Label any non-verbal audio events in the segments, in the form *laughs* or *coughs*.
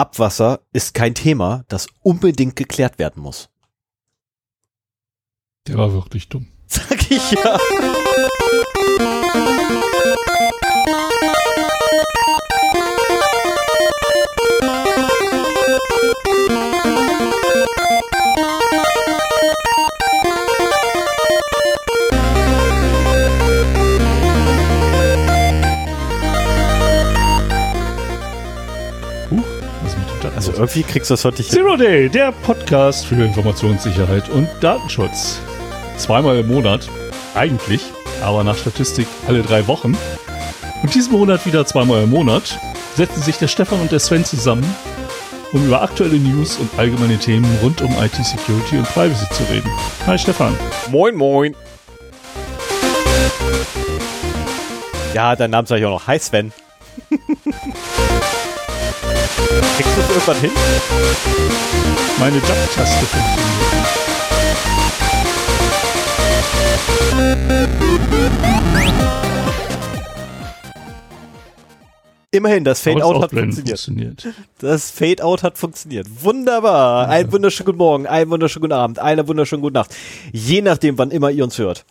Abwasser ist kein Thema, das unbedingt geklärt werden muss. Der war wirklich dumm. *laughs* Sag ich ja. *laughs* Also irgendwie kriegst du das heute nicht. Zero Day, der Podcast für Informationssicherheit und Datenschutz. Zweimal im Monat, eigentlich, aber nach Statistik alle drei Wochen. Und diesen Monat wieder zweimal im Monat setzen sich der Stefan und der Sven zusammen, um über aktuelle News und allgemeine Themen rund um IT-Security und Privacy zu reden. Hi Stefan. Moin, moin. Ja, dein Name sage ich auch noch. Hi Sven. Kriegst du das irgendwann hin? Meine Jump-Taste funktioniert. Immerhin, das Fade-Out hat funktioniert. funktioniert. Das Fade-Out hat funktioniert. Wunderbar. Einen wunderschönen guten Morgen, einen wunderschönen guten Abend, eine wunderschönen gute Nacht. Je nachdem, wann immer ihr uns hört.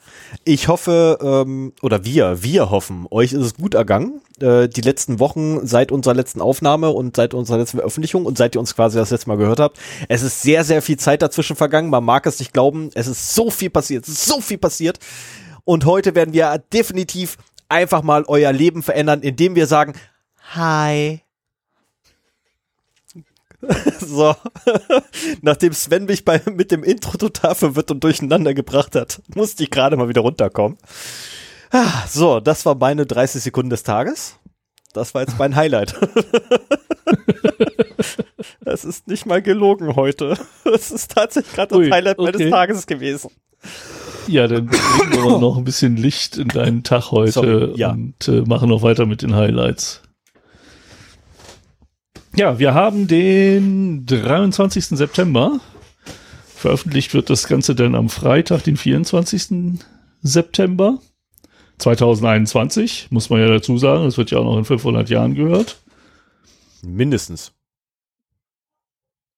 Ich hoffe, ähm, oder wir, wir hoffen, euch ist es gut ergangen. Äh, die letzten Wochen seit unserer letzten Aufnahme und seit unserer letzten Veröffentlichung und seit ihr uns quasi das letzte Mal gehört habt. Es ist sehr, sehr viel Zeit dazwischen vergangen. Man mag es nicht glauben. Es ist so viel passiert. So viel passiert. Und heute werden wir definitiv einfach mal euer Leben verändern, indem wir sagen, Hi. *laughs* So, *laughs* nachdem Sven mich bei, mit dem Intro total verwirrt und durcheinander gebracht hat, musste ich gerade mal wieder runterkommen. Ah, So, das war meine 30 Sekunden des Tages. Das war jetzt mein Highlight. *laughs* Das ist nicht mal gelogen heute. Das ist tatsächlich gerade das Ui, Highlight meines okay. Tages gewesen. Ja, dann bringen wir noch ein bisschen Licht in deinen Tag heute Sorry, ja. und äh, machen noch weiter mit den Highlights. Ja, wir haben den 23. September. Veröffentlicht wird das Ganze dann am Freitag, den 24. September 2021. Muss man ja dazu sagen, das wird ja auch noch in 500 Jahren gehört. Mindestens.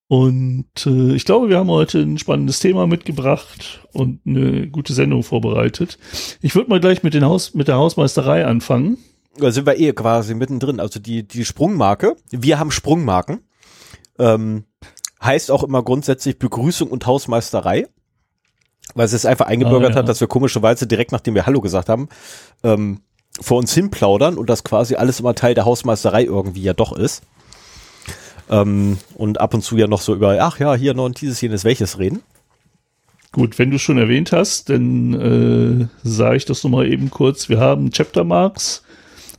Und äh, ich glaube, wir haben heute ein spannendes Thema mitgebracht und eine gute Sendung vorbereitet. Ich würde mal gleich mit, den Haus, mit der Hausmeisterei anfangen. Da sind wir eh quasi mittendrin. Also die, die Sprungmarke. Wir haben Sprungmarken. Ähm, heißt auch immer grundsätzlich Begrüßung und Hausmeisterei. Weil es ist einfach eingebürgert Ah, ja. hat, dass wir komischerweise direkt nachdem wir Hallo gesagt haben, ähm, vor uns hin plaudern und das quasi alles immer Teil der Hausmeisterei irgendwie ja doch ist. Ähm, und ab und zu ja noch so über, ach ja, hier noch und dieses, jenes, welches reden. Gut, wenn du schon erwähnt hast, dann äh, sage ich das nochmal eben kurz. Wir haben Chapter Marks,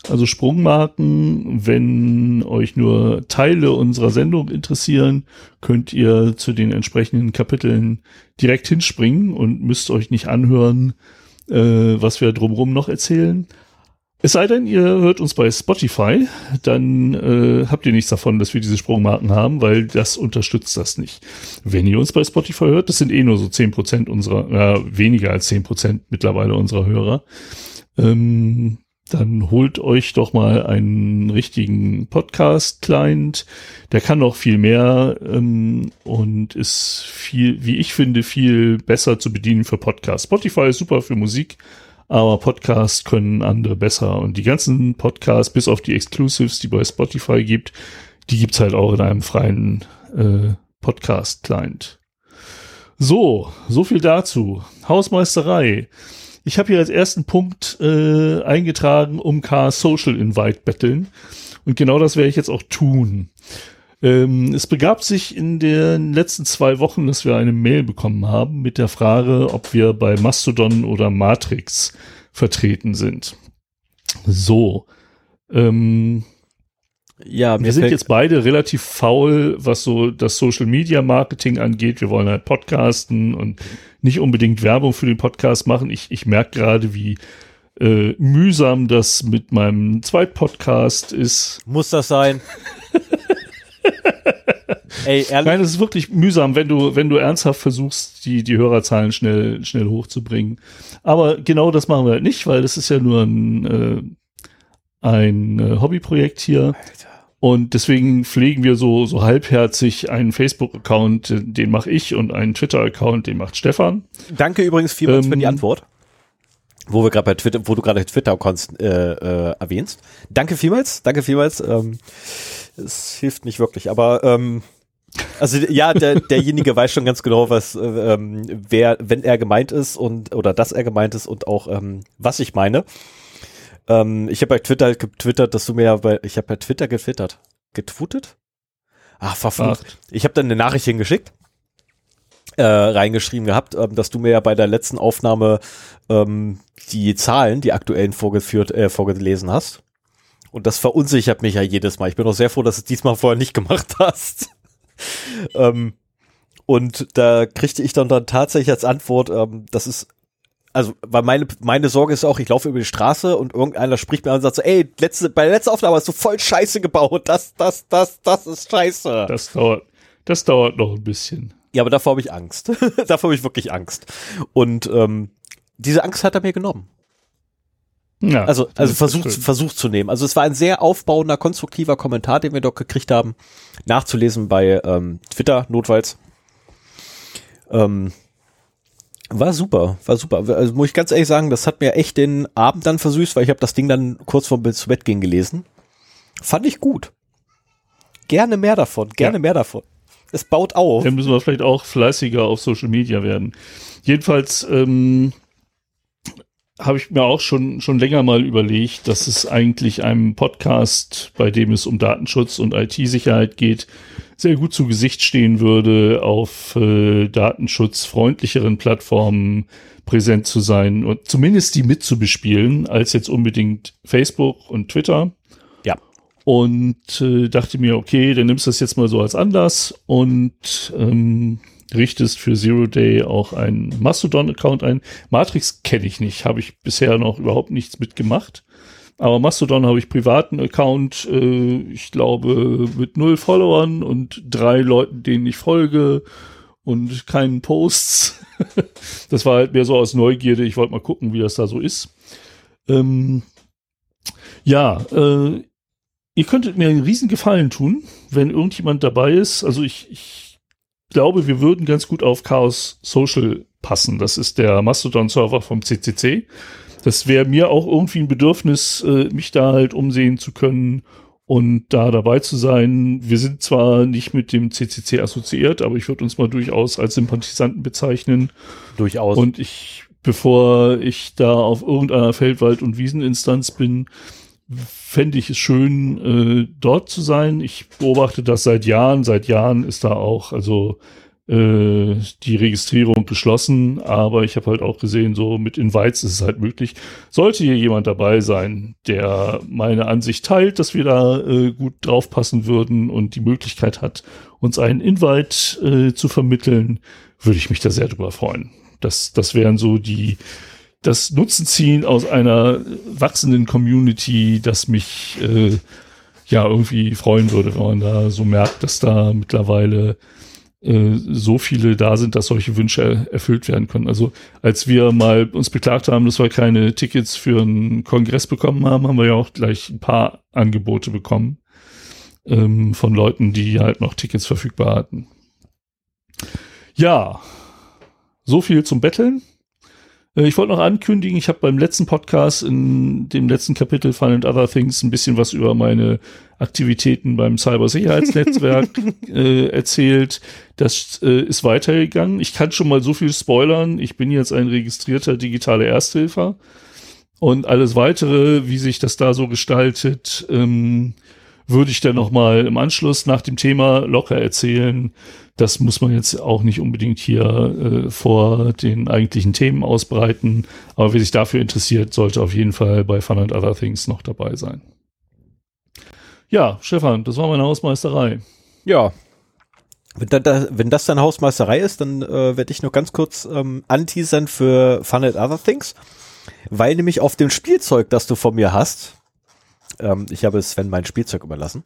also Sprungmarken. Wenn euch nur Teile unserer Sendung interessieren, könnt ihr zu den entsprechenden Kapiteln direkt hinspringen und müsst euch nicht anhören, äh, was wir drumherum noch erzählen. Es sei denn, ihr hört uns bei Spotify, dann äh, habt ihr nichts davon, dass wir diese Sprungmarken haben, weil das unterstützt das nicht. Wenn ihr uns bei Spotify hört, das sind eh nur so 10% unserer, äh, weniger als 10% mittlerweile unserer Hörer, ähm, dann holt euch doch mal einen richtigen Podcast-Client. Der kann noch viel mehr ähm, und ist viel, wie ich finde, viel besser zu bedienen für Podcasts. Spotify ist super für Musik, aber Podcasts können andere besser. Und die ganzen Podcasts, bis auf die Exclusives, die bei Spotify gibt, die gibt's halt auch in einem freien äh, Podcast-Client. So, so viel dazu. Hausmeisterei. Ich habe hier als ersten Punkt äh, eingetragen, um K Social Invite betteln. Und genau das werde ich jetzt auch tun. Ähm, es begab sich in den letzten zwei Wochen, dass wir eine Mail bekommen haben mit der Frage, ob wir bei Mastodon oder Matrix vertreten sind. So. Ähm, Ja, wir sind jetzt beide relativ faul, was so das Social Media Marketing angeht. Wir wollen halt podcasten und nicht unbedingt Werbung für den Podcast machen. Ich, ich merke gerade, wie äh, mühsam das mit meinem Zweitpodcast ist. Muss das sein? *laughs* Ey, ehrlich? Nein, es ist wirklich mühsam, wenn du, wenn du ernsthaft versuchst, die, die Hörerzahlen schnell, schnell hochzubringen. Aber genau das machen wir halt nicht, weil das ist ja nur ein, äh, ein äh, Hobbyprojekt hier. Und deswegen pflegen wir so, so halbherzig einen Facebook-Account, den mache ich, und einen Twitter-Account, den macht Stefan. Danke übrigens vielmals ähm, für die Antwort. Wo wir gerade bei Twitter, wo du gerade Twitter-Accounts äh, äh, erwähnst. Danke vielmals, danke vielmals. Ähm, es hilft nicht wirklich, aber ähm, also ja, der, derjenige *laughs* weiß schon ganz genau, was, äh, ähm, wer, wenn er gemeint ist und oder dass er gemeint ist und auch ähm, was ich meine. Ähm, ich habe bei Twitter halt getwittert, dass du mir ja bei, ich habe bei Twitter getwittert. Getwootet? Ach, verflucht. Ich habe dann eine Nachricht hingeschickt, äh, reingeschrieben gehabt, ähm, dass du mir ja bei der letzten Aufnahme ähm, die Zahlen, die aktuellen vorgeführt, äh, vorgelesen hast. Und das verunsichert mich ja jedes Mal. Ich bin auch sehr froh, dass du es diesmal vorher nicht gemacht *laughs* hast. ähm, und da kriegte ich dann, dann tatsächlich als Antwort, ähm, das ist also, weil meine, meine Sorge ist auch, ich laufe über die Straße und irgendeiner spricht mir an und sagt so, ey, letzte, bei der letzten Aufnahme hast du voll Scheiße gebaut. Das, das, das, das ist Scheiße. Das dauert, das dauert noch ein bisschen. Ja, aber davor habe ich Angst. *laughs* davor habe ich wirklich Angst. Und ähm, diese Angst hat er mir genommen. Ja, also, also versucht, versucht zu nehmen. Also es war ein sehr aufbauender, konstruktiver Kommentar, den wir dort gekriegt haben, nachzulesen bei ähm, Twitter notfalls. Ähm, war super, war super. Also muss ich ganz ehrlich sagen, das hat mir echt den Abend dann versüßt, weil ich habe das Ding dann kurz vor zu Bett gehen gelesen. Fand ich gut. Gerne mehr davon, gerne ja. mehr davon. Es baut auf. Dann müssen wir vielleicht auch fleißiger auf Social Media werden. Jedenfalls ähm, habe ich mir auch schon, schon länger mal überlegt, dass es eigentlich einem Podcast, bei dem es um Datenschutz und IT-Sicherheit geht, sehr gut zu Gesicht stehen würde, auf äh, datenschutzfreundlicheren Plattformen präsent zu sein und zumindest die mitzubespielen, als jetzt unbedingt Facebook und Twitter. Ja. Und äh, dachte mir, okay, dann nimmst du das jetzt mal so als Anlass und ähm, richtest für Zero Day auch einen Mastodon-Account ein. Matrix kenne ich nicht, habe ich bisher noch überhaupt nichts mitgemacht. Aber Mastodon habe ich privaten Account, äh, ich glaube, mit null Followern und drei Leuten, denen ich folge und keinen Posts. *laughs* das war halt mehr so aus Neugierde. Ich wollte mal gucken, wie das da so ist. Ähm, ja, äh, ihr könntet mir einen riesen Gefallen tun, wenn irgendjemand dabei ist. Also ich, ich glaube, wir würden ganz gut auf Chaos Social passen. Das ist der Mastodon-Server vom CCC das wäre mir auch irgendwie ein Bedürfnis, äh, mich da halt umsehen zu können und da dabei zu sein. Wir sind zwar nicht mit dem CCC assoziiert, aber ich würde uns mal durchaus als Sympathisanten bezeichnen. Durchaus. Und ich, bevor ich da auf irgendeiner Feldwald- und Wieseninstanz bin, fände ich es schön, äh, dort zu sein. Ich beobachte das seit Jahren. Seit Jahren ist da auch, also äh, die Registrierung geschlossen, aber ich habe halt auch gesehen, so mit Invites ist es halt möglich. Sollte hier jemand dabei sein, der meine Ansicht teilt, dass wir da äh, gut draufpassen würden und die Möglichkeit hat, uns einen Invite äh, zu vermitteln, würde ich mich da sehr drüber freuen. Das, das wären so die, das Nutzen ziehen aus einer wachsenden Community, das mich äh, ja irgendwie freuen würde, wenn man da so merkt, dass da mittlerweile äh, so viele da sind, dass solche Wünsche erfüllt werden können. Also als wir mal uns beklagt haben, dass wir keine Tickets für einen Kongress bekommen haben, haben wir ja auch gleich ein paar Angebote bekommen ähm, von Leuten, die halt noch Tickets verfügbar hatten. Ja, so viel zum Betteln. Äh, ich wollte noch ankündigen, ich habe beim letzten Podcast in dem letzten Kapitel Fun and Other Things ein bisschen was über meine Aktivitäten beim Cybersicherheitsnetzwerk *laughs* äh, erzählt. Das äh, ist weitergegangen. Ich kann schon mal so viel spoilern. Ich bin jetzt ein registrierter digitaler Ersthilfer. Und alles weitere, wie sich das da so gestaltet, ähm, würde ich dann nochmal im Anschluss nach dem Thema locker erzählen. Das muss man jetzt auch nicht unbedingt hier äh, vor den eigentlichen Themen ausbreiten. Aber wer sich dafür interessiert, sollte auf jeden Fall bei Fun and Other Things noch dabei sein. Ja, Stefan, das war meine Hausmeisterei. Ja. Wenn, da, wenn das deine Hausmeisterei ist, dann äh, werde ich noch ganz kurz ähm, anteasern für Fun and Other Things. Weil nämlich auf dem Spielzeug, das du von mir hast, ähm, ich habe Sven mein Spielzeug überlassen,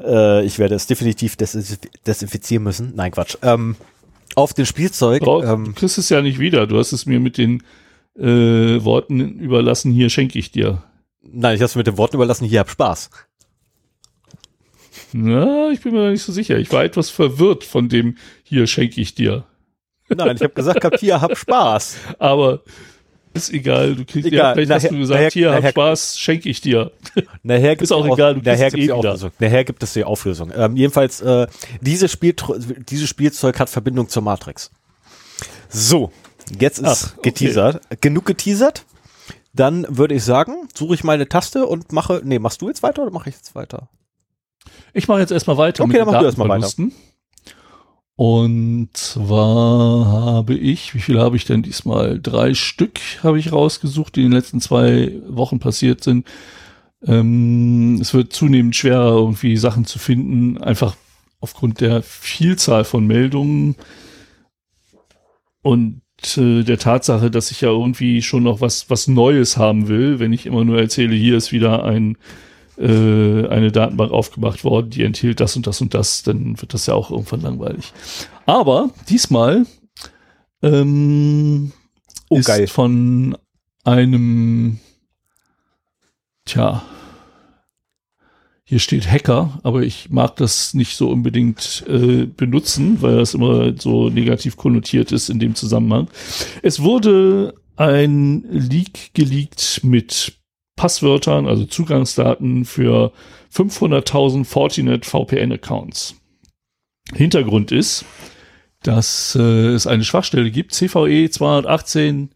äh, ich werde es definitiv desinf desinfizieren müssen. Nein, Quatsch. Ähm, auf dem Spielzeug. Oh, ähm, du kriegst es ja nicht wieder. Du hast es mir mit den äh, Worten überlassen, hier schenke ich dir. Nein, ich habe es mit den Worten überlassen, hier hab Spaß. Na, ich bin mir da nicht so sicher. Ich war etwas verwirrt von dem, hier schenke ich dir. Nein, ich habe gesagt, hier, hab Spaß. *laughs* Aber ist egal, du kriegst Egal, ja, vielleicht hast nachher- du gesagt, nachher- hier, hab nachher- Spaß, schenke ich dir. *laughs* Nachher gibt's Ist auch die egal, du kriegst nachher es eh die wieder. Auflösung. Nachher gibt es die Auflösung. Ähm, jedenfalls, äh, dieses, Spiel, dieses Spielzeug hat Verbindung zur Matrix. So, jetzt ist Ach, okay. geteasert. Genug geteasert. Dann würde ich sagen, suche ich meine Taste und mache. Nee, machst du jetzt weiter oder mache ich jetzt weiter? Ich mache jetzt erstmal weiter Okay, dann mach du erst mal weiter. Und zwar habe ich, wie viele habe ich denn diesmal? Drei Stück habe ich rausgesucht, die in den letzten zwei Wochen passiert sind. Ähm, es wird zunehmend schwerer, irgendwie Sachen zu finden, einfach aufgrund der Vielzahl von Meldungen und äh, der Tatsache, dass ich ja irgendwie schon noch was, was Neues haben will, wenn ich immer nur erzähle, hier ist wieder ein äh, eine Datenbank aufgemacht worden, die enthielt das und das und das, dann wird das ja auch irgendwann langweilig. Aber diesmal ähm, Oh, ist geil. von einem, tja, hier steht Hacker, aber ich mag das nicht so unbedingt äh, benutzen, weil das immer so negativ konnotiert ist in dem Zusammenhang. Es wurde ein Leak geleakt mit Passwörtern, also Zugangsdaten für 500.000 Fortinet VPN-Accounts. Hintergrund ist, dass äh, es eine Schwachstelle gibt, CVE 218,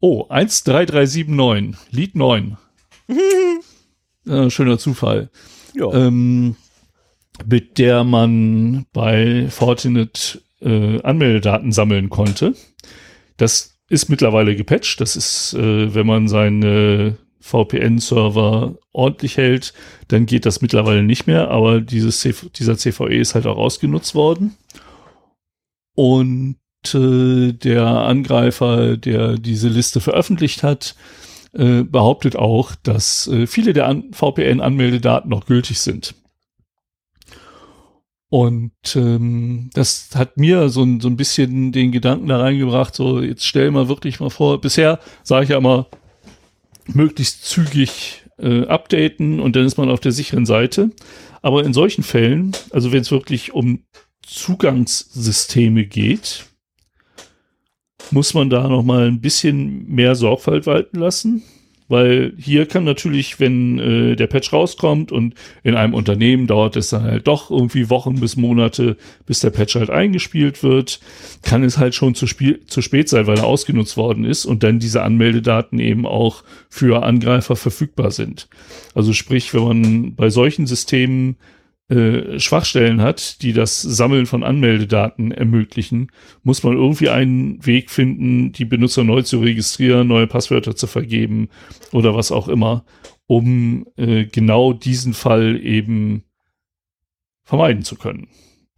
oh, 13379, Lead 9. äh, schöner Zufall. Ähm, mit der man bei Fortinet äh, Anmeldedaten sammeln konnte. Das ist mittlerweile gepatcht. Das ist, äh, wenn man seine VPN-Server ordentlich hält, dann geht das mittlerweile nicht mehr, aber dieses CV, dieser CVE ist halt auch ausgenutzt worden. Und äh, der Angreifer, der diese Liste veröffentlicht hat, äh, behauptet auch, dass äh, viele der An VPN-Anmeldedaten noch gültig sind. Und ähm, das hat mir so ein, so ein bisschen den Gedanken da reingebracht, so jetzt stell mal wirklich mal vor, bisher sage ich ja immer, möglichst zügig äh, updaten und dann ist man auf der sicheren Seite. Aber in solchen Fällen, also wenn es wirklich um Zugangssysteme geht, muss man da noch mal ein bisschen mehr Sorgfalt walten lassen. Weil hier kann natürlich, wenn äh, der Patch rauskommt und in einem Unternehmen dauert es dann halt doch irgendwie Wochen bis Monate, bis der Patch halt eingespielt wird, kann es halt schon zu, spiel zu spät sein, weil er ausgenutzt worden ist und dann diese Anmeldedaten eben auch für Angreifer verfügbar sind. Also sprich, wenn man bei solchen Systemen äh, Schwachstellen hat, die das Sammeln von Anmeldedaten ermöglichen, muss man irgendwie einen Weg finden, die Benutzer neu zu registrieren, neue Passwörter zu vergeben oder was auch immer, um äh, genau diesen Fall eben vermeiden zu können.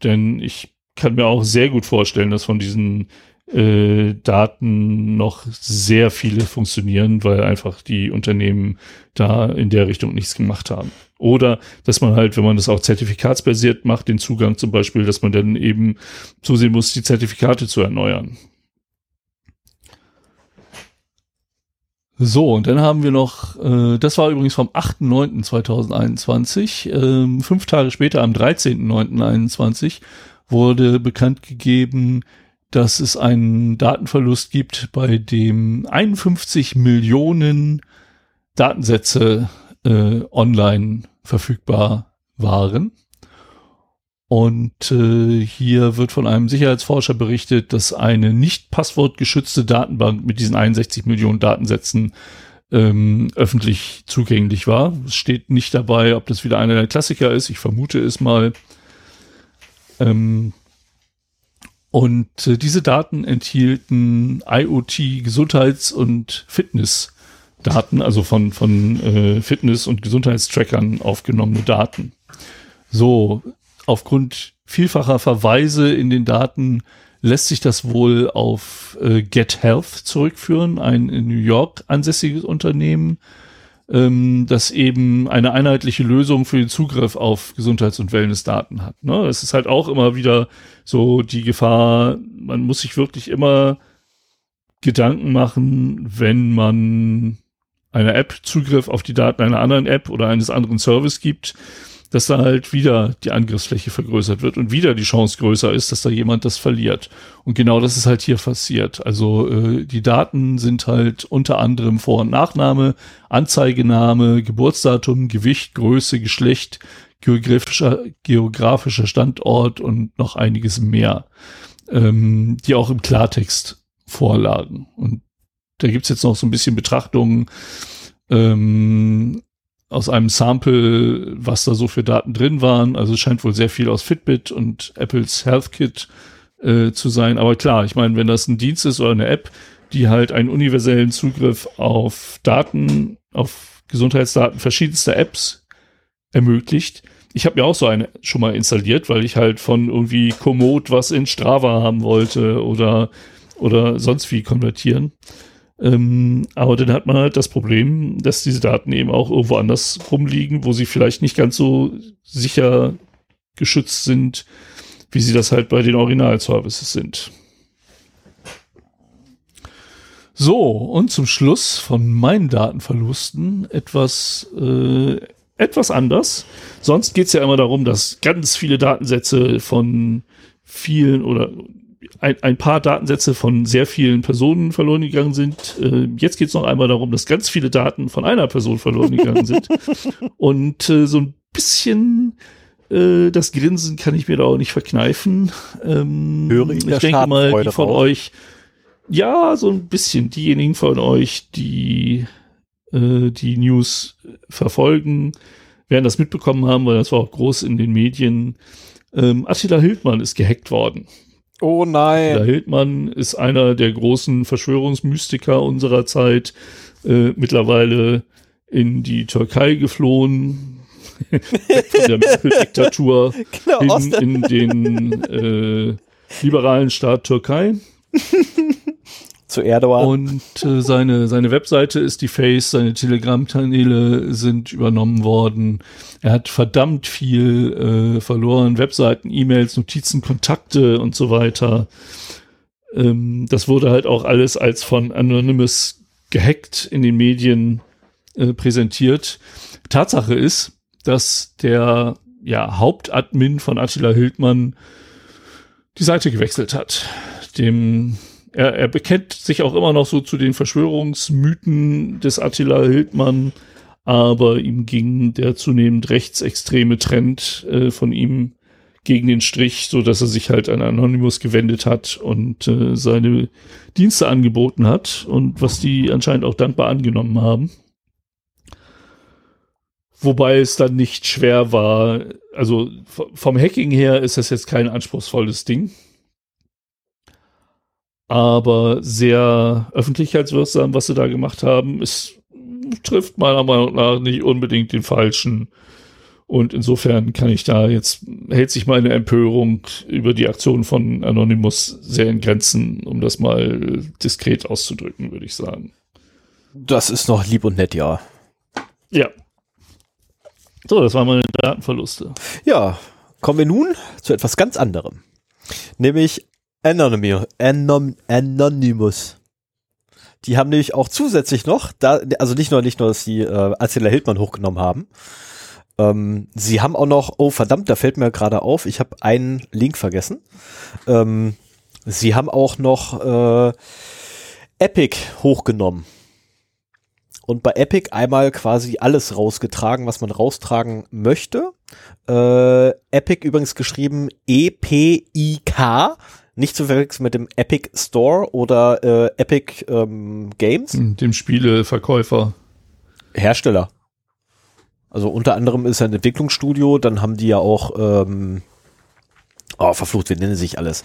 Denn ich kann mir auch sehr gut vorstellen, dass von diesen äh, Daten noch sehr viele funktionieren, weil einfach die Unternehmen da in der Richtung nichts gemacht haben. Oder dass man halt, wenn man das auch zertifikatsbasiert macht, den Zugang zum Beispiel, dass man dann eben zusehen muss, die Zertifikate zu erneuern. So, und dann haben wir noch, äh, das war übrigens vom 8.9.2021, ähm, fünf Tage später, am 13.9.21, wurde bekannt gegeben, dass es einen Datenverlust gibt, bei dem 51 Millionen Datensätze äh, online verfügbar waren. Und äh, hier wird von einem Sicherheitsforscher berichtet, dass eine nicht passwortgeschützte Datenbank mit diesen 61 Millionen Datensätzen ähm, öffentlich zugänglich war. Es steht nicht dabei, ob das wieder einer der Klassiker ist. Ich vermute es mal. Ähm, und äh, diese Daten enthielten IoT, Gesundheits- und Fitnessdaten, also von, von äh, Fitness- und Gesundheitstrackern aufgenommene Daten. So, aufgrund vielfacher Verweise in den Daten lässt sich das wohl auf äh, Get Health zurückführen, ein in New York ansässiges Unternehmen, ähm, das eben eine einheitliche Lösung für den Zugriff auf Gesundheits- und Wellnessdaten hat. Ne? Ist halt auch immer wieder so die Gefahr, man muss sich wirklich immer Gedanken machen, wenn man einer App Zugriff auf die Daten einer anderen App oder eines anderen Service gibt, dass da halt wieder die Angriffsfläche vergrößert wird und wieder die Chance größer ist, dass da jemand das verliert. Und genau das ist halt hier passiert. Also äh, die Daten sind halt unter anderem Vor- und Nachname, Anzeigename, Geburtsdatum, Gewicht, Größe, Geschlecht, geografischer, geografischer Standort und noch einiges mehr, ähm, die auch im Klartext vorlagen. Und da gibt's jetzt noch so ein bisschen Betrachtungen ähm, aus einem Sample, was da so für Daten drin waren. Also es scheint wohl sehr viel aus Fitbit und Apples HealthKit äh, zu sein. Aber klar, ich meine, wenn das ein Dienst ist oder eine App, die halt einen universellen Zugriff auf Daten, auf Gesundheitsdaten verschiedenster Apps ermöglicht. Ich habe mir auch so eine schon mal installiert, weil ich halt von irgendwie Komoot was in Strava haben wollte oder, oder sonst wie konvertieren. Ähm, aber dann hat man halt das Problem, dass diese Daten eben auch irgendwo anders rumliegen, wo sie vielleicht nicht ganz so sicher geschützt sind, wie sie das halt bei den Original-Services sind. So, und zum Schluss von meinen Datenverlusten etwas, äh, etwas anders. Sonst geht es ja immer darum, dass ganz viele Datensätze von vielen oder ein, ein paar Datensätze von sehr vielen Personen verloren gegangen sind. Äh, jetzt geht es noch einmal darum, dass ganz viele Daten von einer Person verloren gegangen sind. *laughs* Und äh, so ein bisschen äh, das Grinsen kann ich mir da auch nicht verkneifen. Ähm, Höre ich ich denke mal, die von euch, ja, so ein bisschen diejenigen von euch, die äh, die News verfolgen, werden das mitbekommen haben, weil das war auch groß in den Medien. Ähm, Attila Hildmann ist gehackt worden. Oh nein. Attila Hildmann ist einer der großen Verschwörungsmystiker unserer Zeit, äh, mittlerweile in die Türkei geflohen, *laughs* von der Merkel-Diktatur Genau, hin in den äh, liberalen Staat Türkei. *laughs* Zu Erdogan. Und äh, seine, seine Webseite ist die Face, seine Telegram-Kanäle sind übernommen worden. Er hat verdammt viel äh, verloren, Webseiten, E-Mails, Notizen, Kontakte und so weiter. Ähm, das wurde halt auch alles als von Anonymous gehackt in den Medien äh, präsentiert. Tatsache ist, dass der ja, Hauptadmin von Attila Hildmann die Seite gewechselt hat. Dem er, er bekennt sich auch immer noch so zu den Verschwörungsmythen des Attila Hildmann, aber ihm ging der zunehmend rechtsextreme Trend äh, von ihm gegen den Strich, so dass er sich halt an Anonymous gewendet hat und äh, seine Dienste angeboten hat und was die anscheinend auch dankbar angenommen haben. Wobei es dann nicht schwer war, also vom Hacking her ist das jetzt kein anspruchsvolles Ding aber sehr öffentlichkeitswirksam, was sie da gemacht haben. Es trifft meiner Meinung nach nicht unbedingt den falschen. Und insofern kann ich da jetzt, hält sich meine Empörung über die Aktion von Anonymous sehr in Grenzen, um das mal diskret auszudrücken, würde ich sagen. Das ist noch lieb und nett, ja. Ja. So, das waren meine Datenverluste. Ja, kommen wir nun zu etwas ganz anderem. Nämlich Anonymous. Anon Anonymous. Die haben nämlich auch zusätzlich noch, da, also nicht nur, nicht nur, dass sie äh, Attila Hildmann hochgenommen haben, ähm, sie haben auch noch, oh verdammt, da fällt mir gerade auf, ich habe einen Link vergessen. Ähm, sie haben auch noch äh, Epic hochgenommen. Und bei Epic einmal quasi alles rausgetragen, was man raustragen möchte. Äh, Epic übrigens geschrieben E-P-I-K, nicht zu verwechseln mit dem Epic Store oder äh, Epic ähm, Games. Dem Spieleverkäufer. Hersteller. Also unter anderem ist er ein Entwicklungsstudio, dann haben die ja auch, ähm, oh, verflucht, wie nennen sich alles?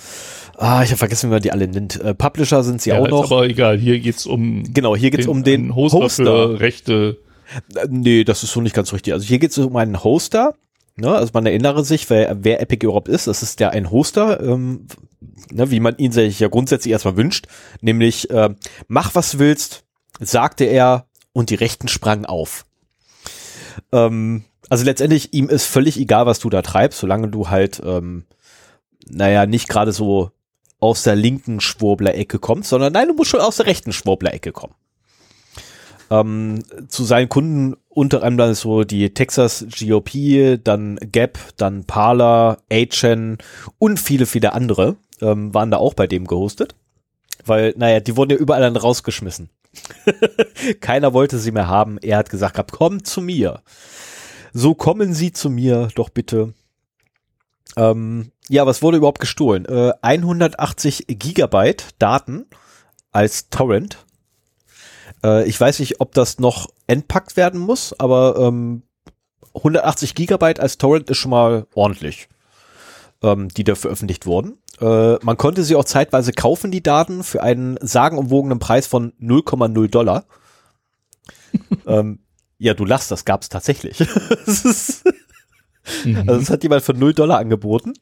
Ah, ich habe vergessen, wie man die alle nennt. Äh, Publisher sind sie ja, auch noch. Aber egal, hier geht's um. Genau, hier geht's den, um den Hoster, Hoster. Rechte. Äh, Nee, das ist so nicht ganz richtig. Also hier geht es um einen Hoster. Ne? Also man erinnere sich, wer, wer Epic überhaupt ist. Das ist ja ein Hoster, ähm, ne, wie man ihn sich ja grundsätzlich erstmal wünscht. Nämlich, äh, mach was willst, sagte er und die Rechten sprangen auf. Ähm, also letztendlich, ihm ist völlig egal, was du da treibst, solange du halt, ähm, naja, nicht gerade so aus der linken Schwurbler-Ecke kommst, sondern nein, du musst schon aus der rechten Schwurbler-Ecke kommen. ähm, zu seinen Kunden unter anderem so die Texas GOP, dann Gap, dann Parler, A-Chain und viele, viele andere ähm, waren da auch bei dem gehostet. Weil, naja, die wurden ja überall dann rausgeschmissen. *laughs* Keiner wollte sie mehr haben. Er hat gesagt, gehabt, komm zu mir. So kommen Sie zu mir doch bitte. Ähm, ja, was wurde überhaupt gestohlen? Äh, 180 Gigabyte Daten als Torrent. Äh, ich weiß nicht, ob das noch entpackt werden muss, aber ähm, 180 Gigabyte als Torrent ist schon mal ordentlich, ähm, die da veröffentlicht wurden. Äh, man konnte sie auch zeitweise kaufen, die Daten, für einen sagenumwogenen Preis von 0,0 Dollar. *laughs* ähm, ja, du lachst, das gab's tatsächlich. *laughs* das mhm. Also das hat jemand für 0 Dollar angeboten.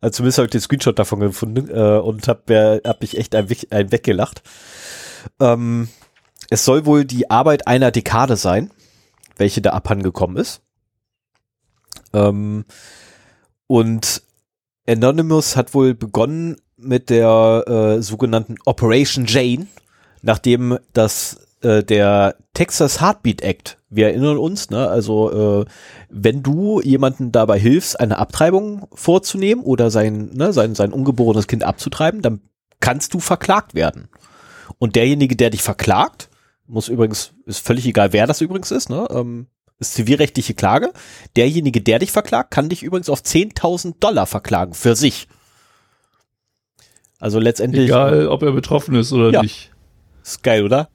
Also zumindest habe ich den Screenshot davon gefunden äh, und habe hab mich echt ein, ein weggelacht. Ähm, es soll wohl die Arbeit einer Dekade sein, welche da abhandengekommen ist. Ähm, und Anonymous hat wohl begonnen mit der äh, sogenannten Operation Jane, nachdem das äh, der Texas Heartbeat Act, wir erinnern uns, ne, also äh, wenn du jemanden dabei hilfst, eine Abtreibung vorzunehmen oder sein, ne, sein, sein ungeborenes Kind abzutreiben, dann kannst du verklagt werden. Und derjenige, der dich verklagt, muss übrigens, ist völlig egal, wer das übrigens ist, ne, ähm, ist zivilrechtliche Klage. Derjenige, der dich verklagt, kann dich übrigens auf 10.000 Dollar verklagen für sich. Also letztendlich. Egal, ob er betroffen ist oder ja. nicht. Ist geil, oder?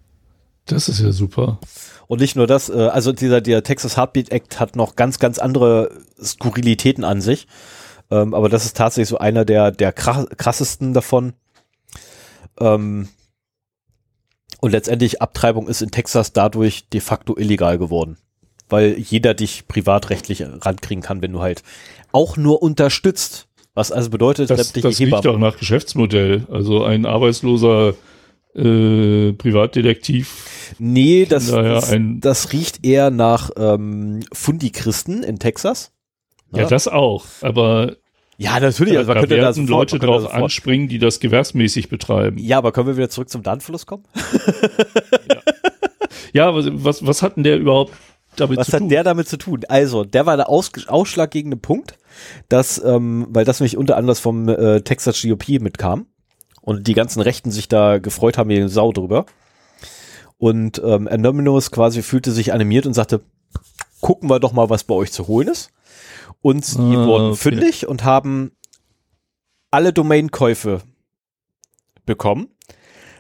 Das ist ja super. Und nicht nur das, äh, also dieser der Texas Heartbeat Act hat noch ganz, ganz andere Skurrilitäten an sich. Ähm, aber das ist tatsächlich so einer der, der krassesten davon. Ähm, und letztendlich Abtreibung ist in Texas dadurch de facto illegal geworden weil jeder dich privatrechtlich rankriegen kann, wenn du halt auch nur unterstützt. Was also bedeutet, das, das riecht auch nach Geschäftsmodell. Also ein arbeitsloser äh, Privatdetektiv. Nee, das, das, das, riecht eher nach ähm, Fundichristen in Texas. Ja, ja, das auch. Aber ja, natürlich. Also man da könnte da sofort, Leute drauf anspringen, die das gewerbsmäßig betreiben. Ja, aber können wir wieder zurück zum Darnfluss kommen? ja, *laughs* ja was, was, was hat denn der überhaupt damit Was hat der damit zu tun? Also, der war der aus, ausschlaggebende Punkt, dass, ähm, weil das nämlich unter anderem vom äh, Texas GOP mitkam und die ganzen Rechten sich da gefreut haben wie Sau drüber. Und ähm, Anonymous quasi fühlte sich animiert und sagte, gucken wir doch mal, was bei euch zu holen ist. Und sie ah, wurden okay. fündig und haben alle Domainkäufe bekommen.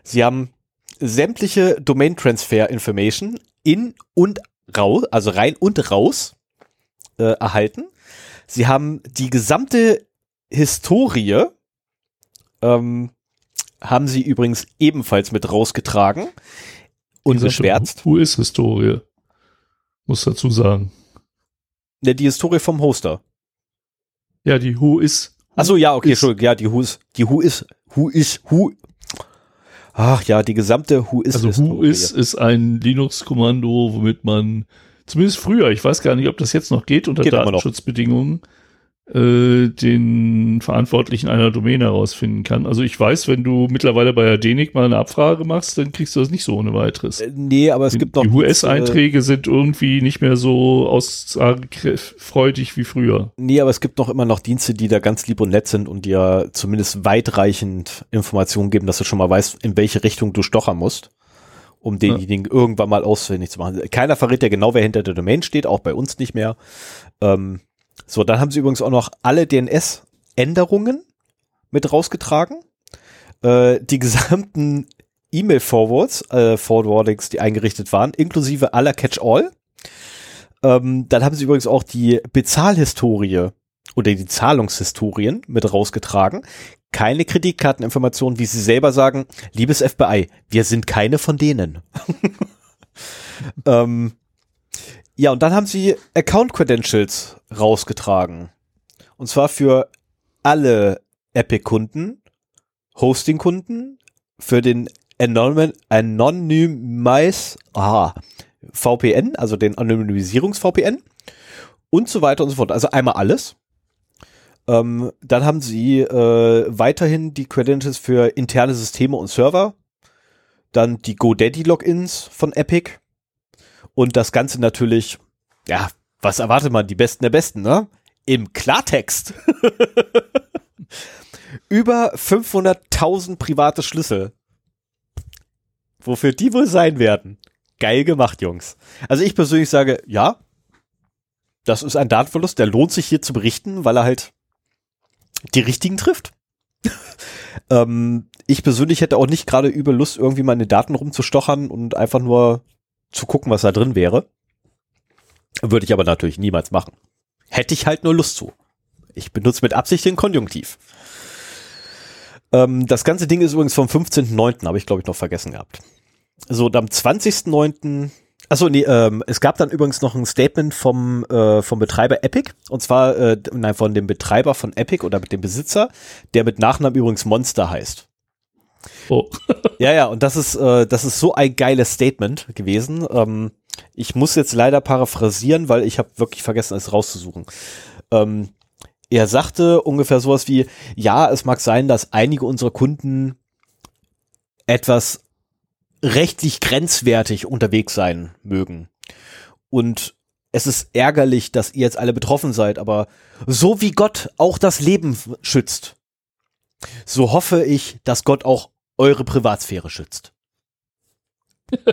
Sie haben sämtliche Domain Transfer Information in und raus, also rein und raus äh, erhalten. Sie haben die gesamte Historie, ähm, haben sie übrigens ebenfalls mit rausgetragen und beschwärzt. Wo ist Historie? Muss dazu sagen. Ja, die Historie vom Hoster. Ja, die Who ist. Achso, ja, okay, Entschuldigung, ja, die Who ist, die Who ist, Who ist, Who. Ach ja, die gesamte Who is. Also Who is ist ein Linux-Kommando, womit man zumindest früher, ich weiß gar nicht, ob das jetzt noch geht unter geht Datenschutzbedingungen, äh, den Verantwortlichen einer Domain herausfinden kann. Also ich weiß, wenn du mittlerweile bei Adenik mal eine Abfrage machst, dann kriegst du das nicht so ohne weiteres. Äh, nee, aber es die, gibt noch. Die US-Einträge sind irgendwie nicht mehr so aussagefreudig wie früher. Nee, aber es gibt noch immer noch Dienste, die da ganz lieb und nett sind und dir zumindest weitreichend Informationen geben, dass du schon mal weißt, in welche Richtung du stochern musst um denjenigen ja. irgendwann mal ausfindig zu machen. Keiner verrät ja genau, wer hinter der Domain steht, auch bei uns nicht mehr. Ähm, so, dann haben sie übrigens auch noch alle DNS-Änderungen mit rausgetragen. Äh, die gesamten E-Mail-Forwards, äh, Forwardings, die eingerichtet waren, inklusive aller Catch-all. Ähm, dann haben sie übrigens auch die Bezahlhistorie oder die Zahlungshistorien mit rausgetragen. Keine Kreditkarteninformationen, wie sie selber sagen, liebes FBI, wir sind keine von denen. *laughs* ähm, ja, und dann haben sie Account Credentials rausgetragen. Und zwar für alle Epic-Kunden, Hosting-Kunden, für den Anonymize, aha, VPN, also den Anonymisierungs-VPN und so weiter und so fort. Also einmal alles. Ähm, dann haben sie äh, weiterhin die Credentials für interne Systeme und Server. Dann die GoDaddy-Logins von Epic Und das Ganze natürlich, ja, was erwartet man? Die Besten der Besten, ne? Im Klartext. *laughs* Über 500.000 private Schlüssel. Wofür die wohl sein werden? Geil gemacht, Jungs. Also ich persönlich sage, ja, das ist ein Datenverlust, der lohnt sich hier zu berichten, weil er halt die richtigen trifft. *laughs* ähm, ich persönlich hätte auch nicht gerade übel Lust, irgendwie meine Daten rumzustochern und einfach nur zu gucken, was da drin wäre. Würde ich aber natürlich niemals machen. Hätte ich halt nur Lust zu. Ich benutze mit Absicht den Konjunktiv. Ähm, das ganze Ding ist übrigens vom 15.09., habe ich glaube ich noch vergessen gehabt. So, und am 20.09., achso, nee, ähm, es gab dann übrigens noch ein Statement vom, äh, vom Betreiber Epic, und zwar, äh, nein, von dem Betreiber von Epic oder mit dem Besitzer, der mit Nachnamen übrigens Monster heißt. Oh. *laughs* ja, ja, und das ist, äh, das ist so ein geiles Statement gewesen. Ähm, ich muss jetzt leider paraphrasieren, weil ich habe wirklich vergessen, es rauszusuchen. Ähm, er sagte ungefähr sowas wie, ja, es mag sein, dass einige unserer Kunden etwas rechtlich grenzwertig unterwegs sein mögen. Und es ist ärgerlich, dass ihr jetzt alle betroffen seid, aber so wie Gott auch das Leben schützt, so hoffe ich, dass Gott auch eure Privatsphäre schützt. *laughs*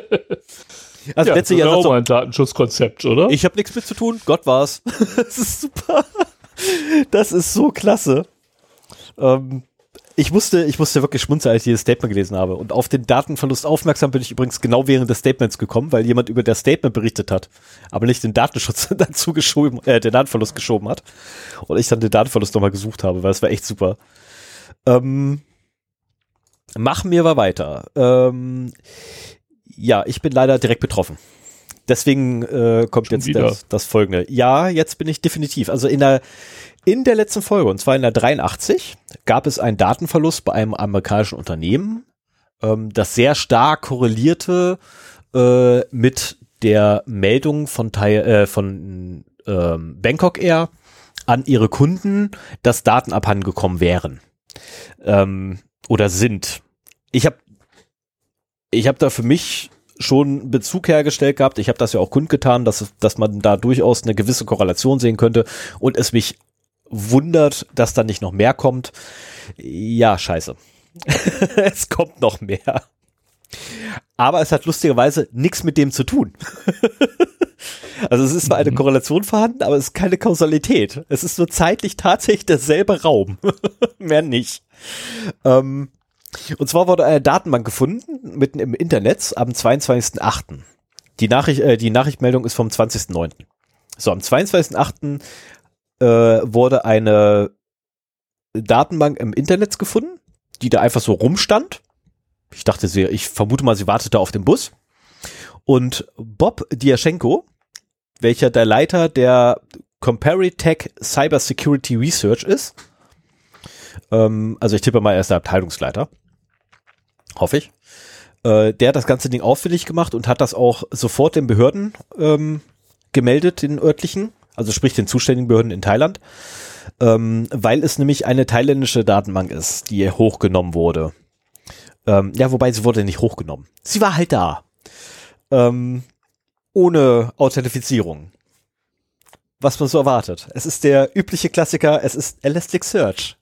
also ja, letzte Jahr auch mal ein Datenschutzkonzept, oder? Ich habe nichts mit zu tun, Gott war's. *laughs* das ist super. Das ist so klasse. Ähm, ich musste, ich musste wirklich schmunzeln, als ich dieses Statement gelesen habe. Und auf den Datenverlust aufmerksam bin ich übrigens genau während des Statements gekommen, weil jemand über das Statement berichtet hat, aber nicht den Datenschutz *laughs* dazu geschoben, äh, den Datenverlust geschoben hat. Und ich dann den Datenverlust nochmal gesucht habe, weil es war echt super. Ähm, machen wir mal weiter. Ähm, ja, ich bin leider direkt betroffen. Deswegen äh, kommt Schon jetzt das, das, folgende. Ja, jetzt bin ich definitiv. Also in der in der letzten Folge, und zwar in der 83, gab es einen Datenverlust bei einem amerikanischen Unternehmen, ähm, das sehr stark korrelierte äh, mit der Meldung von, Teil, äh, von ähm, Bangkok Air an ihre Kunden, dass Daten abhandengekommen wären ähm, oder sind. Ich habe ich hab da für mich schon Bezug hergestellt gehabt. Ich habe das ja auch kundgetan, dass, dass man da durchaus eine gewisse Korrelation sehen könnte und es mich wundert, dass da nicht noch mehr kommt. Ja, scheiße. *laughs* es kommt noch mehr. Aber es hat lustigerweise nichts mit dem zu tun. *laughs* also es ist zwar eine mhm. Korrelation vorhanden, aber es ist keine Kausalität. Es ist nur zeitlich tatsächlich derselbe Raum. *laughs* mehr nicht. Ähm, und zwar wurde eine Datenbank gefunden, mitten im Internet, am 22.08. Die, Nachricht, äh, die Nachrichtmeldung ist vom 20.09. So, am 22.08 äh, wurde eine Datenbank im Internet gefunden, die da einfach so rumstand. Ich dachte, sie, ich vermute mal, sie wartete auf den Bus. Und Bob Diaschenko, welcher der Leiter der Comparitech Cyber Security Research ist, ähm, also ich tippe mal, er ist der Abteilungsleiter, hoffe ich, äh, der hat das ganze Ding auffällig gemacht und hat das auch sofort den Behörden ähm, gemeldet, den örtlichen, also sprich den zuständigen Behörden in Thailand, ähm, weil es nämlich eine thailändische Datenbank ist, die hochgenommen wurde. Ähm, ja, wobei sie wurde nicht hochgenommen. Sie war halt da. Ähm, ohne Authentifizierung. Was man so erwartet. Es ist der übliche Klassiker, es ist Elasticsearch.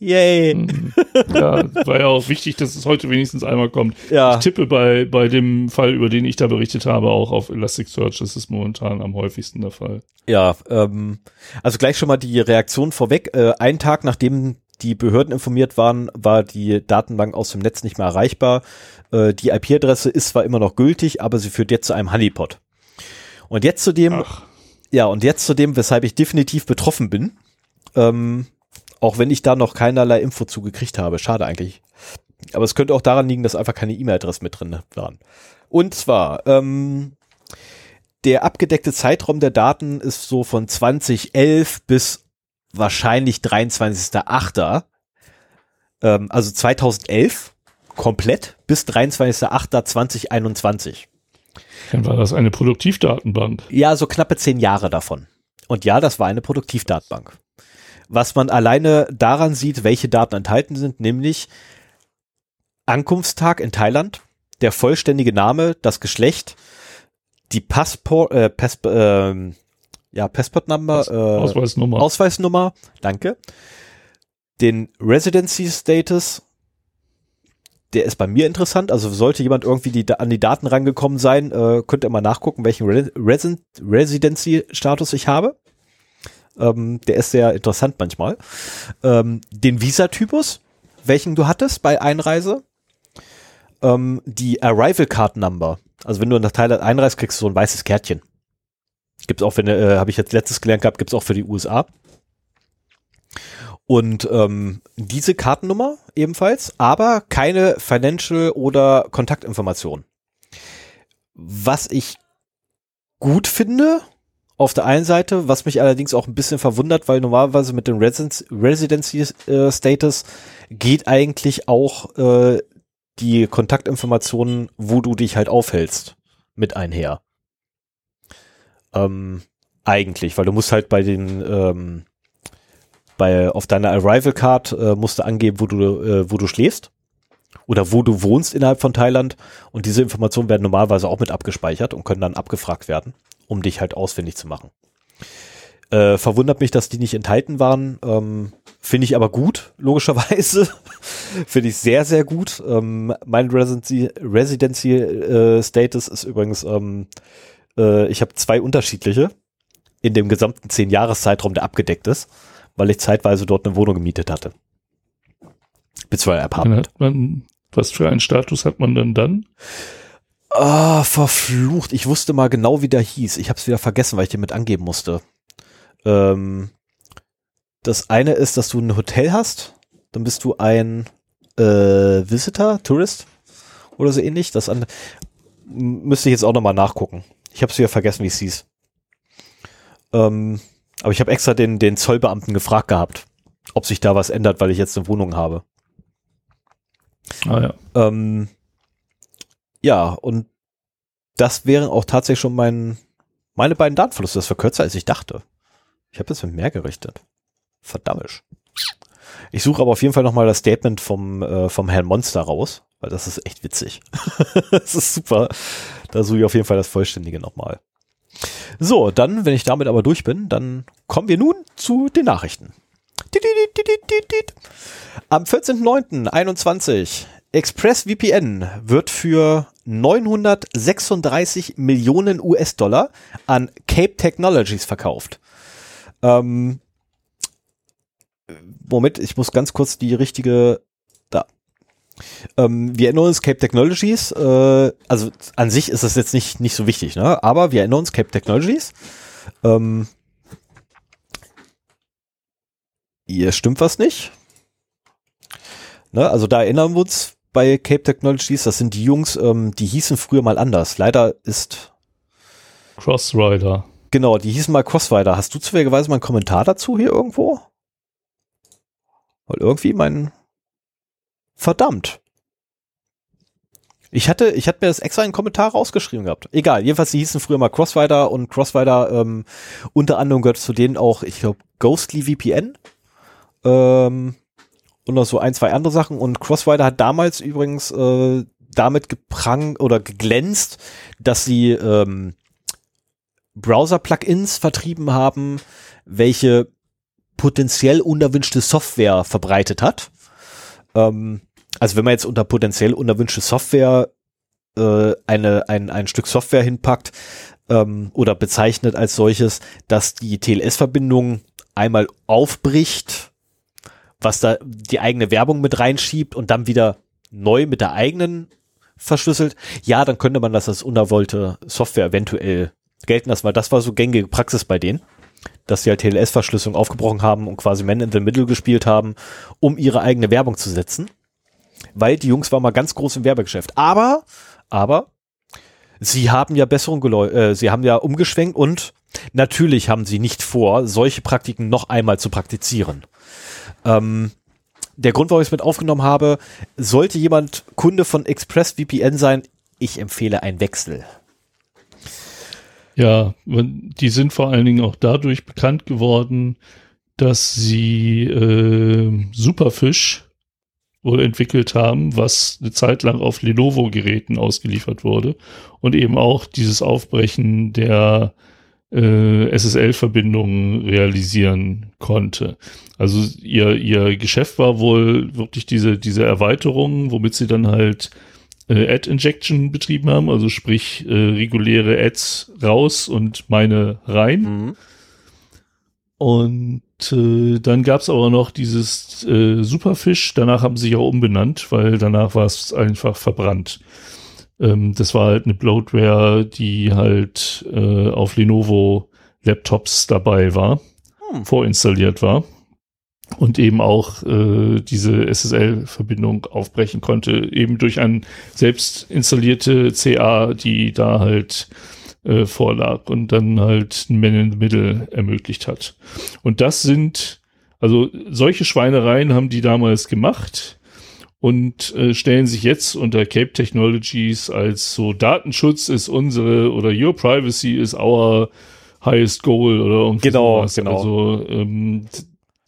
Yay. Mhm. Ja, war ja auch wichtig, dass es heute wenigstens einmal kommt. Ja. Ich tippe bei, bei dem Fall, über den ich da berichtet habe, auch auf Elasticsearch. Das ist momentan am häufigsten der Fall. Ja, ähm, also gleich schon mal die Reaktion vorweg. Äh, einen Tag nachdem die Behörden informiert waren, war die Datenbank aus dem Netz nicht mehr erreichbar. Äh, die IP-Adresse ist zwar immer noch gültig, aber sie führt jetzt zu einem Honeypot. Und jetzt zu dem, Ach. ja, und jetzt zu dem, weshalb ich definitiv betroffen bin. Ähm, auch wenn ich da noch keinerlei Info zugekriegt habe. Schade eigentlich. Aber es könnte auch daran liegen, dass einfach keine E-Mail-Adressen mit drin waren. Und zwar, ähm, der abgedeckte Zeitraum der Daten ist so von 2011 bis wahrscheinlich 23.8. Ähm, also 2011 komplett bis 23.8.2021. Dann war das eine Produktivdatenbank. Ja, so knappe zehn Jahre davon. Und ja, das war eine Produktivdatenbank was man alleine daran sieht, welche Daten enthalten sind, nämlich Ankunftstag in Thailand, der vollständige Name, das Geschlecht, die Passport, äh, Pass, äh, ja, Passport Number, Aus, äh, Ausweisnummer. Ausweisnummer, danke. Den Residency Status, der ist bei mir interessant. Also sollte jemand irgendwie die, an die Daten rangekommen sein, äh, könnt ihr mal nachgucken, welchen Re Resident Residency Status ich habe. Ähm, der ist sehr interessant manchmal. Ähm, den Visa-Typus, welchen du hattest bei Einreise. Ähm, die Arrival Card Number. Also wenn du nach Thailand einreist, kriegst du so ein weißes Kärtchen. Gibt's auch, wenn, äh, habe ich jetzt letztes gelernt gehabt, gibt's auch für die USA. Und ähm, diese Kartennummer ebenfalls, aber keine Financial oder Kontaktinformation. Was ich gut finde, auf der einen Seite, was mich allerdings auch ein bisschen verwundert, weil normalerweise mit dem Residence, Residency äh, Status geht eigentlich auch äh, die Kontaktinformationen, wo du dich halt aufhältst, mit einher. Ähm, eigentlich, weil du musst halt bei den ähm, bei auf deiner Arrival Card äh, musst du angeben, wo du äh, wo du schläfst oder wo du wohnst innerhalb von Thailand und diese Informationen werden normalerweise auch mit abgespeichert und können dann abgefragt werden, um dich halt ausfindig zu machen. Äh, verwundert mich, dass die nicht enthalten waren. Ähm, Finde ich aber gut, logischerweise. *laughs* Finde ich sehr, sehr gut. Ähm, mein Residency, Residency äh, Status ist übrigens, ähm, äh, ich habe zwei unterschiedliche in dem gesamten zehn Jahreszeitraum, der abgedeckt ist, weil ich zeitweise dort eine Wohnung gemietet hatte. Beziehungsweise Apartment. hat man, was für einen Status hat man denn dann? Ah, verflucht. Ich wusste mal genau, wie der hieß. Ich habe es wieder vergessen, weil ich den mit angeben musste. Ähm, das eine ist, dass du ein Hotel hast. Dann bist du ein äh, Visitor, Tourist oder so ähnlich. Das an, m- müsste ich jetzt auch nochmal nachgucken. Ich habe es wieder vergessen, wie es hieß. Ähm, aber ich habe extra den, den Zollbeamten gefragt gehabt, ob sich da was ändert, weil ich jetzt eine Wohnung habe. Ah ja. Ähm, ja, und das wären auch tatsächlich schon mein, meine beiden Datenverluste. Das war kürzer, als ich dachte. Ich habe jetzt mit mehr gerechnet. Verdammt. Ich suche aber auf jeden Fall nochmal das Statement vom, äh, vom Herrn Monster raus, weil das ist echt witzig. *laughs* das ist super. Da suche ich auf jeden Fall das Vollständige nochmal. So, dann, wenn ich damit aber durch bin, dann kommen wir nun zu den Nachrichten. Am 14.09.21 ExpressVPN wird für 936 Millionen US-Dollar an Cape Technologies verkauft. Ähm, Moment, ich muss ganz kurz die richtige. Ähm, wir erinnern uns Cape Technologies, äh, also an sich ist das jetzt nicht, nicht so wichtig, ne? aber wir erinnern uns Cape Technologies. Ähm, hier stimmt was nicht. Ne? Also da erinnern wir uns bei Cape Technologies, das sind die Jungs, ähm, die hießen früher mal anders. Leider ist, Crossrider. genau, die hießen mal Crossrider. Hast du zufälligerweise mal einen Kommentar dazu hier irgendwo? Weil irgendwie mein, verdammt. Ich hatte, ich hatte mir das extra in Kommentar rausgeschrieben gehabt. Egal, jedenfalls, die hießen früher mal Crossrider und Crossrider, ähm, unter anderem gehört zu denen auch, ich glaube, Ghostly VPN. Ähm, und noch so ein, zwei andere Sachen. Und Crossrider hat damals übrigens äh, damit geprang oder geglänzt, dass sie ähm, Browser-Plugins vertrieben haben, welche potenziell unerwünschte Software verbreitet hat. Ähm, also wenn man jetzt unter potenziell unerwünschte Software äh, eine, ein, ein Stück Software hinpackt ähm, oder bezeichnet als solches, dass die TLS-Verbindung einmal aufbricht, was da die eigene Werbung mit reinschiebt und dann wieder neu mit der eigenen verschlüsselt, ja, dann könnte man das als unerwollte Software eventuell gelten lassen, weil das war so gängige Praxis bei denen, dass sie halt TLS-Verschlüsselung aufgebrochen haben und quasi Man in the Middle gespielt haben, um ihre eigene Werbung zu setzen. Weil die Jungs waren mal ganz groß im Werbegeschäft. Aber, aber, sie haben ja Besserung geläu äh, sie haben ja umgeschwenkt und natürlich haben sie nicht vor, solche Praktiken noch einmal zu praktizieren. Ähm, der Grund, warum ich es mit aufgenommen habe, sollte jemand Kunde von ExpressVPN sein, ich empfehle einen Wechsel. Ja, die sind vor allen Dingen auch dadurch bekannt geworden, dass sie äh, Superfish wohl entwickelt haben, was eine Zeit lang auf Lenovo-Geräten ausgeliefert wurde und eben auch dieses Aufbrechen der äh, SSL-Verbindungen realisieren konnte. Also ihr, ihr Geschäft war wohl wirklich diese, diese Erweiterung, womit sie dann halt äh, Ad-Injection betrieben haben, also sprich äh, reguläre Ads raus und meine rein. Mhm. Und äh, dann gab es aber noch dieses äh, Superfish, danach haben sie sich auch umbenannt, weil danach war es einfach verbrannt. Ähm, das war halt eine Bloatware, die halt äh, auf Lenovo Laptops dabei war, hm. vorinstalliert war und eben auch äh, diese SSL-Verbindung aufbrechen konnte, eben durch eine selbst installierte CA, die da halt äh, vorlag und dann halt ein Man in the Middle ermöglicht hat. Und das sind, also solche Schweinereien haben die damals gemacht und äh, stellen sich jetzt unter Cape Technologies als so Datenschutz ist unsere oder Your Privacy is our highest goal oder irgendwie genau, sowas. Genau. Also ähm,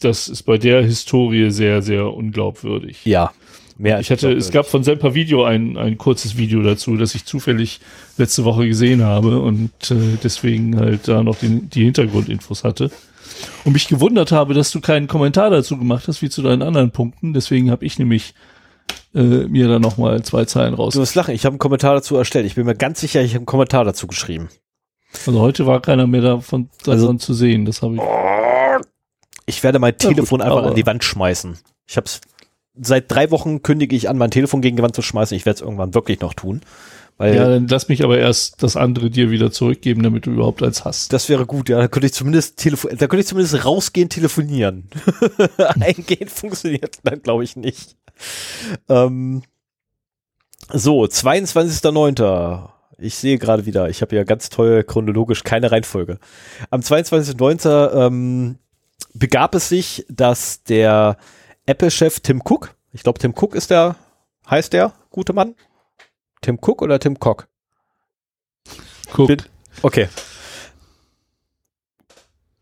das ist bei der Historie sehr, sehr unglaubwürdig. Ja. Mehr ich hatte, es gab von Semper Video ein, ein kurzes Video dazu, das ich zufällig letzte Woche gesehen habe und äh, deswegen halt da noch den, die Hintergrundinfos hatte. Und mich gewundert habe, dass du keinen Kommentar dazu gemacht hast, wie zu deinen anderen Punkten. Deswegen habe ich nämlich äh, mir da nochmal zwei Zeilen raus. Du musst lachen, ich habe einen Kommentar dazu erstellt. Ich bin mir ganz sicher, ich habe einen Kommentar dazu geschrieben. Also heute war keiner mehr davon, davon also, zu sehen. Das habe ich. Ich werde mein Telefon gut, einfach an die Wand schmeißen. Ich habe es seit drei Wochen kündige ich an, mein Telefon gegen die Wand zu schmeißen. Ich werde es irgendwann wirklich noch tun. Weil ja, dann lass mich aber erst das andere dir wieder zurückgeben, damit du überhaupt eins hast. Das wäre gut, ja. Da könnte ich zumindest telefon da könnte ich zumindest rausgehen, telefonieren. *laughs* Eingehen funktioniert dann, glaube ich, nicht. Ähm, so, 22.09. Ich sehe gerade wieder, ich habe ja ganz toll chronologisch keine Reihenfolge. Am 22.09. Ähm, begab es sich, dass der Apple-Chef Tim Cook, ich glaube Tim Cook ist der, heißt der gute Mann? Tim Cook oder Tim Cock? Cook. Okay.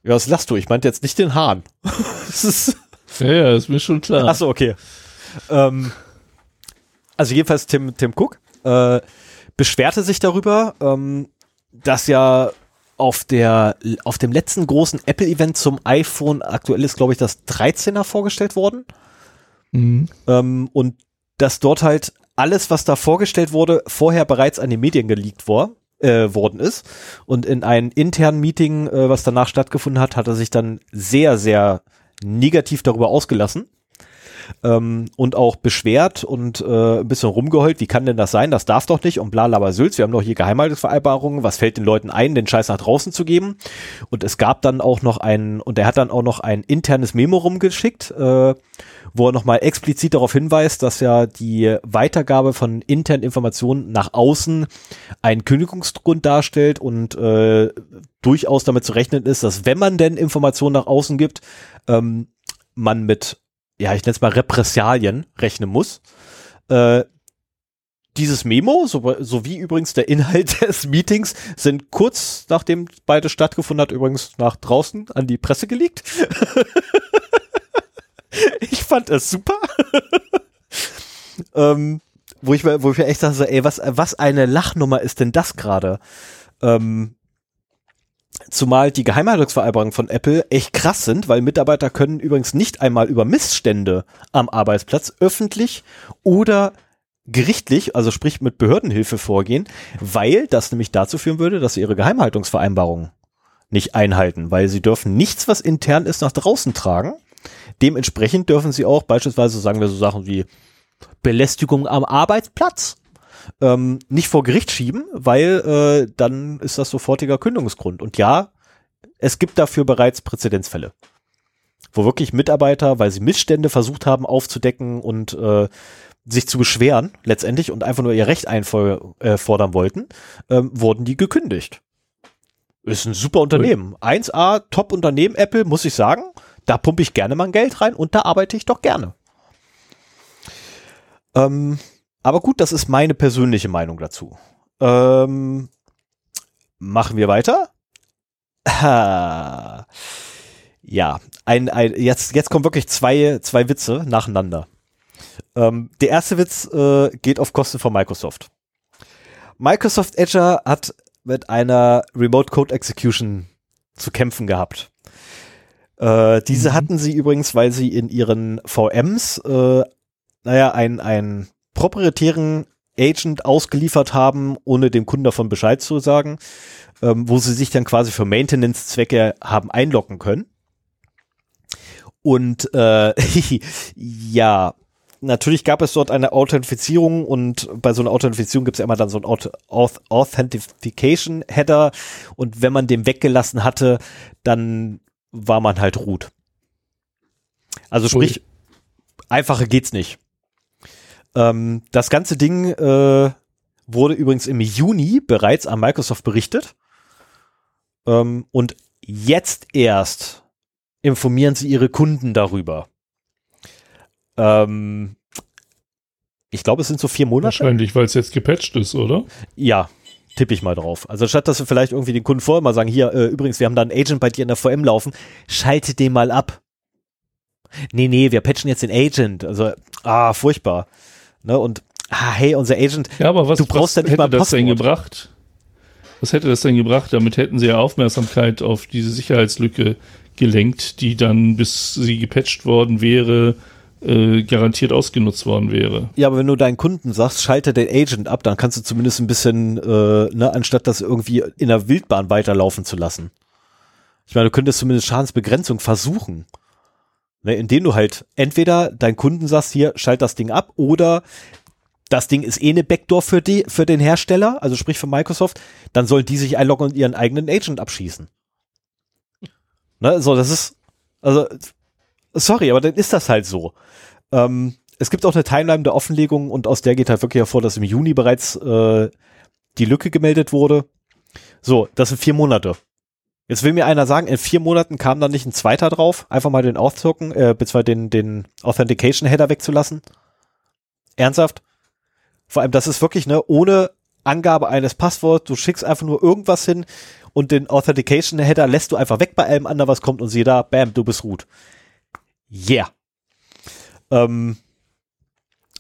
Ja, was lachst du? Ich meinte jetzt nicht den Hahn. *laughs* das ist ja, ja, ist mir schon klar. Achso, okay. Ähm, also jedenfalls Tim, Tim Cook äh, beschwerte sich darüber, ähm, dass ja auf der auf dem letzten großen Apple-Event zum iPhone aktuell ist, glaube ich, das 13er vorgestellt worden. Mhm. Ähm, und dass dort halt alles, was da vorgestellt wurde, vorher bereits an die Medien geleakt war, äh, worden ist. Und in einem internen Meeting, äh, was danach stattgefunden hat, hat er sich dann sehr, sehr negativ darüber ausgelassen ähm, und auch beschwert und äh, ein bisschen rumgeheult, wie kann denn das sein, das darf doch nicht und bla bla Sülz, wir haben doch hier Geheimhaltungsvereinbarungen, was fällt den Leuten ein, den Scheiß nach draußen zu geben? Und es gab dann auch noch ein, und er hat dann auch noch ein internes Memo rumgeschickt, äh, wo er nochmal explizit darauf hinweist, dass ja die Weitergabe von internen Informationen nach außen einen Kündigungsgrund darstellt und äh, durchaus damit zu rechnen ist, dass wenn man denn Informationen nach außen gibt, ähm, man mit ja, ich nenne es mal Repressalien rechnen muss. Äh, dieses Memo, so, sowie übrigens der Inhalt *laughs* des Meetings, sind kurz nachdem beide stattgefunden hat, übrigens nach draußen an die Presse gelegt. *laughs* ich fand es super. *laughs* ähm, wo ich mir, wo ich mir echt dachte, ey, was, was eine Lachnummer ist denn das gerade? Ähm, Zumal die Geheimhaltungsvereinbarungen von Apple echt krass sind, weil Mitarbeiter können übrigens nicht einmal über Missstände am Arbeitsplatz öffentlich oder gerichtlich, also sprich mit Behördenhilfe vorgehen, weil das nämlich dazu führen würde, dass sie ihre Geheimhaltungsvereinbarungen nicht einhalten, weil sie dürfen nichts, was intern ist, nach draußen tragen. Dementsprechend dürfen sie auch beispielsweise, sagen wir so Sachen wie Belästigung am Arbeitsplatz ähm, nicht vor Gericht schieben, weil äh, dann ist das sofortiger Kündigungsgrund. Und ja, es gibt dafür bereits Präzedenzfälle, wo wirklich Mitarbeiter, weil sie Missstände versucht haben aufzudecken und äh, sich zu beschweren letztendlich und einfach nur ihr Recht einfordern äh, wollten, ähm, wurden die gekündigt. Ist ein super Unternehmen. 1A, Top-Unternehmen, Apple, muss ich sagen. Da pumpe ich gerne mein Geld rein und da arbeite ich doch gerne. Ähm, aber gut, das ist meine persönliche Meinung dazu. Ähm, machen wir weiter. Ha. Ja, ein, ein, jetzt, jetzt kommen wirklich zwei, zwei Witze nacheinander. Ähm, der erste Witz äh, geht auf Kosten von Microsoft. Microsoft Azure hat mit einer Remote Code Execution zu kämpfen gehabt. Äh, diese mhm. hatten sie übrigens, weil sie in ihren VMs, äh, naja, ein, ein proprietären Agent ausgeliefert haben, ohne dem Kunden davon Bescheid zu sagen, ähm, wo sie sich dann quasi für Maintenance-Zwecke haben einloggen können. Und äh, *laughs* ja, natürlich gab es dort eine Authentifizierung und bei so einer Authentifizierung gibt es ja immer dann so ein Auth Authentication Header und wenn man den weggelassen hatte, dann war man halt root. Also sprich, Ui. einfacher geht's nicht. Ähm, das ganze Ding äh, wurde übrigens im Juni bereits an Microsoft berichtet ähm, und jetzt erst informieren sie ihre Kunden darüber. Ähm, ich glaube, es sind so vier Monate. Wahrscheinlich, weil es jetzt gepatcht ist, oder? Ja, tippe ich mal drauf. Also statt dass wir vielleicht irgendwie den Kunden vorher mal sagen, hier, äh, übrigens, wir haben da einen Agent bei dir in der VM laufen, schalte den mal ab. Nee, nee, wir patchen jetzt den Agent. Also, ah, furchtbar. Ne, und, ah, hey, unser Agent, ja, aber was, du brauchst was ja nicht mal das denn gebracht? Was hätte das denn gebracht? Damit hätten sie ja Aufmerksamkeit auf diese Sicherheitslücke gelenkt, die dann, bis sie gepatcht worden wäre, äh, garantiert ausgenutzt worden wäre. Ja, aber wenn du deinen Kunden sagst, schalte den Agent ab, dann kannst du zumindest ein bisschen, äh, ne, anstatt das irgendwie in der Wildbahn weiterlaufen zu lassen. Ich meine, du könntest zumindest Schadensbegrenzung versuchen. Ne, indem du halt entweder deinen Kunden sagst, hier, schalt das Ding ab, oder das Ding ist eh eine Backdoor für die, für den Hersteller, also sprich für Microsoft, dann sollen die sich einloggen und ihren eigenen Agent abschießen. Ne, so, das ist, also, sorry, aber dann ist das halt so. Ähm, es gibt auch eine Timeline der Offenlegung und aus der geht halt wirklich hervor, dass im Juni bereits äh, die Lücke gemeldet wurde. So, das sind vier Monate. Jetzt will mir einer sagen, in vier Monaten kam dann nicht ein zweiter drauf, einfach mal den Authtoken, äh, beziehungsweise den, den Authentication Header wegzulassen. Ernsthaft? Vor allem, das ist wirklich, ne, ohne Angabe eines Passworts, du schickst einfach nur irgendwas hin und den Authentication Header lässt du einfach weg bei allem anderen, was kommt und sieh da, bam, du bist root. Yeah. Ähm,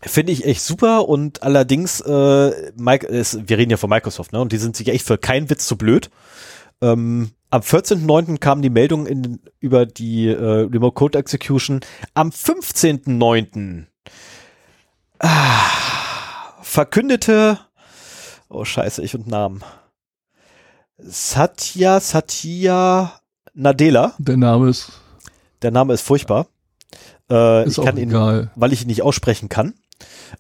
Finde ich echt super und allerdings, äh, Mike, ist, wir reden ja von Microsoft, ne? Und die sind sich echt für keinen Witz zu blöd. Ähm, am 14.09. kam die Meldung in, über die äh, Remote Code Execution. Am 15.09. Ah, verkündete, oh scheiße, ich und Namen. Satya Satya Nadella. Der Name ist. Der Name ist furchtbar. Äh, ich kann ihn, egal. weil ich ihn nicht aussprechen kann.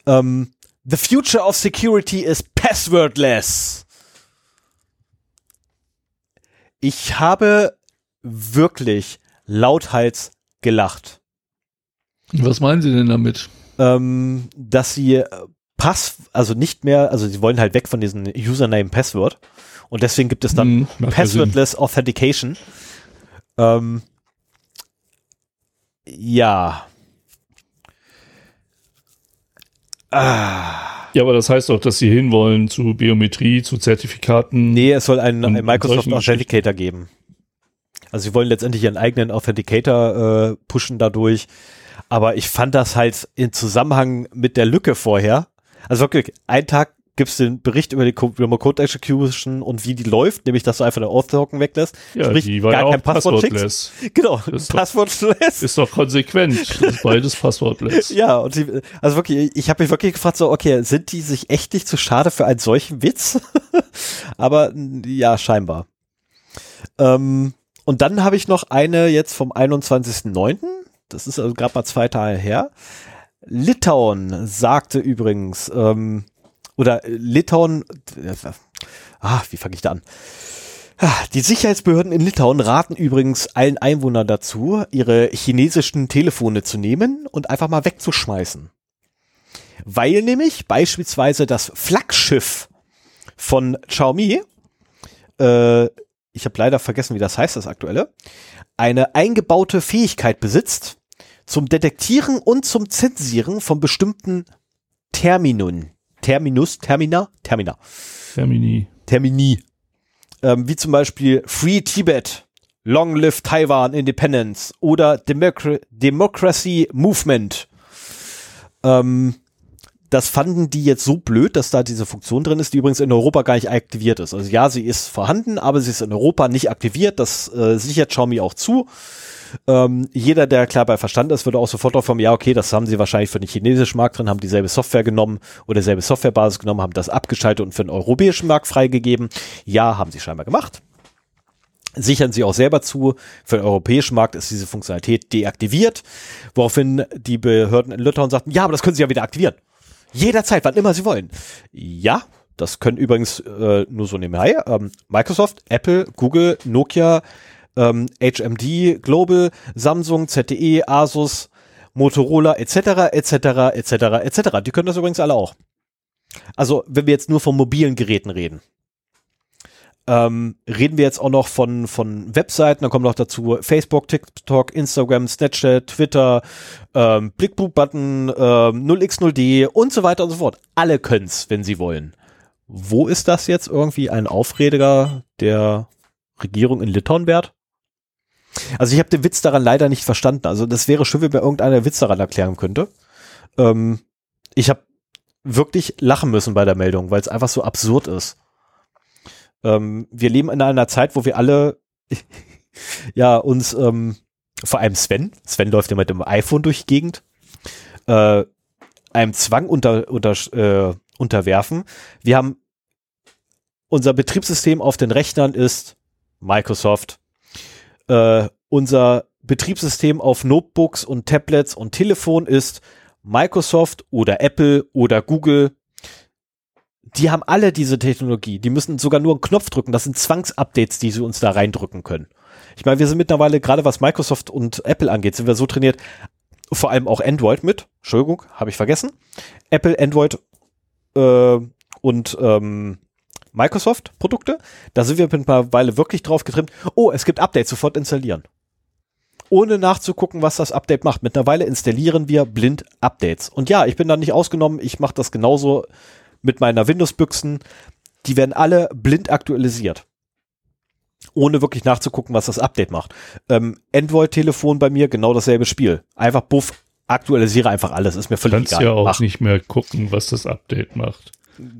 Ähm, The future of security is passwordless. Ich habe wirklich lauthals gelacht. Was meinen Sie denn damit? Ähm, dass sie äh, Pass, also nicht mehr, also sie wollen halt weg von diesem Username Password und deswegen gibt es dann hm, Passwordless Authentication. Ähm, ja. Ah. Ja, aber das heißt doch, dass sie hinwollen zu Biometrie, zu Zertifikaten. Nee, es soll einen, einen Microsoft Authenticator geben. Also sie wollen letztendlich ihren eigenen Authenticator äh, pushen dadurch. Aber ich fand das halt in Zusammenhang mit der Lücke vorher. Also wirklich, ein Tag gibt es den Bericht über die Remote Code Execution und wie die läuft, nämlich dass du einfach den Auth-Token weglässt. Ja, Sprich, die war gar ja kein Passwort passwortless. Genau, ist passwortless. Ist doch konsequent. *laughs* ist beides passwortless. Ja, und die, also wirklich, ich habe mich wirklich gefragt, so, okay, sind die sich echt nicht zu schade für einen solchen Witz? *laughs* Aber ja, scheinbar. Ähm, und dann habe ich noch eine jetzt vom 21.09. Das ist also gerade mal zwei Tage her. Litauen sagte übrigens, ähm, oder Litauen, ah, wie fange ich da an? Ah, die Sicherheitsbehörden in Litauen raten übrigens allen Einwohnern dazu, ihre chinesischen Telefone zu nehmen und einfach mal wegzuschmeißen. Weil nämlich beispielsweise das Flaggschiff von Xiaomi, äh, ich habe leider vergessen, wie das heißt, das aktuelle, eine eingebaute Fähigkeit besitzt zum Detektieren und zum Zensieren von bestimmten Terminen. Terminus, Termina, Termina. Termini. Termini. Ähm, wie zum Beispiel Free Tibet, Long Live Taiwan Independence oder Democra Democracy Movement. Ähm, das fanden die jetzt so blöd, dass da diese Funktion drin ist, die übrigens in Europa gar nicht aktiviert ist. Also ja, sie ist vorhanden, aber sie ist in Europa nicht aktiviert. Das äh, sichert Xiaomi auch zu. Ähm, jeder, der klar bei Verstand ist, würde auch sofort drauf kommen, ja, okay, das haben sie wahrscheinlich für den chinesischen Markt drin, haben dieselbe Software genommen oder dieselbe Softwarebasis genommen, haben das abgeschaltet und für den europäischen Markt freigegeben. Ja, haben sie scheinbar gemacht. Sichern sie auch selber zu. Für den europäischen Markt ist diese Funktionalität deaktiviert, woraufhin die Behörden in Litauen sagten, ja, aber das können sie ja wieder aktivieren. Jederzeit, wann immer sie wollen. Ja, das können übrigens äh, nur so nebenbei. Ähm, Microsoft, Apple, Google, Nokia, ähm, HMD, Global, Samsung, ZTE, Asus, Motorola etc. etc. etc. etc. Die können das übrigens alle auch. Also wenn wir jetzt nur von mobilen Geräten reden. Ähm, reden wir jetzt auch noch von, von Webseiten, dann kommen noch dazu Facebook, TikTok, Instagram, Snapchat, Twitter, ähm, Blickbook-Button, ähm, 0x0d und so weiter und so fort. Alle können's, wenn sie wollen. Wo ist das jetzt irgendwie ein Aufrediger der Regierung in Litauen wert? Also ich habe den Witz daran leider nicht verstanden. Also das wäre schön, wenn mir irgendeiner Witz daran erklären könnte. Ähm, ich habe wirklich lachen müssen bei der Meldung, weil es einfach so absurd ist. Ähm, wir leben in einer Zeit, wo wir alle *laughs* ja uns ähm, vor allem Sven, Sven läuft ja mit dem iPhone durch die Gegend, äh, einem Zwang unter, unter, äh, unterwerfen. Wir haben unser Betriebssystem auf den Rechnern ist Microsoft. Äh, unser Betriebssystem auf Notebooks und Tablets und Telefon ist Microsoft oder Apple oder Google die haben alle diese Technologie. Die müssen sogar nur einen Knopf drücken. Das sind Zwangsupdates, die sie uns da reindrücken können. Ich meine, wir sind mittlerweile, gerade was Microsoft und Apple angeht, sind wir so trainiert, vor allem auch Android mit. Entschuldigung, habe ich vergessen. Apple, Android äh, und ähm, Microsoft-Produkte. Da sind wir mittlerweile wirklich drauf getrimmt. Oh, es gibt Updates, sofort installieren. Ohne nachzugucken, was das Update macht. Mittlerweile installieren wir blind Updates. Und ja, ich bin da nicht ausgenommen. Ich mache das genauso mit meiner Windows-Büchsen, die werden alle blind aktualisiert. Ohne wirklich nachzugucken, was das Update macht. Ähm, Android-Telefon bei mir, genau dasselbe Spiel. Einfach buff, aktualisiere einfach alles, ist mir völlig Kannst egal. ja auch Mach. nicht mehr gucken, was das Update macht.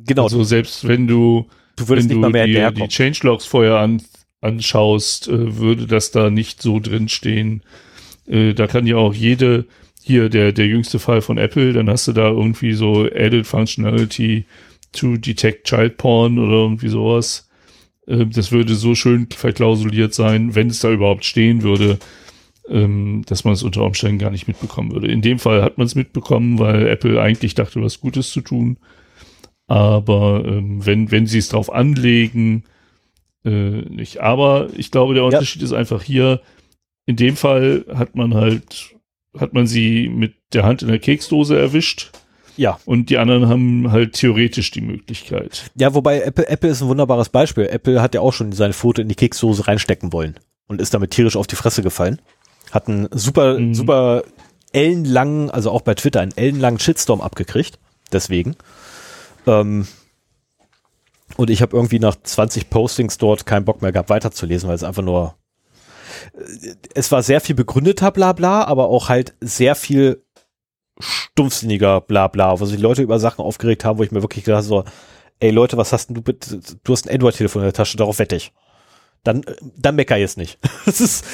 Genau, Also selbst wenn du, du würdest wenn nicht mal mehr du dir die. Changelogs vorher an, anschaust, äh, würde das da nicht so drin stehen. Äh, da kann ja auch jede, hier der, der jüngste Fall von Apple, dann hast du da irgendwie so Added Functionality to Detect Child Porn oder irgendwie sowas. Äh, das würde so schön verklausuliert sein, wenn es da überhaupt stehen würde, ähm, dass man es unter Umständen gar nicht mitbekommen würde. In dem Fall hat man es mitbekommen, weil Apple eigentlich dachte, was Gutes zu tun. Aber ähm, wenn, wenn sie es drauf anlegen, äh, nicht. Aber ich glaube, der Unterschied ist einfach hier, in dem Fall hat man halt, hat man sie mit der Hand in der Keksdose erwischt Ja, und die anderen haben halt theoretisch die Möglichkeit. ja, wobei Apple, Apple ist ein wunderbares Beispiel. Apple hat ja auch schon seine Foto in die Kekssoße reinstecken wollen und ist damit tierisch auf die Fresse gefallen. Hat einen super, Mhm. super ellenlangen, also auch bei Twitter, einen ellenlangen Shitstorm abgekriegt. Deswegen. Ähm, und ich habe irgendwie nach 20 Postings dort keinen Bock mehr gehabt, weiterzulesen, weil es einfach nur. äh, Es war sehr viel begründeter Blabla, aber auch halt sehr viel stumpfsinniger Blabla, wo sich Leute über Sachen aufgeregt haben, wo ich mir wirklich gedacht habe, so, ey Leute, was hast denn du bitte? Du hast ein Android-Telefon in der Tasche, darauf wette ich. Dann, äh, dann mecker jetzt nicht. *laughs* Das ist,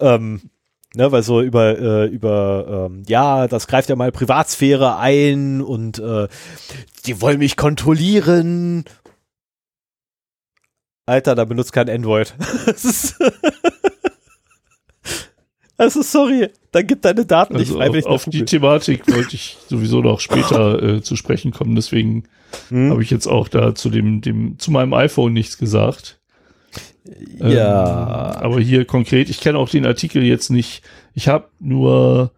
ähm, ne, weil so über, äh, über, ähm, ja, das greift ja mal Privatsphäre ein und äh, die wollen mich kontrollieren. Alter, da benutzt kein Android. *laughs* Das ist, *laughs* also sorry, dann gib deine Daten nicht Also freiwillig auf, auf die. Thematik *laughs* wollte ich sowieso noch später äh, zu sprechen kommen, deswegen Hm? habe ich jetzt auch da zu dem, dem, zu meinem iPhone nichts gesagt. Ja. Ähm, aber hier konkret, ich kenne auch den Artikel jetzt nicht. Ich habe nur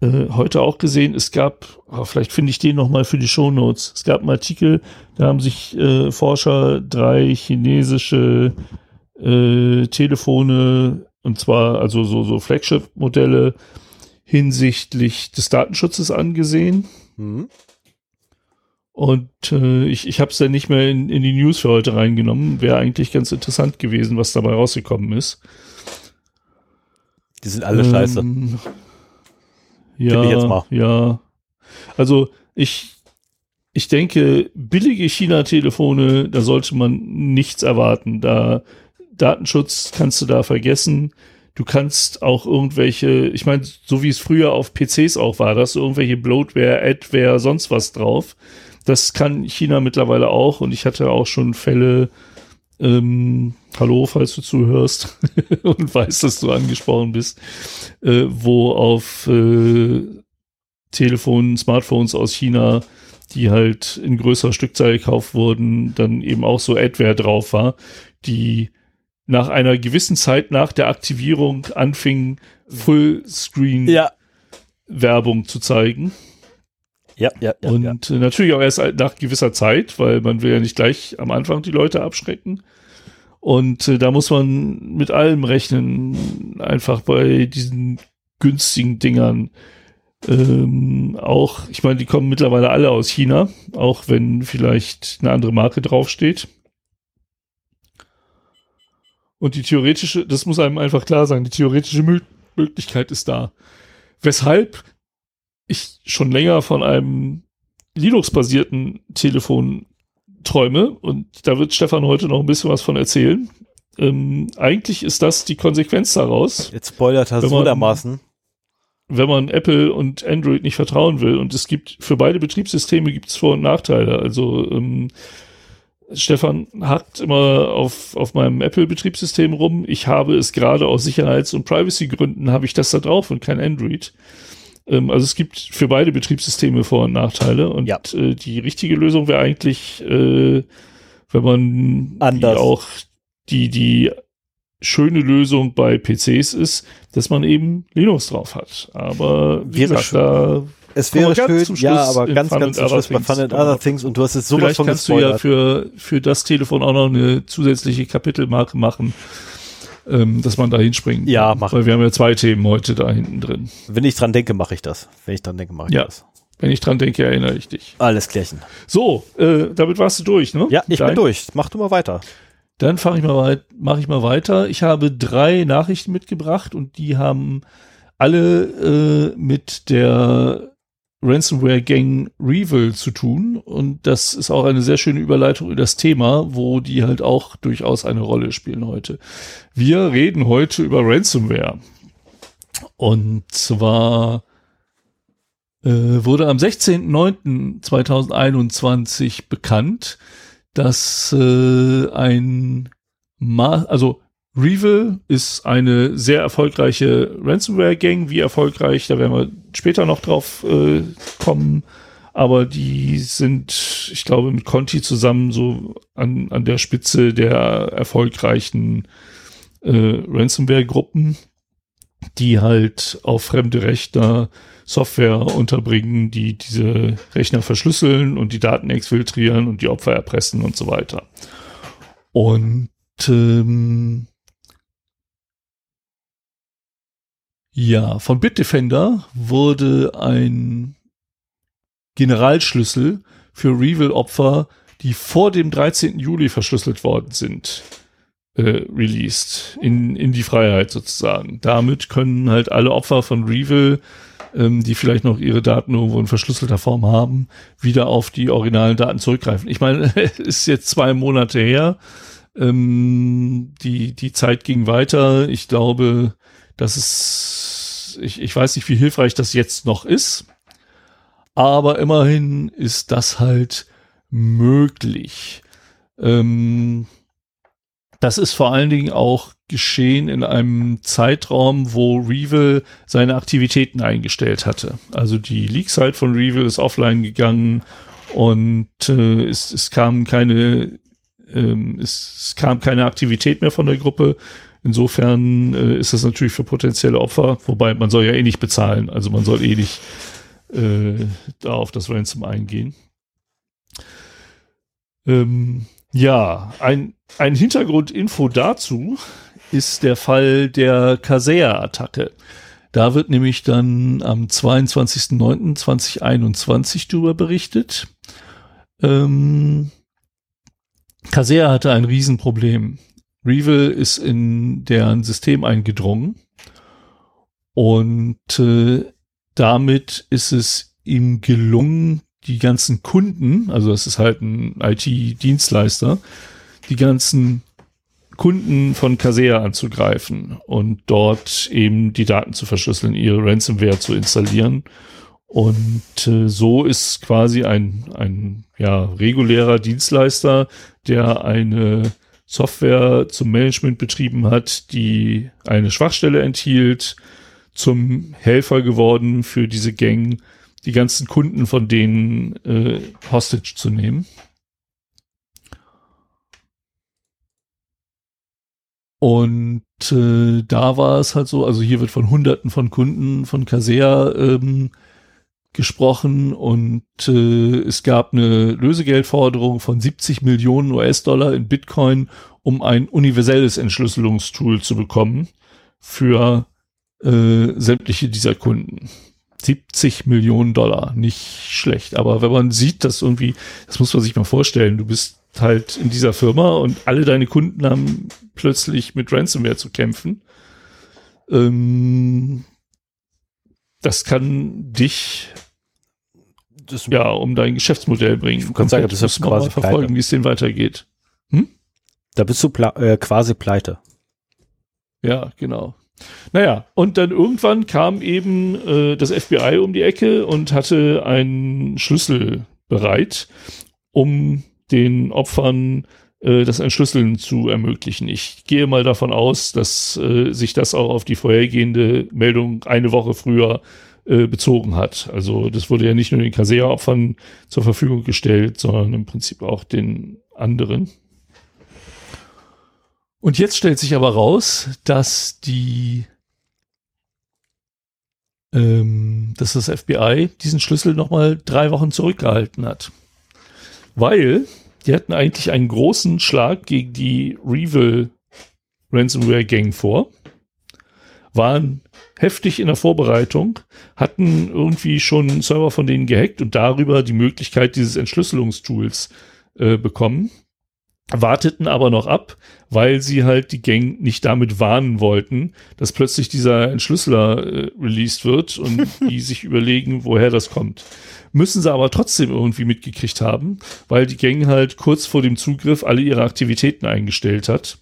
äh, heute auch gesehen, es gab, oh, vielleicht finde ich den nochmal für die Shownotes. Es gab einen Artikel, da haben sich äh, Forscher drei chinesische äh, Telefone, und zwar also so, so Flagship-Modelle, hinsichtlich des Datenschutzes angesehen. Hm? Und äh, ich, ich habe es dann nicht mehr in, in die News für heute reingenommen. Wäre eigentlich ganz interessant gewesen, was dabei rausgekommen ist. Die sind alle scheiße. Ähm, Finde Ja, ich jetzt mal. ja. Also ich, ich denke, billige China-Telefone, da sollte man nichts erwarten. Da Datenschutz kannst du da vergessen. Du kannst auch irgendwelche, ich meine, so wie es früher auf PCs auch war, dass irgendwelche Bloatware, Adware, sonst was drauf. Das kann China mittlerweile auch und ich hatte auch schon Fälle, ähm, hallo, falls du zuhörst *laughs* und weißt, dass du angesprochen bist, äh, wo auf äh, Telefonen, Smartphones aus China, die halt in größerer Stückzahl gekauft wurden, dann eben auch so Adware drauf war, die nach einer gewissen Zeit nach der Aktivierung anfing, Fullscreen Ja, Werbung zu zeigen. Ja, ja. ja, und ja. äh, natürlich auch erst nach gewisser Zeit, weil man will ja nicht gleich am Anfang die Leute abschrecken. Und äh, da muss man mit allem rechnen, einfach bei diesen günstigen Dingern. Ähm, auch, ich meine, die kommen mittlerweile alle aus China, auch wenn vielleicht eine andere Marke draufsteht. Und die theoretische, das muss einem einfach klar sein, die theoretische Mö Möglichkeit ist da. Weshalb ich schon länger von einem Linux-basierten Telefon träume und da wird Stefan heute noch ein bisschen was von erzählen. Ähm, eigentlich ist das die Konsequenz daraus, Jetzt spoilert er so dermaßen. wenn man Apple und Android nicht vertrauen will. Und es gibt für beide Betriebssysteme gibt es Vor- und Nachteile. Also ähm, Stefan hackt immer auf, auf meinem Apple-Betriebssystem rum. Ich habe es gerade aus Sicherheits- und Privacy-Gründen habe ich das da drauf und kein Android. Ähm, also es gibt für beide Betriebssysteme Vor- und Nachteile. Und Ja. äh, die richtige Lösung wäre eigentlich, äh, wenn man Anders. Die auch die, die schöne Lösung bei PCs ist, dass man eben Linux drauf hat. Aber wie Wäre gesagt, schön. da Es wäre schön, ja, aber ganz, Fun ganz zum Schluss bei Fun and Other Things und du hast jetzt sowas vielleicht von kannst du ja für, für das Telefon auch noch eine zusätzliche Kapitelmarke machen, ähm, dass man da hinspringen kann. Ja, machen Weil wir haben ja zwei Themen heute da hinten drin. Wenn ich dran denke, mache ich das. Wenn ich dran denke, mache ich Ja. das. Wenn ich dran denke, erinnere ich dich. Alles klärchen. So, äh, damit warst du durch, ne? Ja, ich Dein- bin durch. Mach du mal weiter. Dann fange ich mal weit, mache ich mal weiter. Ich habe drei Nachrichten mitgebracht und die haben alle äh, mit der Ransomware Gang Revil zu tun und das ist auch eine sehr schöne Überleitung in das Thema, wo die halt auch durchaus eine Rolle spielen heute. Wir reden heute über Ransomware und zwar äh, wurde am 16.09.2021 bekannt, dass äh, ein Ma also Revil ist eine sehr erfolgreiche Ransomware-Gang. Wie erfolgreich, da werden wir später noch drauf äh, kommen. Aber die sind, ich glaube, mit Conti zusammen so an, an der Spitze der erfolgreichen äh, Ransomware-Gruppen, die halt auf fremde Rechner Software unterbringen, die diese Rechner verschlüsseln und die Daten exfiltrieren und die Opfer erpressen und so weiter. Und ähm, ja, von Bitdefender wurde ein Generalschlüssel für Revil-Opfer, die vor dem 13. Juli verschlüsselt worden sind, äh, released, in, in die Freiheit sozusagen. Damit können halt alle Opfer von Revil, ähm, die vielleicht noch ihre Daten irgendwo in verschlüsselter Form haben, wieder auf die originalen Daten zurückgreifen. Ich meine, *laughs* ist jetzt zwei Monate her. Ähm, die, die Zeit ging weiter. Ich glaube, dass es, ich, ich weiß nicht, wie hilfreich das jetzt noch ist. Aber immerhin ist das halt möglich. Ähm, das ist vor allen Dingen auch geschehen in einem Zeitraum, wo Revil seine Aktivitäten eingestellt hatte. Also die Leak-Site von Revil ist offline gegangen und äh, es, es kam keine ähm, es, es kam keine Aktivität mehr von der Gruppe. Insofern äh, ist das natürlich für potenzielle Opfer, wobei man soll ja eh nicht bezahlen, also man soll eh nicht äh, da auf das Ransom eingehen. Ähm, ja, ein, ein Hintergrundinfo dazu ist der Fall der Kaseya-Attacke. Da wird nämlich dann am 22.09.2021 drüber berichtet. Ähm, Kaseya hatte ein Riesenproblem. Revil ist in deren System eingedrungen und äh, damit ist es ihm gelungen, die ganzen Kunden, also das ist halt ein IT-Dienstleister, die ganzen Kunden von Casea anzugreifen und dort eben die Daten zu verschlüsseln, ihre Ransomware zu installieren. Und äh, so ist quasi ein, ein ja, regulärer Dienstleister, der eine Software zum Management betrieben hat, die eine Schwachstelle enthielt, zum Helfer geworden für diese Gang, die ganzen Kunden von denen äh, hostage zu nehmen. Und äh, da war es halt so, also hier wird von Hunderten von Kunden von Casea ähm, gesprochen und äh, es gab eine Lösegeldforderung von 70 Millionen US-Dollar in Bitcoin, um ein universelles Entschlüsselungstool zu bekommen für äh, sämtliche dieser Kunden. 70 Millionen Dollar, nicht schlecht. Aber wenn man sieht, dass irgendwie, das muss man sich mal vorstellen, du bist halt in dieser Firma und alle deine Kunden haben plötzlich mit Ransomware zu kämpfen. Ähm, das kann dich das, ja um dein Geschäftsmodell bringen. Ich kann sagen, das ist quasi verfolgen, wie es denen weitergeht. Hm? Da bist du äh, quasi pleite. Ja, genau. Naja, und dann irgendwann kam eben äh, das FBI um die Ecke und hatte einen Schlüssel bereit, um den Opfern äh, das Entschlüsseln zu ermöglichen. Ich gehe mal davon aus, dass äh, sich das auch auf die vorhergehende Meldung eine Woche früher äh, bezogen hat. Also das wurde ja nicht nur den Kasea-Opfern zur Verfügung gestellt, sondern im Prinzip auch den anderen. Und jetzt stellt sich aber raus, dass die ähm, dass das FBI diesen Schlüssel nochmal drei Wochen zurückgehalten hat. Weil die hatten eigentlich einen großen Schlag gegen die Revil Ransomware Gang vor, waren heftig in der Vorbereitung, hatten irgendwie schon einen Server von denen gehackt und darüber die Möglichkeit dieses Entschlüsselungstools äh, bekommen warteten aber noch ab, weil sie halt die Gang nicht damit warnen wollten, dass plötzlich dieser Entschlüsseler äh, released wird und *laughs* die sich überlegen, woher das kommt. Müssen sie aber trotzdem irgendwie mitgekriegt haben, weil die Gang halt kurz vor dem Zugriff alle ihre Aktivitäten eingestellt hat.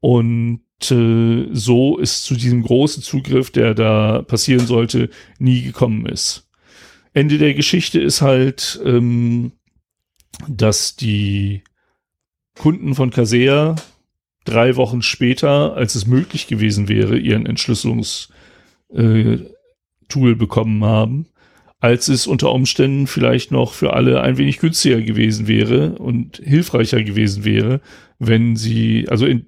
Und äh, so ist zu diesem großen Zugriff, der da passieren sollte, nie gekommen ist. Ende der Geschichte ist halt, ähm, dass die Kunden von Casea drei Wochen später, als es möglich gewesen wäre, ihren Entschlüsselungstool äh, bekommen haben, als es unter Umständen vielleicht noch für alle ein wenig günstiger gewesen wäre und hilfreicher gewesen wäre, wenn sie, also in,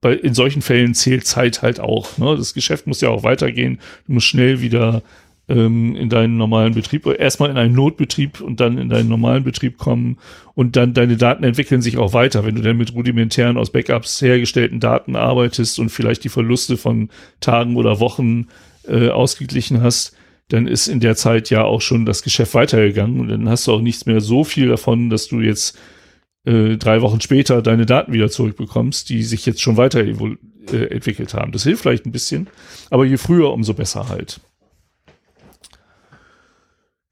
bei, in solchen Fällen zählt Zeit halt auch. Ne? Das Geschäft muss ja auch weitergehen. Du musst schnell wieder ähm, in deinen normalen Betrieb, erstmal in einen Notbetrieb und dann in deinen normalen Betrieb kommen und dann deine Daten entwickeln sich auch weiter. Wenn du dann mit rudimentären aus Backups hergestellten Daten arbeitest und vielleicht die Verluste von Tagen oder Wochen äh, ausgeglichen hast, dann ist in der Zeit ja auch schon das Geschäft weitergegangen und dann hast du auch nichts mehr so viel davon, dass du jetzt äh, drei Wochen später deine Daten wieder zurückbekommst, die sich jetzt schon weiter äh, entwickelt haben. Das hilft vielleicht ein bisschen, aber je früher, umso besser halt.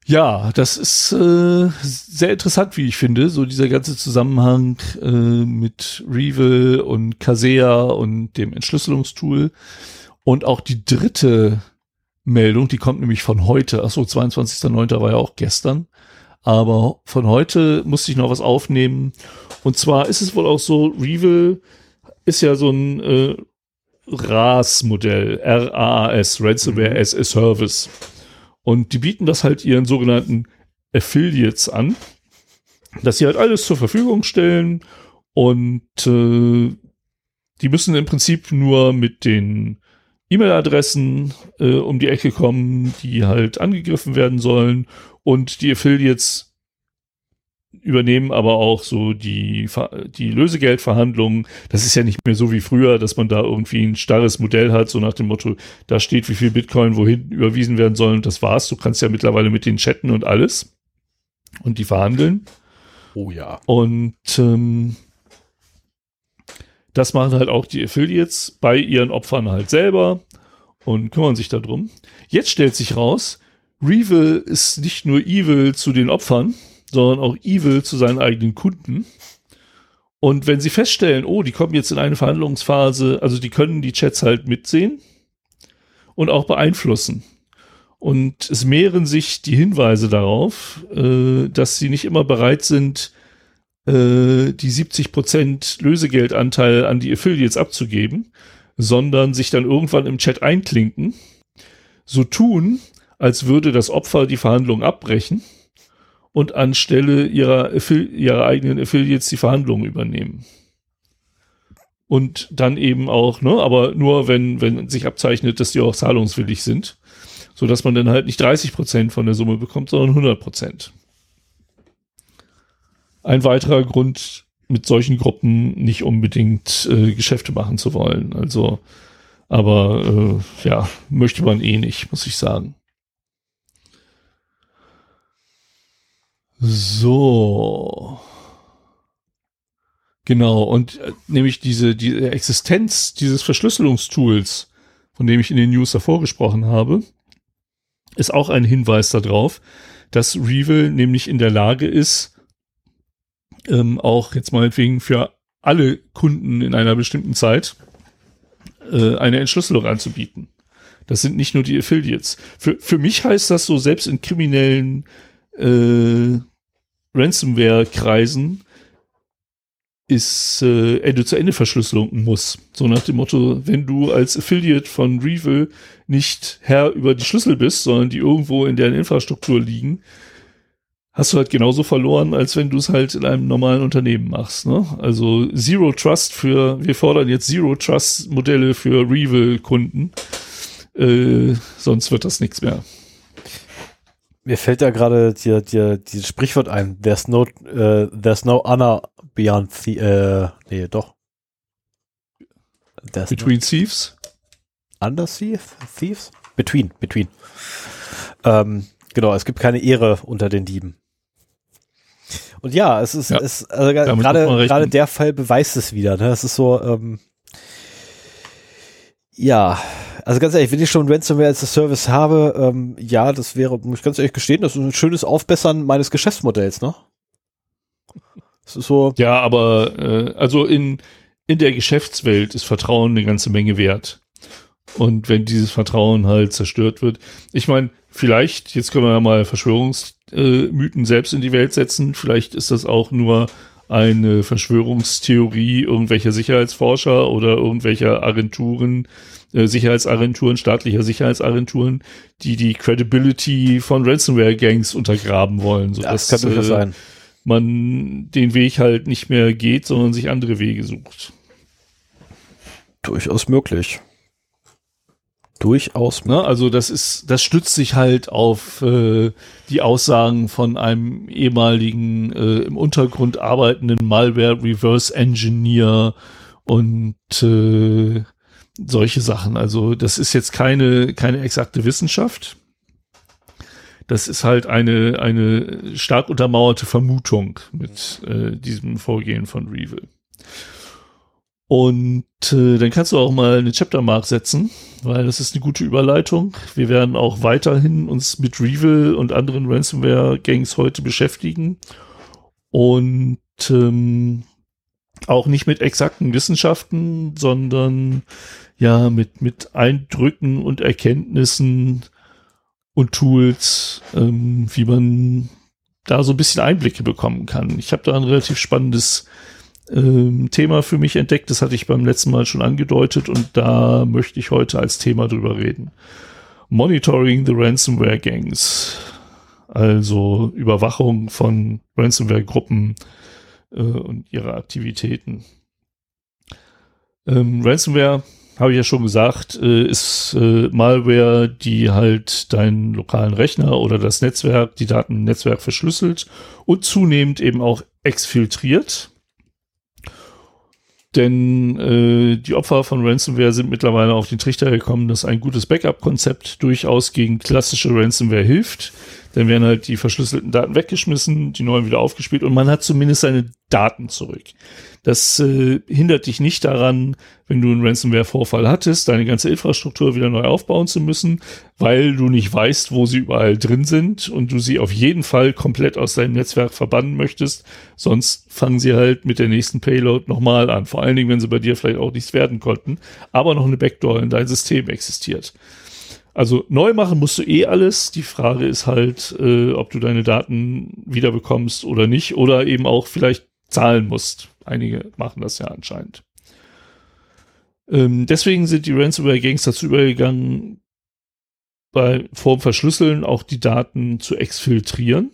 Ja, das ist äh, sehr interessant, wie ich finde, so dieser ganze Zusammenhang äh, mit Revil und Casea und dem Entschlüsselungstool. Und auch die dritte Meldung, die kommt nämlich von heute. Achso, 22.09. war ja auch gestern. Aber von heute musste ich noch was aufnehmen. Und zwar ist es wohl auch so, Revil ist ja so ein äh, RAS-Modell, R-A-A-S, Ransomware mhm. as a Service. Und die bieten das halt ihren sogenannten Affiliates an, dass sie halt alles zur Verfügung stellen und äh, die müssen im Prinzip nur mit den E-Mail-Adressen äh, um die Ecke kommen, die halt angegriffen werden sollen und die Affiliates übernehmen aber auch so die, die Lösegeldverhandlungen. Das ist ja nicht mehr so wie früher, dass man da irgendwie ein starres Modell hat, so nach dem Motto, da steht, wie viel Bitcoin wohin überwiesen werden soll und das war's. Du kannst ja mittlerweile mit den chatten und alles und die verhandeln. Oh ja. Und ähm, das machen halt auch die Affiliates bei ihren Opfern halt selber und kümmern sich darum. Jetzt stellt sich raus, Revel ist nicht nur evil zu den Opfern, sondern auch evil zu seinen eigenen Kunden. Und wenn sie feststellen, oh, die kommen jetzt in eine Verhandlungsphase, also die können die Chats halt mitsehen und auch beeinflussen. Und es mehren sich die Hinweise darauf, äh, dass sie nicht immer bereit sind, äh, die 70% Lösegeldanteil an die Affiliates abzugeben, sondern sich dann irgendwann im Chat einklinken, so tun, als würde das Opfer die Verhandlung abbrechen und anstelle ihrer, ihrer eigenen Affiliates die Verhandlungen übernehmen. Und dann eben auch, ne, aber nur wenn, wenn sich abzeichnet, dass die auch zahlungswillig sind, so dass man dann halt nicht 30 Prozent von der Summe bekommt, sondern 100 Prozent. Ein weiterer Grund, mit solchen Gruppen nicht unbedingt äh, Geschäfte machen zu wollen. Also, aber äh, ja, möchte man eh nicht, muss ich sagen. So. Genau, und äh, nämlich diese, die Existenz dieses Verschlüsselungstools, von dem ich in den News davor gesprochen habe, ist auch ein Hinweis darauf, dass Revil nämlich in der Lage ist, ähm, auch jetzt meinetwegen für alle Kunden in einer bestimmten Zeit äh, eine Entschlüsselung anzubieten. Das sind nicht nur die Affiliates. Für, für mich heißt das so, selbst in kriminellen äh, Ransomware-Kreisen ist äh, Ende-zu-Ende-Verschlüsselung muss. So nach dem Motto, wenn du als Affiliate von Revil nicht Herr über die Schlüssel bist, sondern die irgendwo in deren Infrastruktur liegen, hast du halt genauso verloren, als wenn du es halt in einem normalen Unternehmen machst. Ne? Also Zero Trust für, wir fordern jetzt Zero Trust Modelle für Revil-Kunden, äh, sonst wird das nichts mehr. Mir fällt da gerade dir, dir, dieses Sprichwort ein. There's no, uh, there's no honor beyond the, äh, nee, doch. There's Between no Thieves? Under Thieves? Between, between. Ähm, genau, es gibt keine Ehre unter den Dieben. Und ja, es ist, ja, es, also gerade, gerade der Fall beweist es wieder. Ne? Es ist so, ähm, ja, also ganz ehrlich, wenn ich schon Ransomware als Service habe, ähm, ja, das wäre, muss ich ganz ehrlich gestehen, das ist ein schönes Aufbessern meines Geschäftsmodells, ne? Das ist so. Ja, aber äh, also in, in der Geschäftswelt ist Vertrauen eine ganze Menge wert. Und wenn dieses Vertrauen halt zerstört wird, ich meine, vielleicht, jetzt können wir ja mal Verschwörungsmythen äh, selbst in die Welt setzen, vielleicht ist das auch nur eine Verschwörungstheorie irgendwelcher Sicherheitsforscher oder irgendwelcher Agenturen, äh, Sicherheitsagenturen, staatlicher Sicherheitsagenturen, die die Credibility von Ransomware-Gangs untergraben wollen. Sodass, das kann durchaus äh, sein. Man den Weg halt nicht mehr geht, sondern sich andere Wege sucht. Durchaus möglich. Durchaus. Ne? Also das ist, das stützt sich halt auf äh, die Aussagen von einem ehemaligen äh, im Untergrund arbeitenden Malware Reverse Engineer und äh, solche Sachen. Also das ist jetzt keine, keine exakte Wissenschaft. Das ist halt eine, eine stark untermauerte Vermutung mit äh, diesem Vorgehen von Revil. Und äh, dann kannst du auch mal eine Chaptermark setzen, weil das ist eine gute Überleitung. Wir werden auch weiterhin uns mit Revil und anderen Ransomware-Gangs heute beschäftigen. Und ähm, auch nicht mit exakten Wissenschaften, sondern ja mit, mit Eindrücken und Erkenntnissen und Tools, ähm, wie man da so ein bisschen Einblicke bekommen kann. Ich habe da ein relativ spannendes ähm, Thema für mich entdeckt. Das hatte ich beim letzten Mal schon angedeutet und da möchte ich heute als Thema drüber reden. Monitoring the Ransomware Gangs. Also Überwachung von Ransomware-Gruppen äh, und ihre Aktivitäten. Ähm, Ransomware, habe ich ja schon gesagt, äh, ist äh, Malware, die halt deinen lokalen Rechner oder das Netzwerk, die Daten im Netzwerk verschlüsselt und zunehmend eben auch exfiltriert denn äh, die Opfer von Ransomware sind mittlerweile auf den Trichter gekommen, dass ein gutes Backup-Konzept durchaus gegen klassische Ransomware hilft. Dann werden halt die verschlüsselten Daten weggeschmissen, die neuen wieder aufgespielt und man hat zumindest seine Daten zurück. Das äh, hindert dich nicht daran, wenn du einen Ransomware-Vorfall hattest, deine ganze Infrastruktur wieder neu aufbauen zu müssen, weil du nicht weißt, wo sie überall drin sind und du sie auf jeden Fall komplett aus deinem Netzwerk verbannen möchtest. Sonst fangen sie halt mit der nächsten Payload nochmal an. Vor allen Dingen, wenn sie bei dir vielleicht auch nichts werden konnten, aber noch eine Backdoor in dein System existiert. Also neu machen musst du eh alles. Die Frage ist halt, äh, ob du deine Daten wiederbekommst oder nicht oder eben auch vielleicht zahlen musst. Einige machen das ja anscheinend. Ähm, deswegen sind die Ransomware-Gangs dazu übergegangen, bei vorm Verschlüsseln auch die Daten zu exfiltrieren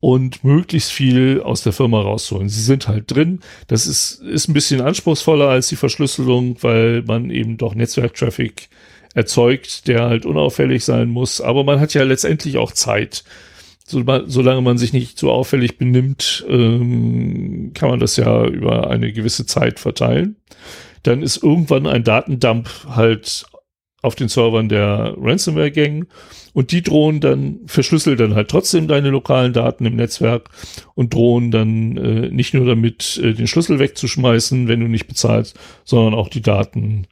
und möglichst viel aus der Firma rausholen. Sie sind halt drin. Das ist, ist ein bisschen anspruchsvoller als die Verschlüsselung, weil man eben doch Netzwerktraffic erzeugt, der halt unauffällig sein muss. Aber man hat ja letztendlich auch Zeit so, solange man sich nicht so auffällig benimmt, ähm, kann man das ja über eine gewisse Zeit verteilen. Dann ist irgendwann ein Datendump halt auf den Servern der Ransomware-Gang und die drohen dann, verschlüsseln dann halt trotzdem deine lokalen Daten im Netzwerk und drohen dann äh, nicht nur damit, äh, den Schlüssel wegzuschmeißen, wenn du nicht bezahlst, sondern auch die Daten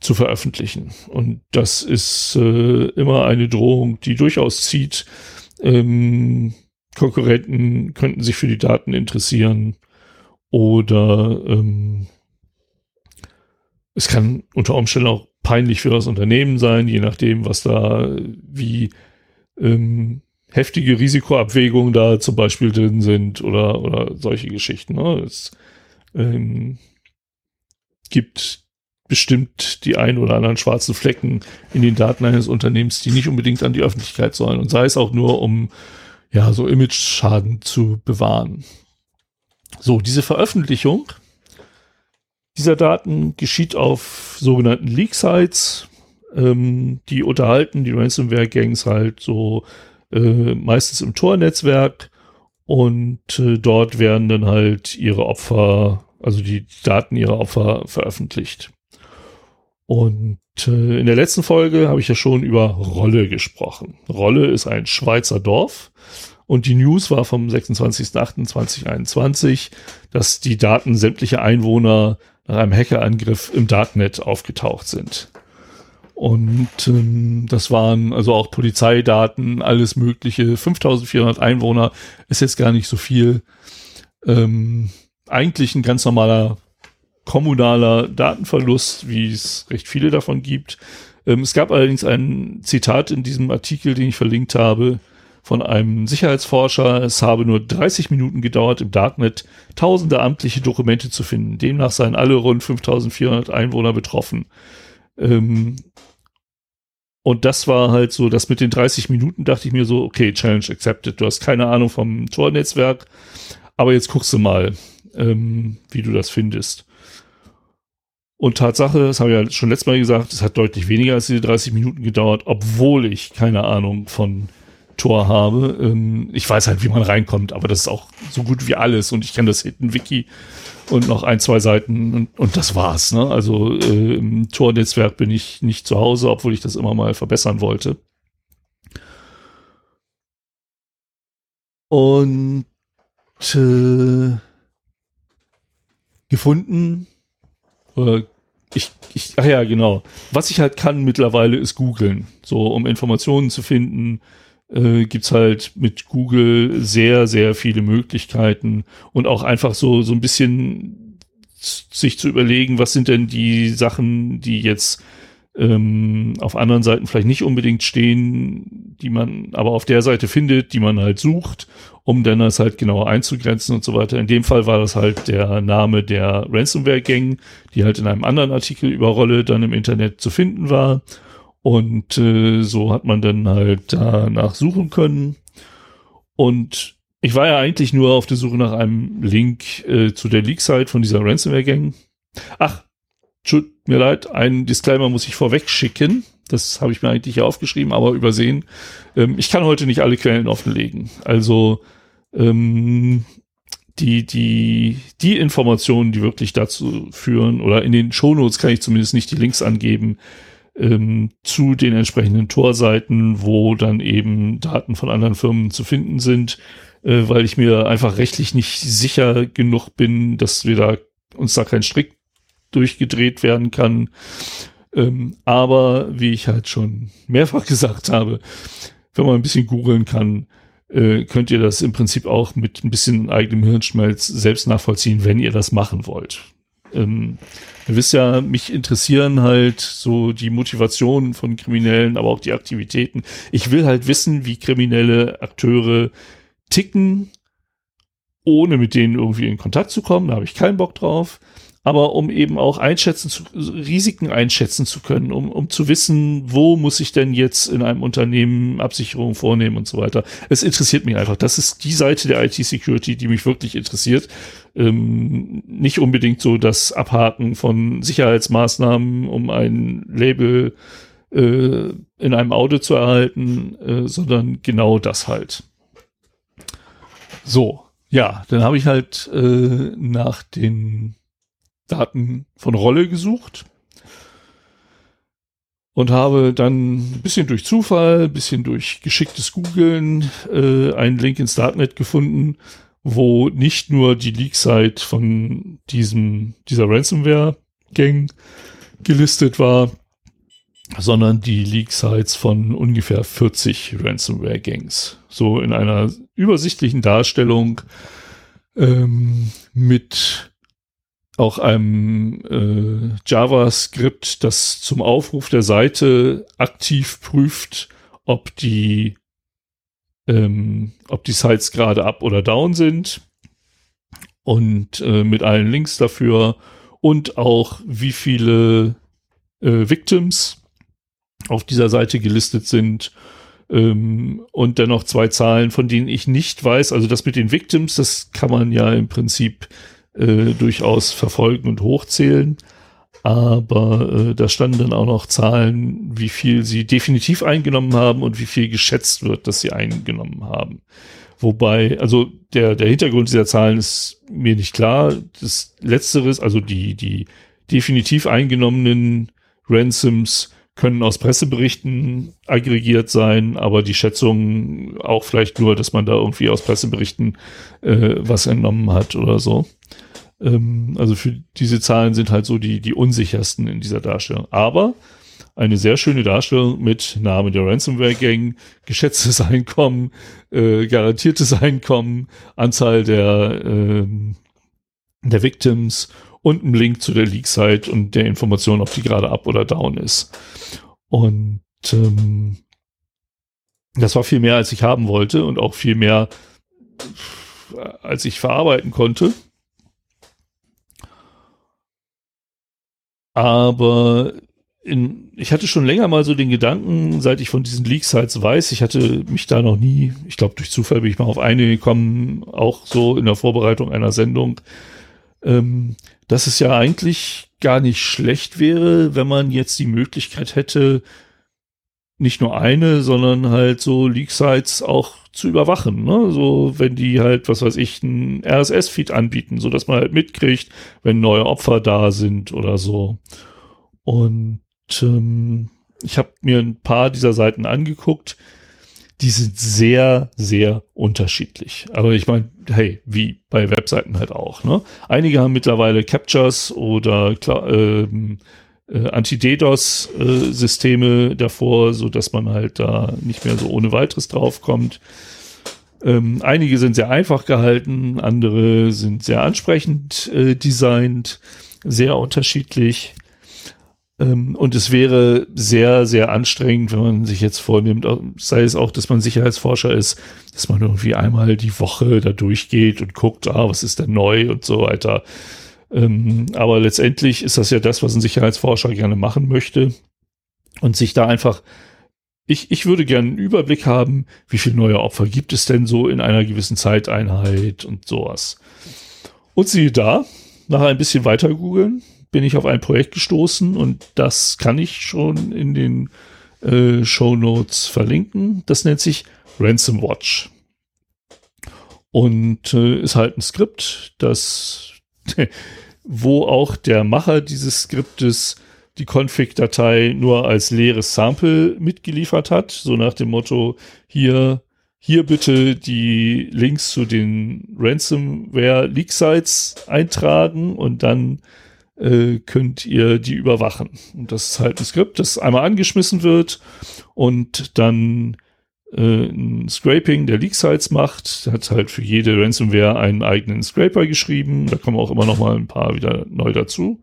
zu veröffentlichen. Und das ist äh, immer eine Drohung, die durchaus zieht, ähm, Konkurrenten könnten sich für die Daten interessieren oder ähm, es kann unter Umständen auch peinlich für das Unternehmen sein, je nachdem, was da wie ähm, heftige Risikoabwägungen da zum Beispiel drin sind oder, oder solche Geschichten. Ne? Es ähm, gibt bestimmt die ein oder anderen schwarzen Flecken in den Daten eines Unternehmens, die nicht unbedingt an die Öffentlichkeit sollen und sei es auch nur, um ja so Image-Schaden zu bewahren. So, diese Veröffentlichung dieser Daten geschieht auf sogenannten Leak-Sites. Ähm, die unterhalten die Ransomware-Gangs halt so äh, meistens im Tor-Netzwerk und äh, dort werden dann halt ihre Opfer, also die Daten ihrer Opfer veröffentlicht. Und äh, in der letzten Folge habe ich ja schon über Rolle gesprochen. Rolle ist ein Schweizer Dorf und die News war vom 26.08.2021, dass die Daten sämtlicher Einwohner nach einem Hackerangriff im Darknet aufgetaucht sind. Und ähm, das waren also auch Polizeidaten, alles Mögliche. 5400 Einwohner ist jetzt gar nicht so viel. Ähm, eigentlich ein ganz normaler kommunaler Datenverlust, wie es recht viele davon gibt. Ähm, es gab allerdings ein Zitat in diesem Artikel, den ich verlinkt habe, von einem Sicherheitsforscher. Es habe nur 30 Minuten gedauert, im Darknet tausende amtliche Dokumente zu finden. Demnach seien alle rund 5400 Einwohner betroffen. Ähm, und das war halt so, das mit den 30 Minuten dachte ich mir so, okay, Challenge accepted. Du hast keine Ahnung vom Tornetzwerk, aber jetzt guckst du mal, ähm, wie du das findest. Und Tatsache, das habe ich ja schon letztes Mal gesagt, es hat deutlich weniger als diese 30 Minuten gedauert, obwohl ich keine Ahnung von Tor habe. Ähm, ich weiß halt, wie man reinkommt, aber das ist auch so gut wie alles. Und ich kenne das Hidden Wiki und noch ein, zwei Seiten und, und das war's. Ne? Also äh, im Tor-Netzwerk bin ich nicht zu Hause, obwohl ich das immer mal verbessern wollte. Und äh, gefunden oder ich, ich, ach ja, genau. Was ich halt kann mittlerweile ist googeln. So, um Informationen zu finden, äh, gibt's halt mit Google sehr, sehr viele Möglichkeiten und auch einfach so, so ein bisschen sich zu überlegen, was sind denn die Sachen, die jetzt ähm, auf anderen Seiten vielleicht nicht unbedingt stehen, die man aber auf der Seite findet, die man halt sucht, um dann das halt genauer einzugrenzen und so weiter. In dem Fall war das halt der Name der Ransomware-Gang, die halt in einem anderen Artikel über Rolle dann im Internet zu finden war. Und äh, so hat man dann halt danach suchen können. Und ich war ja eigentlich nur auf der Suche nach einem Link äh, zu der Leak-Site von dieser Ransomware-Gang. Ach, tut mir leid, einen Disclaimer muss ich vorweg schicken. Das habe ich mir eigentlich hier aufgeschrieben, aber übersehen. Ähm, ich kann heute nicht alle Quellen offenlegen. Also ähm, die, die, die Informationen, die wirklich dazu führen, oder in den Shownotes kann ich zumindest nicht die Links angeben, ähm, zu den entsprechenden Torseiten, wo dann eben Daten von anderen Firmen zu finden sind. äh, weil ich mir einfach rechtlich nicht sicher genug bin, dass wir da uns da kein Strick durchgedreht werden kann. Ähm, aber wie ich halt schon mehrfach *laughs* gesagt habe, wenn man ein bisschen googeln kann, äh, könnt ihr das im Prinzip auch mit ein bisschen eigenem Hirnschmalz selbst nachvollziehen, wenn ihr das machen wollt. Ähm, ihr wisst ja, mich interessieren halt so die Motivationen von Kriminellen, aber auch die Aktivitäten. Ich will halt wissen, wie kriminelle Akteure ticken, ohne mit denen irgendwie in Kontakt zu kommen. Da habe ich keinen Bock drauf aber um eben auch einschätzen zu, Risiken einschätzen zu können, um, um zu wissen, wo muss ich denn jetzt in einem Unternehmen Absicherung vornehmen und so weiter. Es interessiert mich einfach. Das ist die Seite der IT-Security, die mich wirklich interessiert. Ähm, nicht unbedingt so das Abhaken von Sicherheitsmaßnahmen, um ein Label äh, in einem Auto zu erhalten, äh, sondern genau das halt. So, ja, dann habe ich halt äh, nach den Daten von Rolle gesucht und habe dann ein bisschen durch Zufall, ein bisschen durch geschicktes Googlen äh, einen Link ins Darknet gefunden, wo nicht nur die Leak-Site von diesem, dieser Ransomware-Gang gelistet war, sondern die Leak-Sites von ungefähr 40 Ransomware-Gangs. So in einer übersichtlichen Darstellung ähm, mit auch einem äh, JavaScript, das zum Aufruf der Seite aktiv prüft, ob die, ähm, ob die Sites gerade up oder down sind und äh, mit allen Links dafür und auch wie viele äh, Victims auf dieser Seite gelistet sind ähm, und dann noch zwei Zahlen, von denen ich nicht weiß. Also das mit den Victims, das kann man ja im Prinzip äh, durchaus verfolgen und hochzählen. Aber äh, da standen dann auch noch Zahlen, wie viel sie definitiv eingenommen haben und wie viel geschätzt wird, dass sie eingenommen haben. Wobei, also der, der Hintergrund dieser Zahlen ist mir nicht klar. Das Letzteres, also die, die definitiv eingenommenen Ransoms können aus Presseberichten aggregiert sein, aber die Schätzung auch vielleicht nur, dass man da irgendwie aus Presseberichten äh, was entnommen hat oder so. Ähm, also für diese Zahlen sind halt so die, die unsichersten in dieser Darstellung. Aber eine sehr schöne Darstellung mit Name der Ransomware Gang, geschätztes *laughs* Einkommen, äh, garantiertes Einkommen, Anzahl der, äh, der Victims und ein Link zu der Leak-Site und der Information, ob die gerade up oder down ist. Und ähm, das war viel mehr, als ich haben wollte und auch viel mehr, als ich verarbeiten konnte. Aber in, ich hatte schon länger mal so den Gedanken, seit ich von diesen Leak-Sites weiß, ich hatte mich da noch nie, ich glaube durch Zufall bin ich mal auf eine gekommen, auch so in der Vorbereitung einer Sendung, ähm, dass es ja eigentlich gar nicht schlecht wäre, wenn man jetzt die Möglichkeit hätte, nicht nur eine, sondern halt so Leak-Sites auch zu überwachen. Ne? So, wenn die halt, was weiß ich, einen RSS-Feed anbieten, so dass man halt mitkriegt, wenn neue Opfer da sind oder so. Und ähm, ich habe mir ein paar dieser Seiten angeguckt. Die sind sehr, sehr unterschiedlich. Aber ich meine, hey, wie bei Webseiten halt auch. Ne? Einige haben mittlerweile Captures oder ähm, äh, Anti-DDoS-Systeme äh, davor, so dass man halt da nicht mehr so ohne weiteres draufkommt. Ähm, einige sind sehr einfach gehalten, andere sind sehr ansprechend äh, designt, sehr unterschiedlich. Ähm, und es wäre sehr, sehr anstrengend, wenn man sich jetzt vornimmt, sei es auch, dass man Sicherheitsforscher ist, dass man irgendwie einmal die Woche da durchgeht und guckt, ah, was ist denn neu und so weiter. Ähm, aber letztendlich ist das ja das, was ein Sicherheitsforscher gerne machen möchte und sich da einfach ich, ich würde gerne einen Überblick haben, wie viele neue Opfer gibt es denn so in einer gewissen Zeiteinheit und sowas. Und siehe da, nach ein bisschen weiter googeln, bin ich auf ein Projekt gestoßen und das kann ich schon in den äh, Show Notes verlinken. Das nennt sich Ransom Watch. Und äh, ist halt ein Skript, das *laughs* wo auch der Macher dieses Skriptes die Config-Datei nur als leeres Sample mitgeliefert hat, so nach dem Motto, hier hier bitte die Links zu den Ransomware-Leak-Sites eintragen und dann äh, könnt ihr die überwachen. Und das ist halt ein Skript, das einmal angeschmissen wird und dann äh, ein Scraping der Leak-Sites macht. Hat halt für jede Ransomware einen eigenen Scraper geschrieben. Da kommen auch immer noch mal ein paar wieder neu dazu.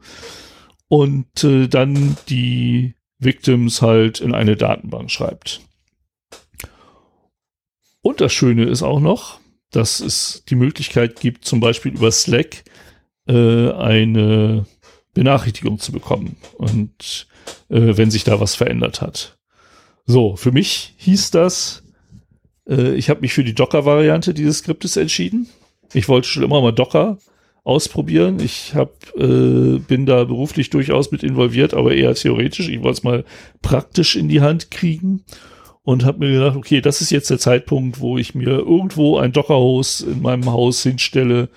Und äh, dann die Victims halt in eine Datenbank schreibt. Und das Schöne ist auch noch, dass es die Möglichkeit gibt, zum Beispiel über Slack äh, eine Benachrichtigung zu bekommen und äh, wenn sich da was verändert hat. So, für mich hieß das, äh, ich habe mich für die Docker-Variante dieses Skriptes entschieden. Ich wollte schon immer mal Docker ausprobieren. Ich hab, äh, bin da beruflich durchaus mit involviert, aber eher theoretisch. Ich wollte es mal praktisch in die Hand kriegen und habe mir gedacht, okay, das ist jetzt der Zeitpunkt, wo ich mir irgendwo ein Docker-Host in meinem Haus hinstelle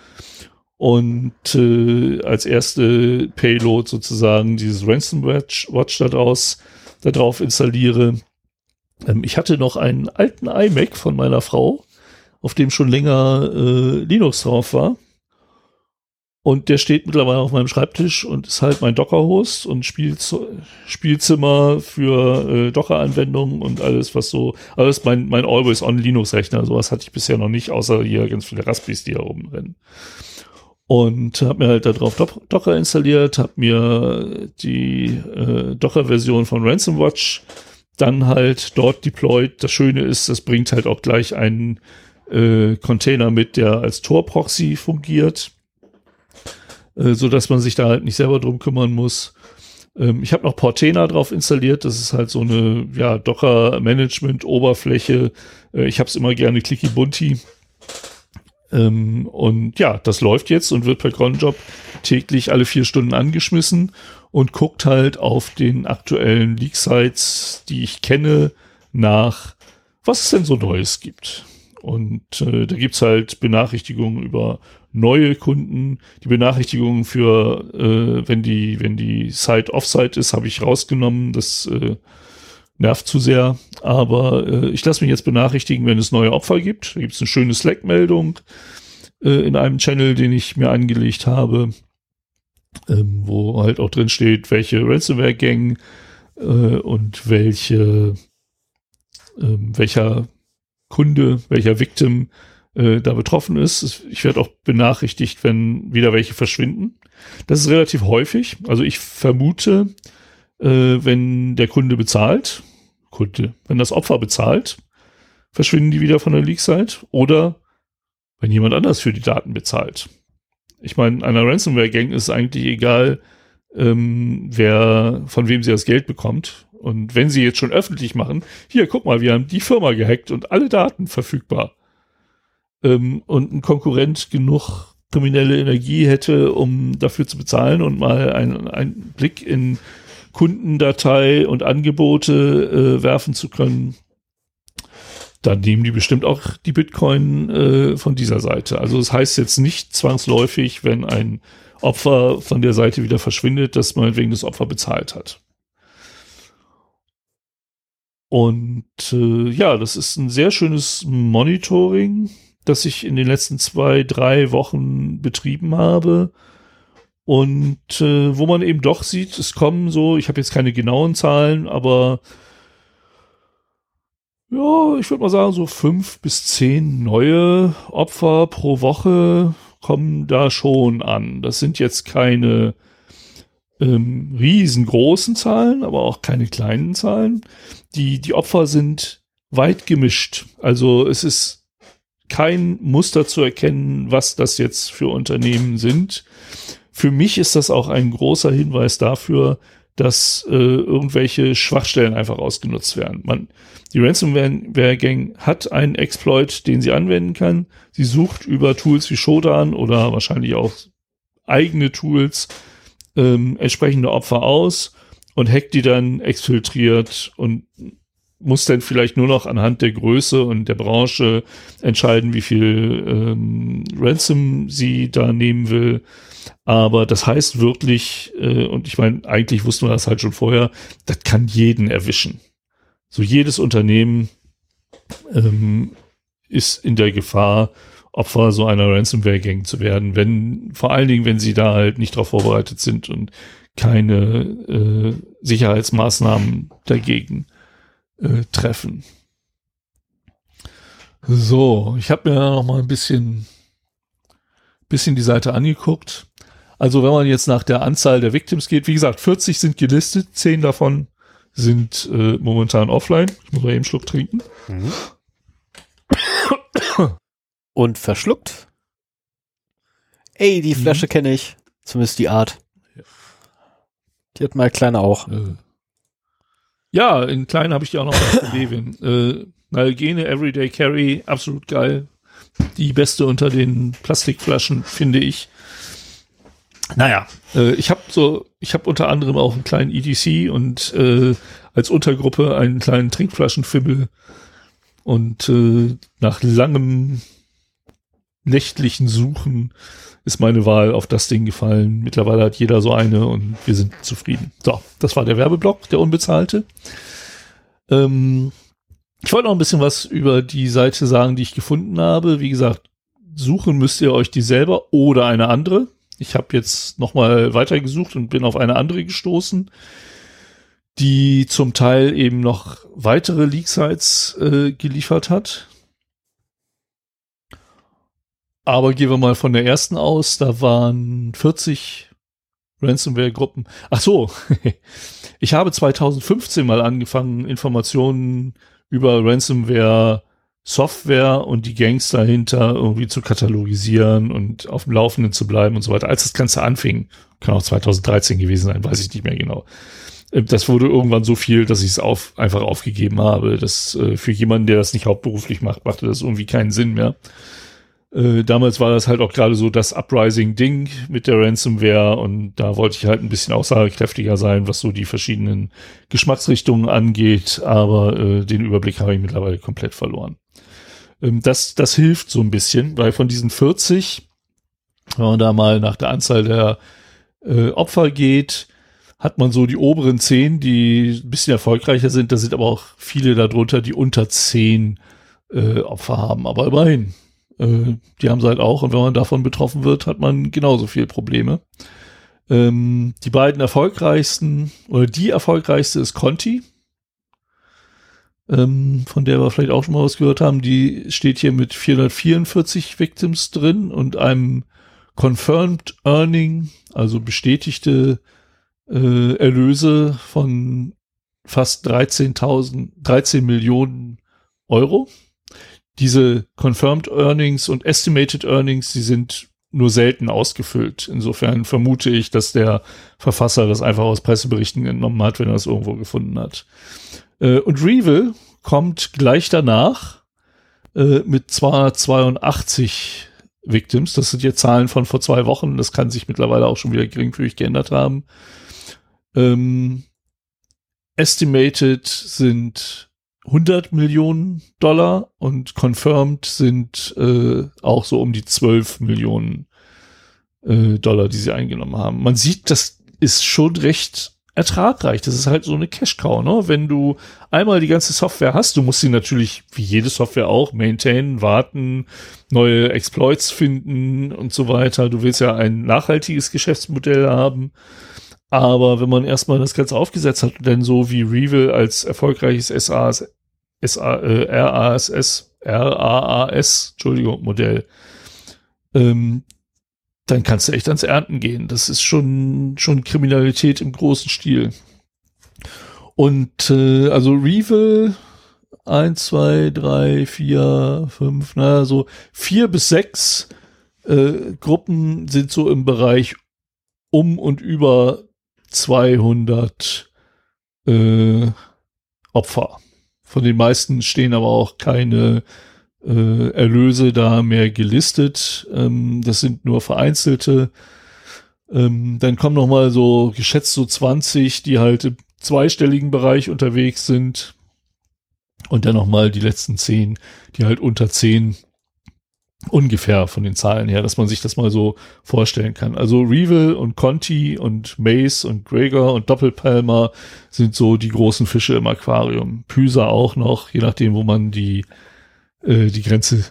und äh, als erste Payload sozusagen dieses Ransom Watch, Watch daraus, da drauf installiere. Ähm, ich hatte noch einen alten iMac von meiner Frau, auf dem schon länger äh, Linux drauf war. Und der steht mittlerweile auf meinem Schreibtisch und ist halt mein Docker-Host und Spielz Spielzimmer für äh, Docker-Anwendungen und alles, was so, alles mein, mein Always-on-Linux-Rechner. Sowas hatte ich bisher noch nicht, außer hier ganz viele Raspberries, die hier rumrennen. Und habe mir halt da drauf Docker installiert, habe mir die äh, Docker-Version von Ransom Watch dann halt dort deployed. Das Schöne ist, das bringt halt auch gleich einen äh, Container mit, der als Tor-Proxy fungiert äh, so dass man sich da halt nicht selber drum kümmern muss. Ähm, ich habe noch Portena drauf installiert. Das ist halt so eine ja, Docker-Management-Oberfläche. Äh, ich habe es immer gerne clicky bunti. Ähm, und ja, das läuft jetzt und wird per Cronjob täglich alle vier Stunden angeschmissen und guckt halt auf den aktuellen Leak-Sites, die ich kenne, nach, was es denn so Neues gibt. Und äh, da gibt's halt Benachrichtigungen über neue Kunden. Die Benachrichtigungen für, äh, wenn die, wenn die Site Offsite ist, habe ich rausgenommen. Das äh, nervt zu sehr. Aber äh, ich lasse mich jetzt benachrichtigen, wenn es neue Opfer gibt. Da gibt es eine schöne Slack-Meldung äh, in einem Channel, den ich mir angelegt habe, ähm, wo halt auch drin steht, welche Ransomware-Gang äh, und welche, äh, welcher Kunde, welcher Victim äh, da betroffen ist. Ich werde auch benachrichtigt, wenn wieder welche verschwinden. Das ist relativ häufig. Also ich vermute, äh, wenn der Kunde bezahlt, Kunde, wenn das Opfer bezahlt, verschwinden die wieder von der Leak-Site oder wenn jemand anders für die Daten bezahlt. Ich meine, einer Ransomware-Gang ist eigentlich egal, ähm, wer, von wem sie das Geld bekommt. Und wenn sie jetzt schon öffentlich machen, hier, guck mal, wir haben die Firma gehackt und alle Daten verfügbar. Ähm, und ein Konkurrent genug kriminelle Energie hätte, um dafür zu bezahlen und mal einen Blick in Kundendatei und Angebote äh, werfen zu können, dann nehmen die bestimmt auch die Bitcoin äh, von dieser Seite. Also das heißt jetzt nicht zwangsläufig, wenn ein Opfer von der Seite wieder verschwindet, dass man wegen des Opfer bezahlt hat. Und äh, ja, das ist ein sehr schönes Monitoring, das ich in den letzten zwei, drei Wochen betrieben habe. Und äh, wo man eben doch sieht, es kommen so, ich habe jetzt keine genauen Zahlen, aber ja, ich würde mal sagen, so fünf bis zehn neue Opfer pro Woche kommen da schon an. Das sind jetzt keine ähm, riesengroßen Zahlen, aber auch keine kleinen Zahlen. Die, die Opfer sind weit gemischt. Also es ist kein Muster zu erkennen, was das jetzt für Unternehmen sind. Für mich ist das auch ein großer Hinweis dafür, dass äh, irgendwelche Schwachstellen einfach ausgenutzt werden. Man, die Ransomware-Gang hat einen Exploit, den sie anwenden kann. Sie sucht über Tools wie Shodan oder wahrscheinlich auch eigene Tools ähm, entsprechende Opfer aus und hackt die dann exfiltriert und muss dann vielleicht nur noch anhand der Größe und der Branche entscheiden, wie viel ähm, Ransom sie da nehmen will. Aber das heißt wirklich, äh, und ich meine, eigentlich wussten wir das halt schon vorher, das kann jeden erwischen. So jedes Unternehmen ähm, ist in der Gefahr, Opfer so einer Ransomware-Gang zu werden, wenn, vor allen Dingen, wenn sie da halt nicht darauf vorbereitet sind und keine äh, Sicherheitsmaßnahmen dagegen äh, treffen. So, ich habe mir noch mal ein bisschen, bisschen die Seite angeguckt. Also wenn man jetzt nach der Anzahl der Victims geht, wie gesagt, 40 sind gelistet, 10 davon sind äh, momentan offline. Ich muss mal eben einen Schluck trinken. Mhm. Und verschluckt. Ey, die Flasche mhm. kenne ich. Zumindest die Art. Die hat mal kleine auch. Äh. Ja, in klein habe ich die auch noch bei *laughs* Levin. Äh, Nalgene Everyday Carry, absolut geil. Die beste unter den Plastikflaschen, finde ich. Naja, äh, ich habe so, ich habe unter anderem auch einen kleinen EDC und äh, als Untergruppe einen kleinen Trinkflaschenfibbel. Und äh, nach langem nächtlichen Suchen ist meine Wahl auf das Ding gefallen. Mittlerweile hat jeder so eine und wir sind zufrieden. So, das war der Werbeblock, der unbezahlte. Ähm, ich wollte noch ein bisschen was über die Seite sagen, die ich gefunden habe. Wie gesagt, suchen müsst ihr euch die selber oder eine andere. Ich habe jetzt nochmal weitergesucht und bin auf eine andere gestoßen, die zum Teil eben noch weitere Leak-Sites äh, geliefert hat. Aber gehen wir mal von der ersten aus. Da waren 40 Ransomware-Gruppen. Ach so, *laughs* ich habe 2015 mal angefangen, Informationen über Ransomware Software und die Gangs dahinter irgendwie zu katalogisieren und auf dem Laufenden zu bleiben und so weiter. Als das Ganze anfing, kann auch 2013 gewesen sein, weiß ich nicht mehr genau. Äh, das wurde irgendwann so viel, dass ich es auf, einfach aufgegeben habe. Das äh, für jemanden, der das nicht hauptberuflich macht, machte das irgendwie keinen Sinn mehr. Äh, damals war das halt auch gerade so das Uprising-Ding mit der Ransomware und da wollte ich halt ein bisschen aussagekräftiger sein, was so die verschiedenen Geschmacksrichtungen angeht, aber äh, den Überblick habe ich mittlerweile komplett verloren. Ähm, das, das hilft so ein bisschen, weil von diesen 40, wenn man da mal nach der Anzahl der äh, Opfer geht, hat man so die oberen 10, die ein bisschen erfolgreicher sind, da sind aber auch viele darunter, die unter 10 äh, Opfer haben, aber immerhin äh, die haben sie halt auch und wenn man davon betroffen wird, hat man genauso viel Probleme. Ähm, die beiden erfolgreichsten oder die erfolgreichste ist Conti, ähm, von der wir vielleicht auch schon mal was gehört haben. Die steht hier mit 444 Victims drin und einem Confirmed Earning, also bestätigte äh, Erlöse von fast 13.000, 13 Millionen Euro diese Confirmed Earnings und Estimated Earnings, die sind nur selten ausgefüllt. Insofern vermute ich, dass der Verfasser das einfach aus Presseberichten entnommen hat, wenn er es irgendwo gefunden hat. Äh, und Revel kommt gleich danach äh, mit 282 Victims. Das sind jetzt Zahlen von vor zwei Wochen. Das kann sich mittlerweile auch schon wieder geringfügig geändert haben. Ähm, estimated sind 100 Millionen Dollar und confirmed sind äh, auch so um die 12 Millionen äh, Dollar, die sie eingenommen haben. Man sieht, das ist schon recht ertragreich. Das ist halt so eine Cash-Cow, ne? Wenn du einmal die ganze Software hast, du musst sie natürlich, wie jede Software auch, maintainen, warten, neue Exploits finden und so weiter. Du willst ja ein nachhaltiges Geschäftsmodell haben. Aber wenn man erstmal das Ganze aufgesetzt hat, dann so wie Revel als erfolgreiches SaaS SA, äh, RASS, RAAS, Entschuldigung, Modell, ähm, dann kannst du echt ans Ernten gehen. Das ist schon, schon Kriminalität im großen Stil. Und äh, also Revel, eins, zwei, drei, vier, fünf, na, so vier bis sechs äh, Gruppen sind so im Bereich um und über 200 äh, Opfer. Von den meisten stehen aber auch keine äh, Erlöse da mehr gelistet. Ähm, das sind nur vereinzelte. Ähm, dann kommen noch mal so geschätzt so 20, die halt im zweistelligen Bereich unterwegs sind. Und dann noch mal die letzten 10, die halt unter 10 Ungefähr von den Zahlen her, dass man sich das mal so vorstellen kann. Also Revel und Conti und Mace und Gregor und Doppelpalmer sind so die großen Fische im Aquarium. Pysa auch noch, je nachdem, wo man die äh, die Grenze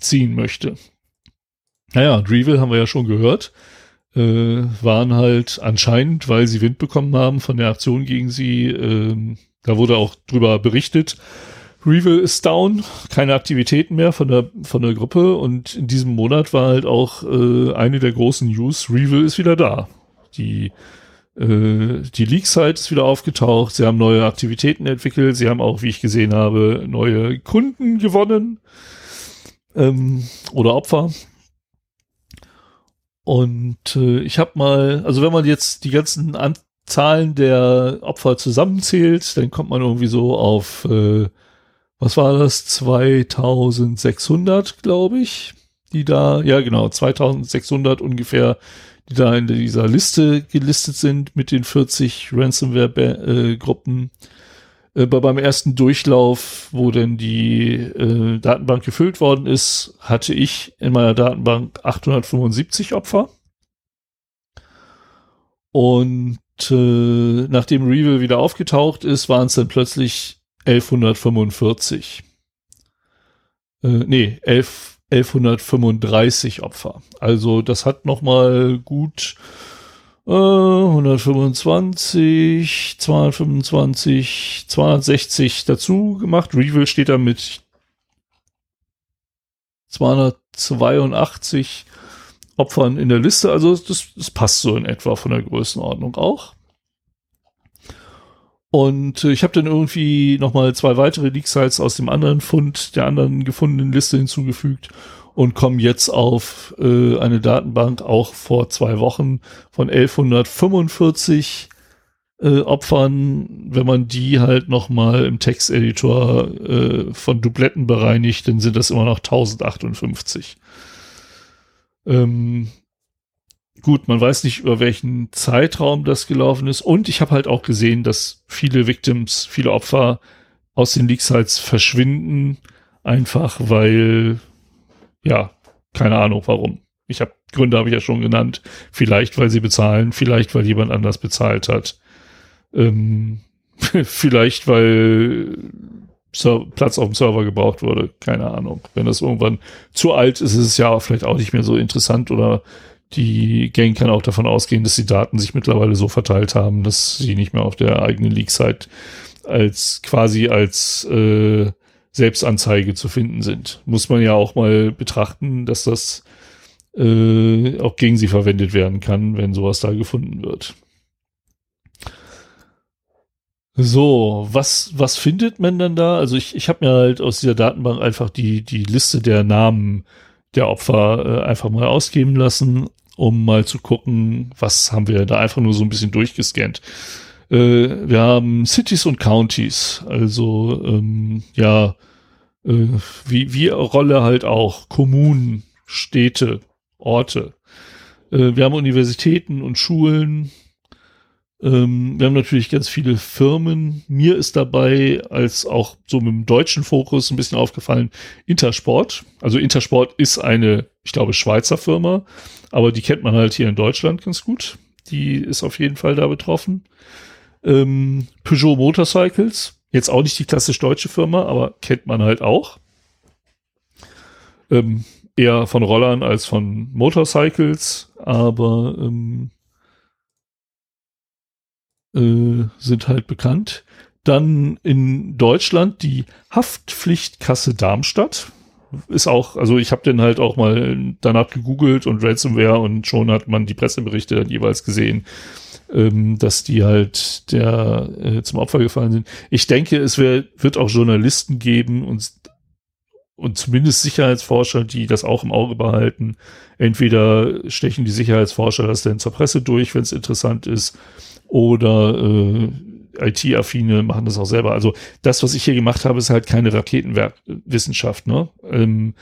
ziehen möchte. Naja, Dreeville haben wir ja schon gehört, äh, waren halt anscheinend, weil sie Wind bekommen haben von der Aktion gegen sie, äh, da wurde auch drüber berichtet, Revel ist down, keine Aktivitäten mehr von der, von der Gruppe und in diesem Monat war halt auch äh, eine der großen News, Revel ist wieder da. Die, äh, die Leak-Site ist wieder aufgetaucht, sie haben neue Aktivitäten entwickelt, sie haben auch, wie ich gesehen habe, neue Kunden gewonnen ähm, oder Opfer. Und äh, ich habe mal, also wenn man jetzt die ganzen An Zahlen der Opfer zusammenzählt, dann kommt man irgendwie so auf äh, was war das, 2600, glaube ich, die da, ja genau, 2600 ungefähr, die da in dieser Liste gelistet sind mit den 40 Ransomware-Gruppen. Äh, beim ersten Durchlauf, wo denn die äh, Datenbank gefüllt worden ist, hatte ich in meiner Datenbank 875 Opfer. Und äh, nachdem Reveal wieder aufgetaucht ist, waren es dann plötzlich 1145. Äh, nee, 11, 1135 Opfer. Also das hat noch mal gut äh, 125, 225, 260 dazu gemacht. Reveal steht da mit 282 Opfern in der Liste. Also das, das passt so in etwa von der Größenordnung auch. Und äh, ich habe dann irgendwie nochmal zwei weitere Leak-Sites aus dem anderen Fund, der anderen gefundenen Liste hinzugefügt und komme jetzt auf äh, eine Datenbank auch vor zwei Wochen von 1145 äh, Opfern. Wenn man die halt nochmal im Texteditor äh, von Dubletten bereinigt, dann sind das immer noch 1058. Ähm, Gut, man weiß nicht, über welchen Zeitraum das gelaufen ist. Und ich habe halt auch gesehen, dass viele Victims, viele Opfer aus den Leaks halt verschwinden, einfach weil, ja, keine Ahnung warum. Ich habe Gründe habe ich ja schon genannt. Vielleicht, weil sie bezahlen, vielleicht, weil jemand anders bezahlt hat. Ähm, *laughs* vielleicht, weil Platz auf dem Server gebraucht wurde. Keine Ahnung. Wenn das irgendwann zu alt ist, ist es ja vielleicht auch nicht mehr so interessant oder die Gang kann auch davon ausgehen, dass die Daten sich mittlerweile so verteilt haben, dass sie nicht mehr auf der eigenen Leak-Site als quasi als äh, Selbstanzeige zu finden sind. Muss man ja auch mal betrachten, dass das äh, auch gegen sie verwendet werden kann, wenn sowas da gefunden wird. So, was, was findet man dann da? Also ich, ich habe mir halt aus dieser Datenbank einfach die, die Liste der Namen der Opfer äh, einfach mal ausgeben lassen um mal zu gucken, was haben wir da einfach nur so ein bisschen durchgescannt. Äh, wir haben Cities und Counties, also ähm, ja, äh, wie, wie Rolle halt auch, Kommunen, Städte, Orte. Äh, wir haben Universitäten und Schulen, ähm, wir haben natürlich ganz viele Firmen. Mir ist dabei als auch so mit dem deutschen Fokus ein bisschen aufgefallen Intersport. Also Intersport ist eine, ich glaube, Schweizer Firma, aber die kennt man halt hier in Deutschland ganz gut. Die ist auf jeden Fall da betroffen. Ähm, Peugeot Motorcycles, jetzt auch nicht die klassisch deutsche Firma, aber kennt man halt auch. Ähm, eher von Rollern als von Motorcycles, aber ähm, äh, sind halt bekannt. Dann in Deutschland die Haftpflichtkasse Darmstadt. Ist auch, also ich habe den halt auch mal danach gegoogelt und Ransomware und schon hat man die Presseberichte dann jeweils gesehen, ähm, dass die halt der äh, zum Opfer gefallen sind. Ich denke, es wär, wird auch Journalisten geben und und zumindest Sicherheitsforscher, die das auch im Auge behalten. Entweder stechen die Sicherheitsforscher das denn zur Presse durch, wenn es interessant ist, oder äh, IT-Affine machen das auch selber. Also das, was ich hier gemacht habe, ist halt keine Raketenwissenschaft. Ne? Ähm,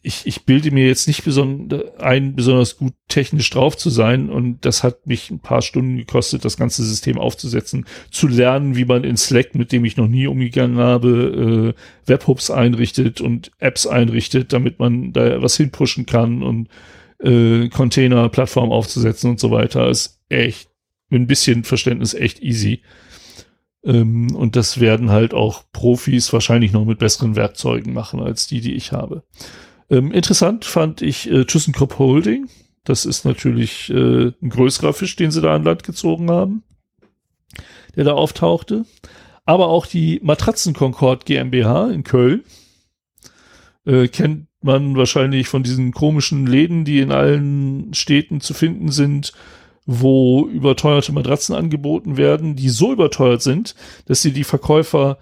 ich, ich bilde mir jetzt nicht besonders ein, besonders gut technisch drauf zu sein und das hat mich ein paar Stunden gekostet, das ganze System aufzusetzen, zu lernen, wie man in Slack, mit dem ich noch nie umgegangen habe, äh, Webhooks einrichtet und Apps einrichtet, damit man da was hinpushen kann und äh, Container-Plattform aufzusetzen und so weiter, ist echt mit ein bisschen Verständnis echt easy. Ähm, und das werden halt auch Profis wahrscheinlich noch mit besseren Werkzeugen machen als die, die ich habe. Ähm, interessant fand ich äh, ThyssenKrupp Holding. Das ist natürlich äh, ein größerer Fisch, den sie da an Land gezogen haben, der da auftauchte. Aber auch die Matratzen Concord GmbH in Köln äh, kennt man wahrscheinlich von diesen komischen Läden, die in allen Städten zu finden sind, wo überteuerte Matratzen angeboten werden, die so überteuert sind, dass sie die Verkäufer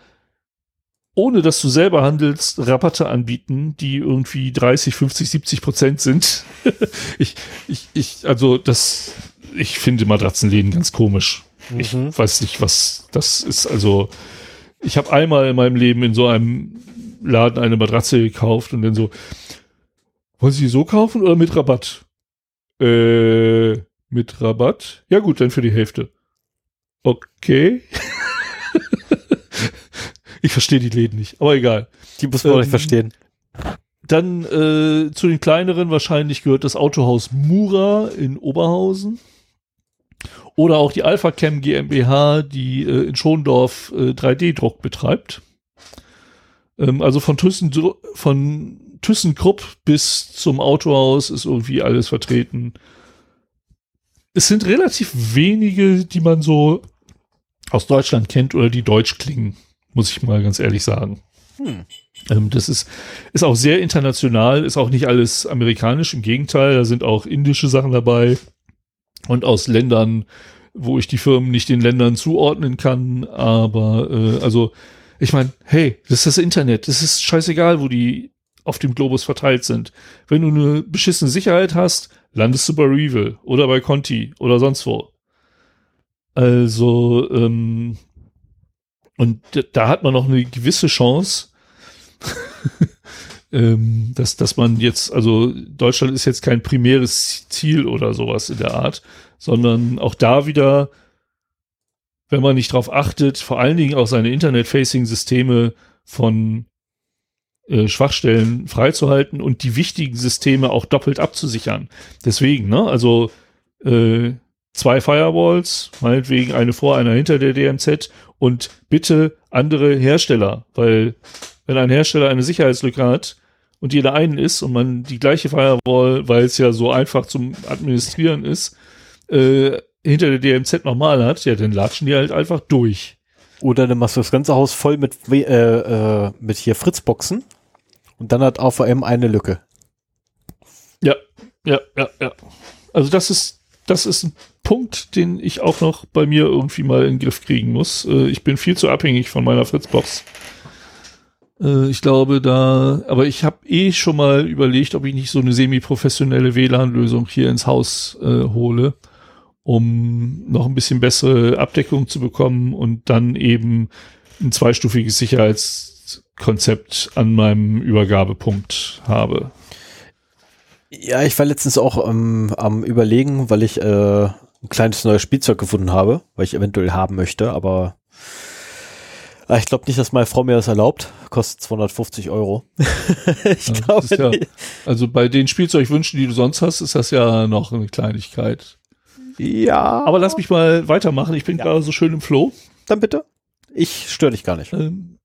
ohne dass du selber handelst, Rabatte anbieten, die irgendwie 30, 50, 70 Prozent sind. *laughs* ich, ich, ich, also das, ich finde Matratzenläden ganz komisch. Mhm. Ich weiß nicht, was das ist. Also ich habe einmal in meinem Leben in so einem Laden eine Matratze gekauft und dann so, wollen Sie die so kaufen oder mit Rabatt? Äh, mit Rabatt? Ja gut, dann für die Hälfte. Okay. *laughs* ich verstehe die Läden nicht, aber egal. Die muss man ähm, nicht verstehen. Dann äh, zu den kleineren wahrscheinlich gehört das Autohaus Mura in Oberhausen. Oder auch die Alpha Chem GmbH, die äh, in Schondorf äh, 3D-Druck betreibt. Ähm, also von, Thyssen, von ThyssenKrupp bis zum Autohaus ist irgendwie alles vertreten. Es sind relativ wenige, die man so aus Deutschland kennt oder die deutsch klingen, muss ich mal ganz ehrlich sagen. Hm. Ähm, das ist, ist auch sehr international, ist auch nicht alles amerikanisch, im Gegenteil, da sind auch indische Sachen dabei und aus Ländern, wo ich die Firmen nicht den Ländern zuordnen kann, aber äh, also ich meine, hey, das ist das Internet. Das ist scheißegal, wo die auf dem Globus verteilt sind. Wenn du eine beschissene Sicherheit hast, landest du bei Revel oder bei Conti oder sonst wo. Also, ähm, und da hat man noch eine gewisse Chance, *laughs* ähm, dass, dass man jetzt, also Deutschland ist jetzt kein primäres Ziel oder sowas in der Art, sondern auch da wieder wenn man nicht darauf achtet, vor allen Dingen auch seine Internet-Facing-Systeme von äh, Schwachstellen freizuhalten und die wichtigen Systeme auch doppelt abzusichern. Deswegen, ne, also äh, zwei Firewalls, meinetwegen eine vor, einer hinter der DMZ und bitte andere Hersteller, weil wenn ein Hersteller eine Sicherheitslücke hat und jeder einen ist und man die gleiche Firewall, weil es ja so einfach zum Administrieren ist, äh, hinter der DMZ normal hat, ja, dann latschen die halt einfach durch. Oder dann machst du das ganze Haus voll mit, äh, äh, mit hier Fritzboxen und dann hat AVM eine Lücke. Ja, ja, ja, ja. Also das ist, das ist ein Punkt, den ich auch noch bei mir irgendwie mal in den Griff kriegen muss. Äh, ich bin viel zu abhängig von meiner Fritzbox. Äh, ich glaube da, aber ich habe eh schon mal überlegt, ob ich nicht so eine semi-professionelle WLAN-Lösung hier ins Haus äh, hole um noch ein bisschen bessere Abdeckung zu bekommen und dann eben ein zweistufiges Sicherheitskonzept an meinem Übergabepunkt habe. Ja, ich war letztens auch ähm, am überlegen, weil ich äh, ein kleines neues Spielzeug gefunden habe, weil ich eventuell haben möchte, aber äh, ich glaube nicht, dass meine Frau mir das erlaubt. Kostet 250 Euro. *laughs* ich ja, glaube ja, Also bei den Spielzeugwünschen, die du sonst hast, ist das ja noch eine Kleinigkeit. Ja. Aber lass mich mal weitermachen. Ich bin ja. gerade so schön im Flow. Dann bitte. Ich störe dich gar nicht. Ähm,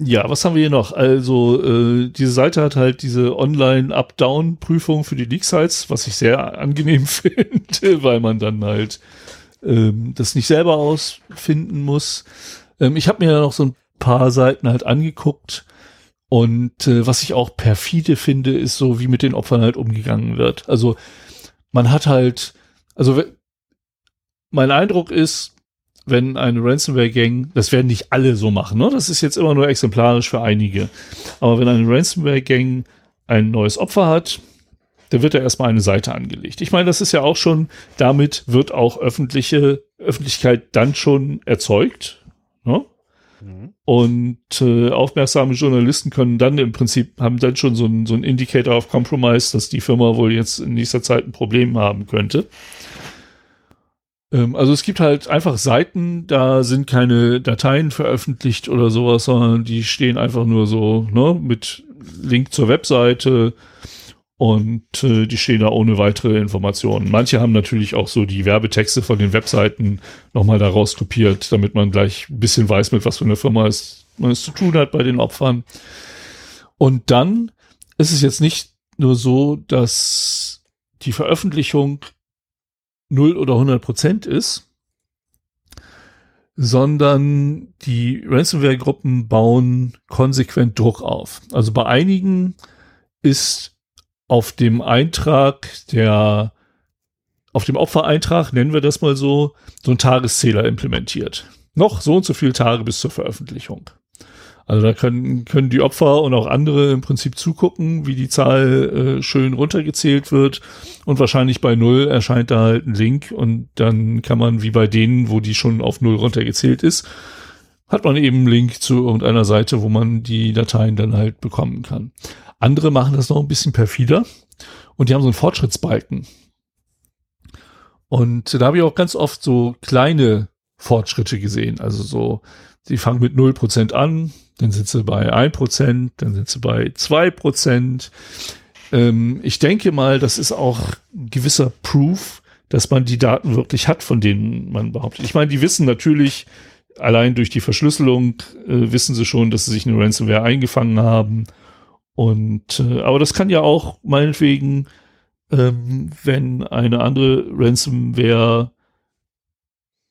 ja, was haben wir hier noch? Also, äh, diese Seite hat halt diese Online-Up-Down-Prüfung für die Leak-Sites, was ich sehr angenehm *laughs* finde, weil man dann halt ähm, das nicht selber ausfinden muss. Ähm, ich habe mir ja noch so ein paar Seiten halt angeguckt und äh, was ich auch perfide finde, ist so, wie mit den Opfern halt umgegangen wird. Also, man hat halt also mein Eindruck ist, wenn eine Ransomware-Gang, das werden nicht alle so machen, ne? das ist jetzt immer nur exemplarisch für einige, aber wenn eine Ransomware-Gang ein neues Opfer hat, dann wird da erstmal eine Seite angelegt. Ich meine, das ist ja auch schon, damit wird auch öffentliche Öffentlichkeit dann schon erzeugt. Ne? Mhm. Und äh, aufmerksame Journalisten können dann im Prinzip, haben dann schon so ein, so Indicator of Compromise, dass die Firma wohl jetzt in nächster Zeit ein Problem haben könnte. Ähm, also es gibt halt einfach Seiten, da sind keine Dateien veröffentlicht oder sowas, sondern die stehen einfach nur so, ne, mit Link zur Webseite und äh, die stehen da ohne weitere Informationen. Manche haben natürlich auch so die Werbetexte von den Webseiten nochmal daraus kopiert, damit man gleich ein bisschen weiß, mit was für einer Firma es, man es zu tun hat bei den Opfern. Und dann ist es jetzt nicht nur so, dass die Veröffentlichung 0 oder 100 Prozent ist, sondern die Ransomware-Gruppen bauen konsequent Druck auf. Also bei einigen ist auf dem Eintrag der, auf dem Opfereintrag, nennen wir das mal so, so ein Tageszähler implementiert. Noch so und so viele Tage bis zur Veröffentlichung. Also da können, können die Opfer und auch andere im Prinzip zugucken, wie die Zahl äh, schön runtergezählt wird. Und wahrscheinlich bei Null erscheint da halt ein Link und dann kann man wie bei denen, wo die schon auf Null runtergezählt ist, hat man eben einen Link zu irgendeiner Seite, wo man die Dateien dann halt bekommen kann. Andere machen das noch ein bisschen perfider und die haben so einen Fortschrittsbalken. Und da habe ich auch ganz oft so kleine Fortschritte gesehen. Also so, die fangen mit 0% an, dann sind sie bei 1%, dann sind sie bei 2%. Ähm, ich denke mal, das ist auch ein gewisser Proof, dass man die Daten wirklich hat, von denen man behauptet. Ich meine, die wissen natürlich, allein durch die Verschlüsselung äh, wissen sie schon, dass sie sich eine Ransomware eingefangen haben und äh, aber das kann ja auch meinetwegen, ähm, wenn eine andere Ransomware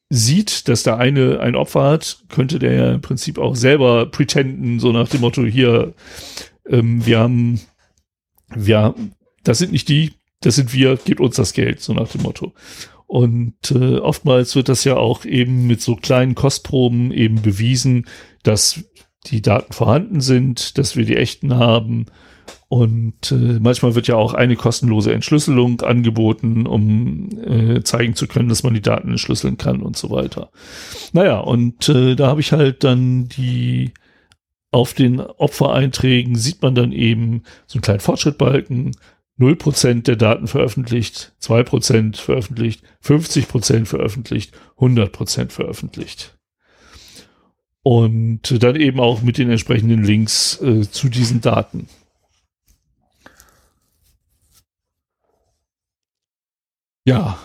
sieht, dass der eine ein Opfer hat, könnte der ja im Prinzip auch selber pretenden, so nach dem Motto, hier, ähm, wir haben, wir, das sind nicht die, das sind wir, gebt uns das Geld, so nach dem Motto. Und äh, oftmals wird das ja auch eben mit so kleinen Kostproben eben bewiesen, dass die Daten vorhanden sind, dass wir die echten haben. Und äh, manchmal wird ja auch eine kostenlose Entschlüsselung angeboten, um äh, zeigen zu können, dass man die Daten entschlüsseln kann und so weiter. Naja, und äh, da habe ich halt dann die auf den Opfereinträgen sieht man dann eben so einen kleinen Fortschrittbalken, 0% der Daten veröffentlicht, 2% veröffentlicht, 50% veröffentlicht, 100% veröffentlicht und dann eben auch mit den entsprechenden Links äh, zu diesen Daten. Ja,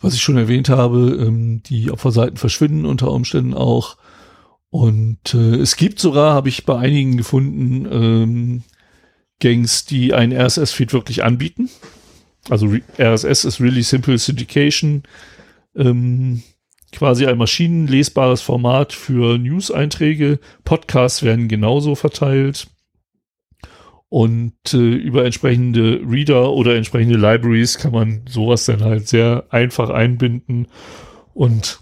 was ich schon erwähnt habe, ähm, die Opferseiten verschwinden unter Umständen auch. Und äh, es gibt sogar, habe ich bei einigen gefunden, ähm, Gangs, die ein RSS-Feed wirklich anbieten. Also RSS ist Really Simple Syndication. Ähm, quasi ein maschinenlesbares Format für News-Einträge. Podcasts werden genauso verteilt. Und äh, über entsprechende Reader oder entsprechende Libraries kann man sowas dann halt sehr einfach einbinden. Und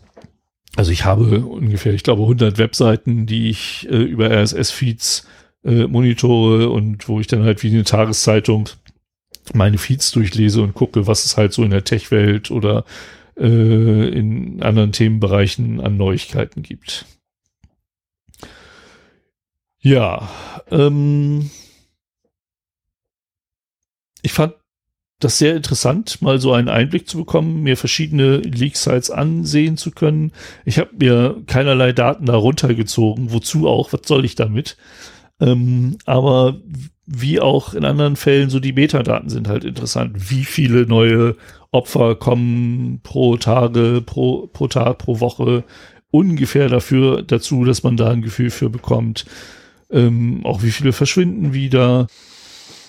also ich habe ungefähr, ich glaube, 100 Webseiten, die ich äh, über RSS-Feeds äh, monitore und wo ich dann halt wie eine Tageszeitung meine Feeds durchlese und gucke, was es halt so in der Tech-Welt oder äh, in anderen Themenbereichen an Neuigkeiten gibt. Ja, ähm, ich fand das sehr interessant, mal so einen Einblick zu bekommen, mir verschiedene Leak-Sites ansehen zu können. Ich habe mir keinerlei Daten da runtergezogen. Wozu auch? Was soll ich damit? Ähm, aber wie auch in anderen Fällen, so die Metadaten sind halt interessant. Wie viele neue Opfer kommen pro Tage, pro, pro Tag, pro Woche ungefähr dafür dazu, dass man da ein Gefühl für bekommt. Ähm, auch wie viele verschwinden wieder.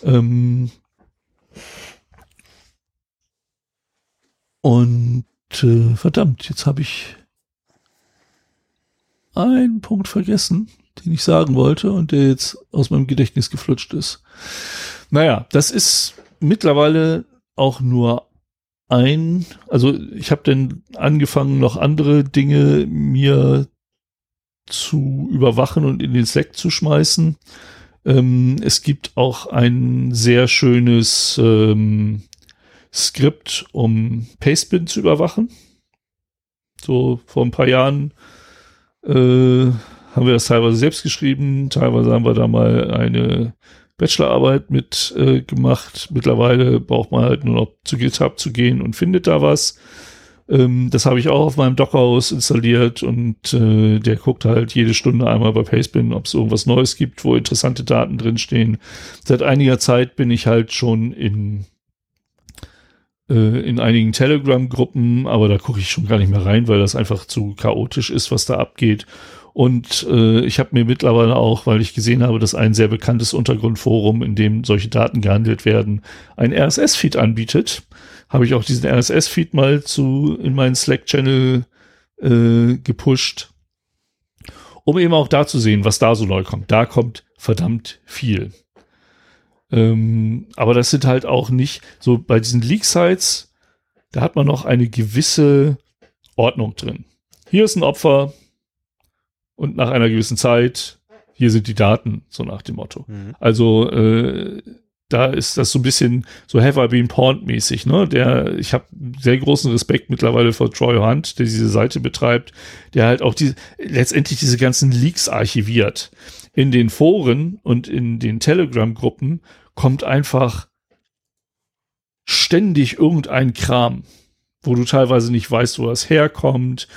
Ähm, und äh, verdammt, jetzt habe ich einen Punkt vergessen den ich sagen wollte und der jetzt aus meinem Gedächtnis geflutscht ist. Naja, das ist mittlerweile auch nur ein, also ich habe dann angefangen, noch andere Dinge mir zu überwachen und in den Slack zu schmeißen. Ähm, es gibt auch ein sehr schönes ähm, Skript, um Pastebin zu überwachen. So vor ein paar Jahren äh, haben wir das teilweise selbst geschrieben, teilweise haben wir da mal eine Bachelorarbeit mit äh, gemacht. Mittlerweile braucht man halt nur noch zu GitHub zu gehen und findet da was. Ähm, das habe ich auch auf meinem Docker-Haus installiert und äh, der guckt halt jede Stunde einmal bei Pastebin, ob es irgendwas Neues gibt, wo interessante Daten drinstehen. Seit einiger Zeit bin ich halt schon in in einigen Telegram-Gruppen, aber da gucke ich schon gar nicht mehr rein, weil das einfach zu chaotisch ist, was da abgeht. Und äh, ich habe mir mittlerweile auch, weil ich gesehen habe, dass ein sehr bekanntes Untergrundforum, in dem solche Daten gehandelt werden, ein RSS-Feed anbietet, habe ich auch diesen RSS-Feed mal zu in meinen Slack-Channel äh, gepusht, um eben auch da zu sehen, was da so neu kommt. Da kommt verdammt viel. Ähm, aber das sind halt auch nicht so bei diesen Leak-Sites, da hat man noch eine gewisse Ordnung drin. Hier ist ein Opfer und nach einer gewissen Zeit, hier sind die Daten, so nach dem Motto. Mhm. Also äh, da ist das so ein bisschen so Have I Been Pawned mäßig, ne? Der, ich habe sehr großen Respekt mittlerweile vor Troy Hunt, der diese Seite betreibt, der halt auch die, letztendlich diese ganzen Leaks archiviert. In den Foren und in den Telegram-Gruppen kommt einfach ständig irgendein Kram, wo du teilweise nicht weißt, wo das herkommt,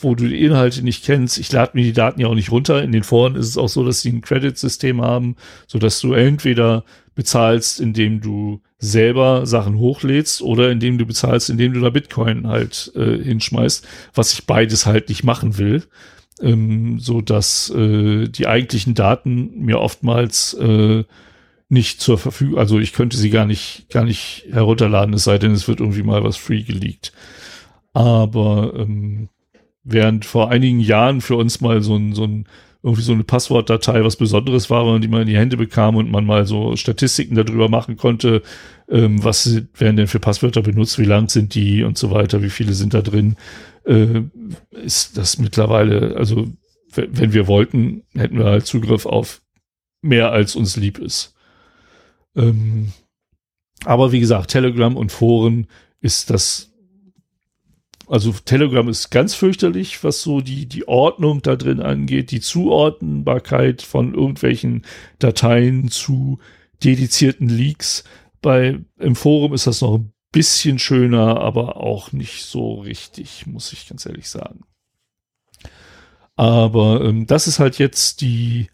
wo du die Inhalte nicht kennst. Ich lade mir die Daten ja auch nicht runter. In den Foren ist es auch so, dass sie ein Credit-System haben, so dass du entweder bezahlst, indem du selber Sachen hochlädst oder indem du bezahlst, indem du da Bitcoin halt äh, hinschmeißt, was ich beides halt nicht machen will, ähm, so dass äh, die eigentlichen Daten mir oftmals äh, nicht zur Verfügung, also ich könnte sie gar nicht, gar nicht herunterladen, es sei denn, es wird irgendwie mal was free geleakt. Aber ähm, während vor einigen Jahren für uns mal so ein, so ein irgendwie so eine Passwortdatei was Besonderes war, die man in die Hände bekam und man mal so Statistiken darüber machen konnte, ähm, was werden denn für Passwörter benutzt, wie lang sind die und so weiter, wie viele sind da drin, äh, ist das mittlerweile, also wenn wir wollten, hätten wir halt Zugriff auf mehr als uns lieb ist. Ähm, aber wie gesagt, Telegram und Foren ist das also Telegram ist ganz fürchterlich, was so die, die Ordnung da drin angeht, die Zuordnbarkeit von irgendwelchen Dateien zu dedizierten Leaks. Bei, im Forum ist das noch ein bisschen schöner, aber auch nicht so richtig, muss ich ganz ehrlich sagen. Aber ähm, das ist halt jetzt die,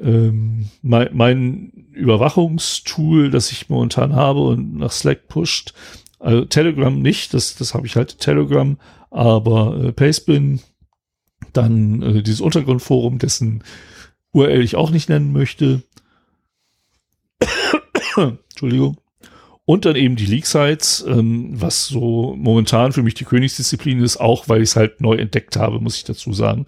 ähm, mein, mein Überwachungstool, das ich momentan habe und nach Slack pusht. Also Telegram nicht, das, das habe ich halt Telegram, aber äh, Pastebin, dann äh, dieses Untergrundforum, dessen URL ich auch nicht nennen möchte. *coughs* Entschuldigung. Und dann eben die Leak-Sites, ähm, was so momentan für mich die Königsdisziplin ist, auch weil ich es halt neu entdeckt habe, muss ich dazu sagen.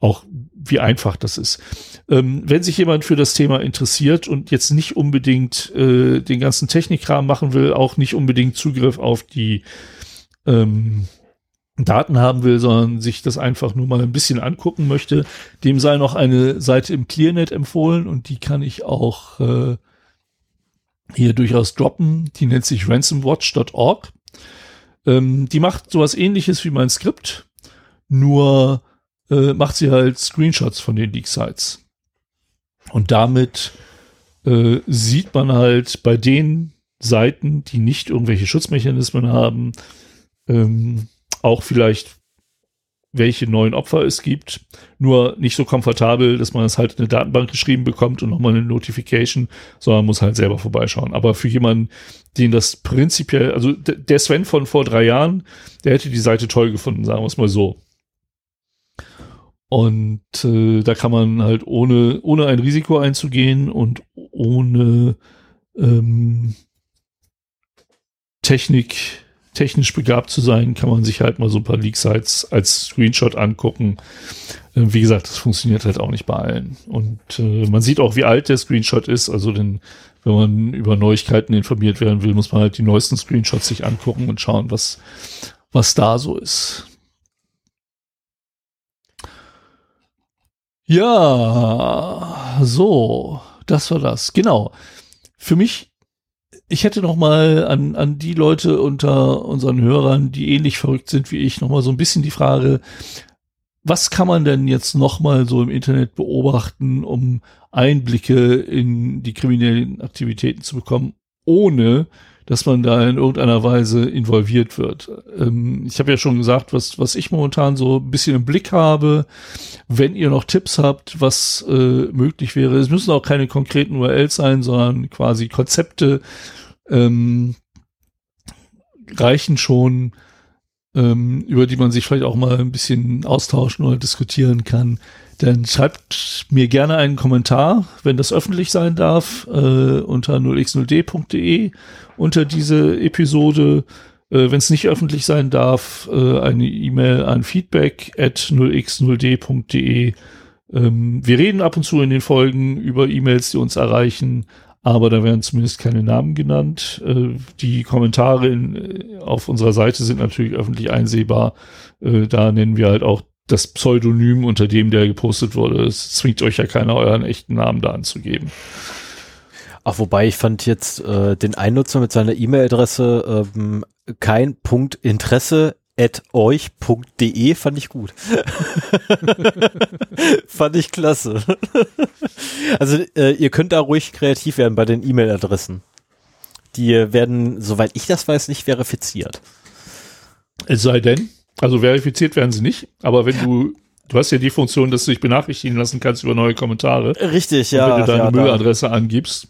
Auch wie einfach das ist. Ähm, wenn sich jemand für das Thema interessiert und jetzt nicht unbedingt äh, den ganzen Technikkram machen will, auch nicht unbedingt Zugriff auf die ähm, Daten haben will, sondern sich das einfach nur mal ein bisschen angucken möchte, dem sei noch eine Seite im ClearNet empfohlen und die kann ich auch äh, hier durchaus droppen. Die nennt sich ransomwatch.org. Ähm, die macht sowas ähnliches wie mein Skript, nur äh, macht sie halt Screenshots von den Leak-Sites. Und damit äh, sieht man halt bei den Seiten, die nicht irgendwelche Schutzmechanismen haben, ähm, auch vielleicht welche neuen Opfer es gibt. Nur nicht so komfortabel, dass man es halt in eine Datenbank geschrieben bekommt und nochmal eine Notification, sondern muss halt selber vorbeischauen. Aber für jemanden, den das prinzipiell, also der Sven von vor drei Jahren, der hätte die Seite toll gefunden, sagen wir es mal so. Und äh, da kann man halt ohne, ohne ein Risiko einzugehen und ohne ähm, Technik, technisch begabt zu sein, kann man sich halt mal so ein paar Leak-Sites als Screenshot angucken. Äh, wie gesagt, das funktioniert halt auch nicht bei allen. Und äh, man sieht auch, wie alt der Screenshot ist. Also denn, wenn man über Neuigkeiten informiert werden will, muss man halt die neuesten Screenshots sich angucken und schauen, was, was da so ist. Ja, so, das war das. Genau. Für mich, ich hätte noch mal an, an die Leute unter unseren Hörern, die ähnlich verrückt sind wie ich, noch mal so ein bisschen die Frage, was kann man denn jetzt noch mal so im Internet beobachten, um Einblicke in die kriminellen Aktivitäten zu bekommen, ohne dass man da in irgendeiner Weise involviert wird. Ähm, ich habe ja schon gesagt, was, was ich momentan so ein bisschen im Blick habe. Wenn ihr noch Tipps habt, was äh, möglich wäre, es müssen auch keine konkreten URLs sein, sondern quasi Konzepte ähm, reichen schon, ähm, über die man sich vielleicht auch mal ein bisschen austauschen oder diskutieren kann dann schreibt mir gerne einen Kommentar, wenn das öffentlich sein darf, äh, unter 0x0d.de unter diese Episode. Äh, wenn es nicht öffentlich sein darf, äh, eine E-Mail an feedback at 0x0d.de. Ähm, wir reden ab und zu in den Folgen über E-Mails, die uns erreichen, aber da werden zumindest keine Namen genannt. Äh, die Kommentare in, äh, auf unserer Seite sind natürlich öffentlich einsehbar. Äh, da nennen wir halt auch das Pseudonym, unter dem der gepostet wurde. Es zwingt euch ja keiner, euren echten Namen da anzugeben. Ach, wobei ich fand jetzt äh, den Einnutzer mit seiner E-Mail-Adresse ähm, kein Punkt Interesse at euch.de fand ich gut. *laughs* fand ich klasse. *laughs* also äh, ihr könnt da ruhig kreativ werden bei den E-Mail-Adressen. Die werden, soweit ich das weiß, nicht verifiziert. Es sei denn, also verifiziert werden sie nicht, aber wenn du, du hast ja die Funktion, dass du dich benachrichtigen lassen kannst über neue Kommentare. Richtig, ja. Und wenn du deine ja, Mailadresse angibst,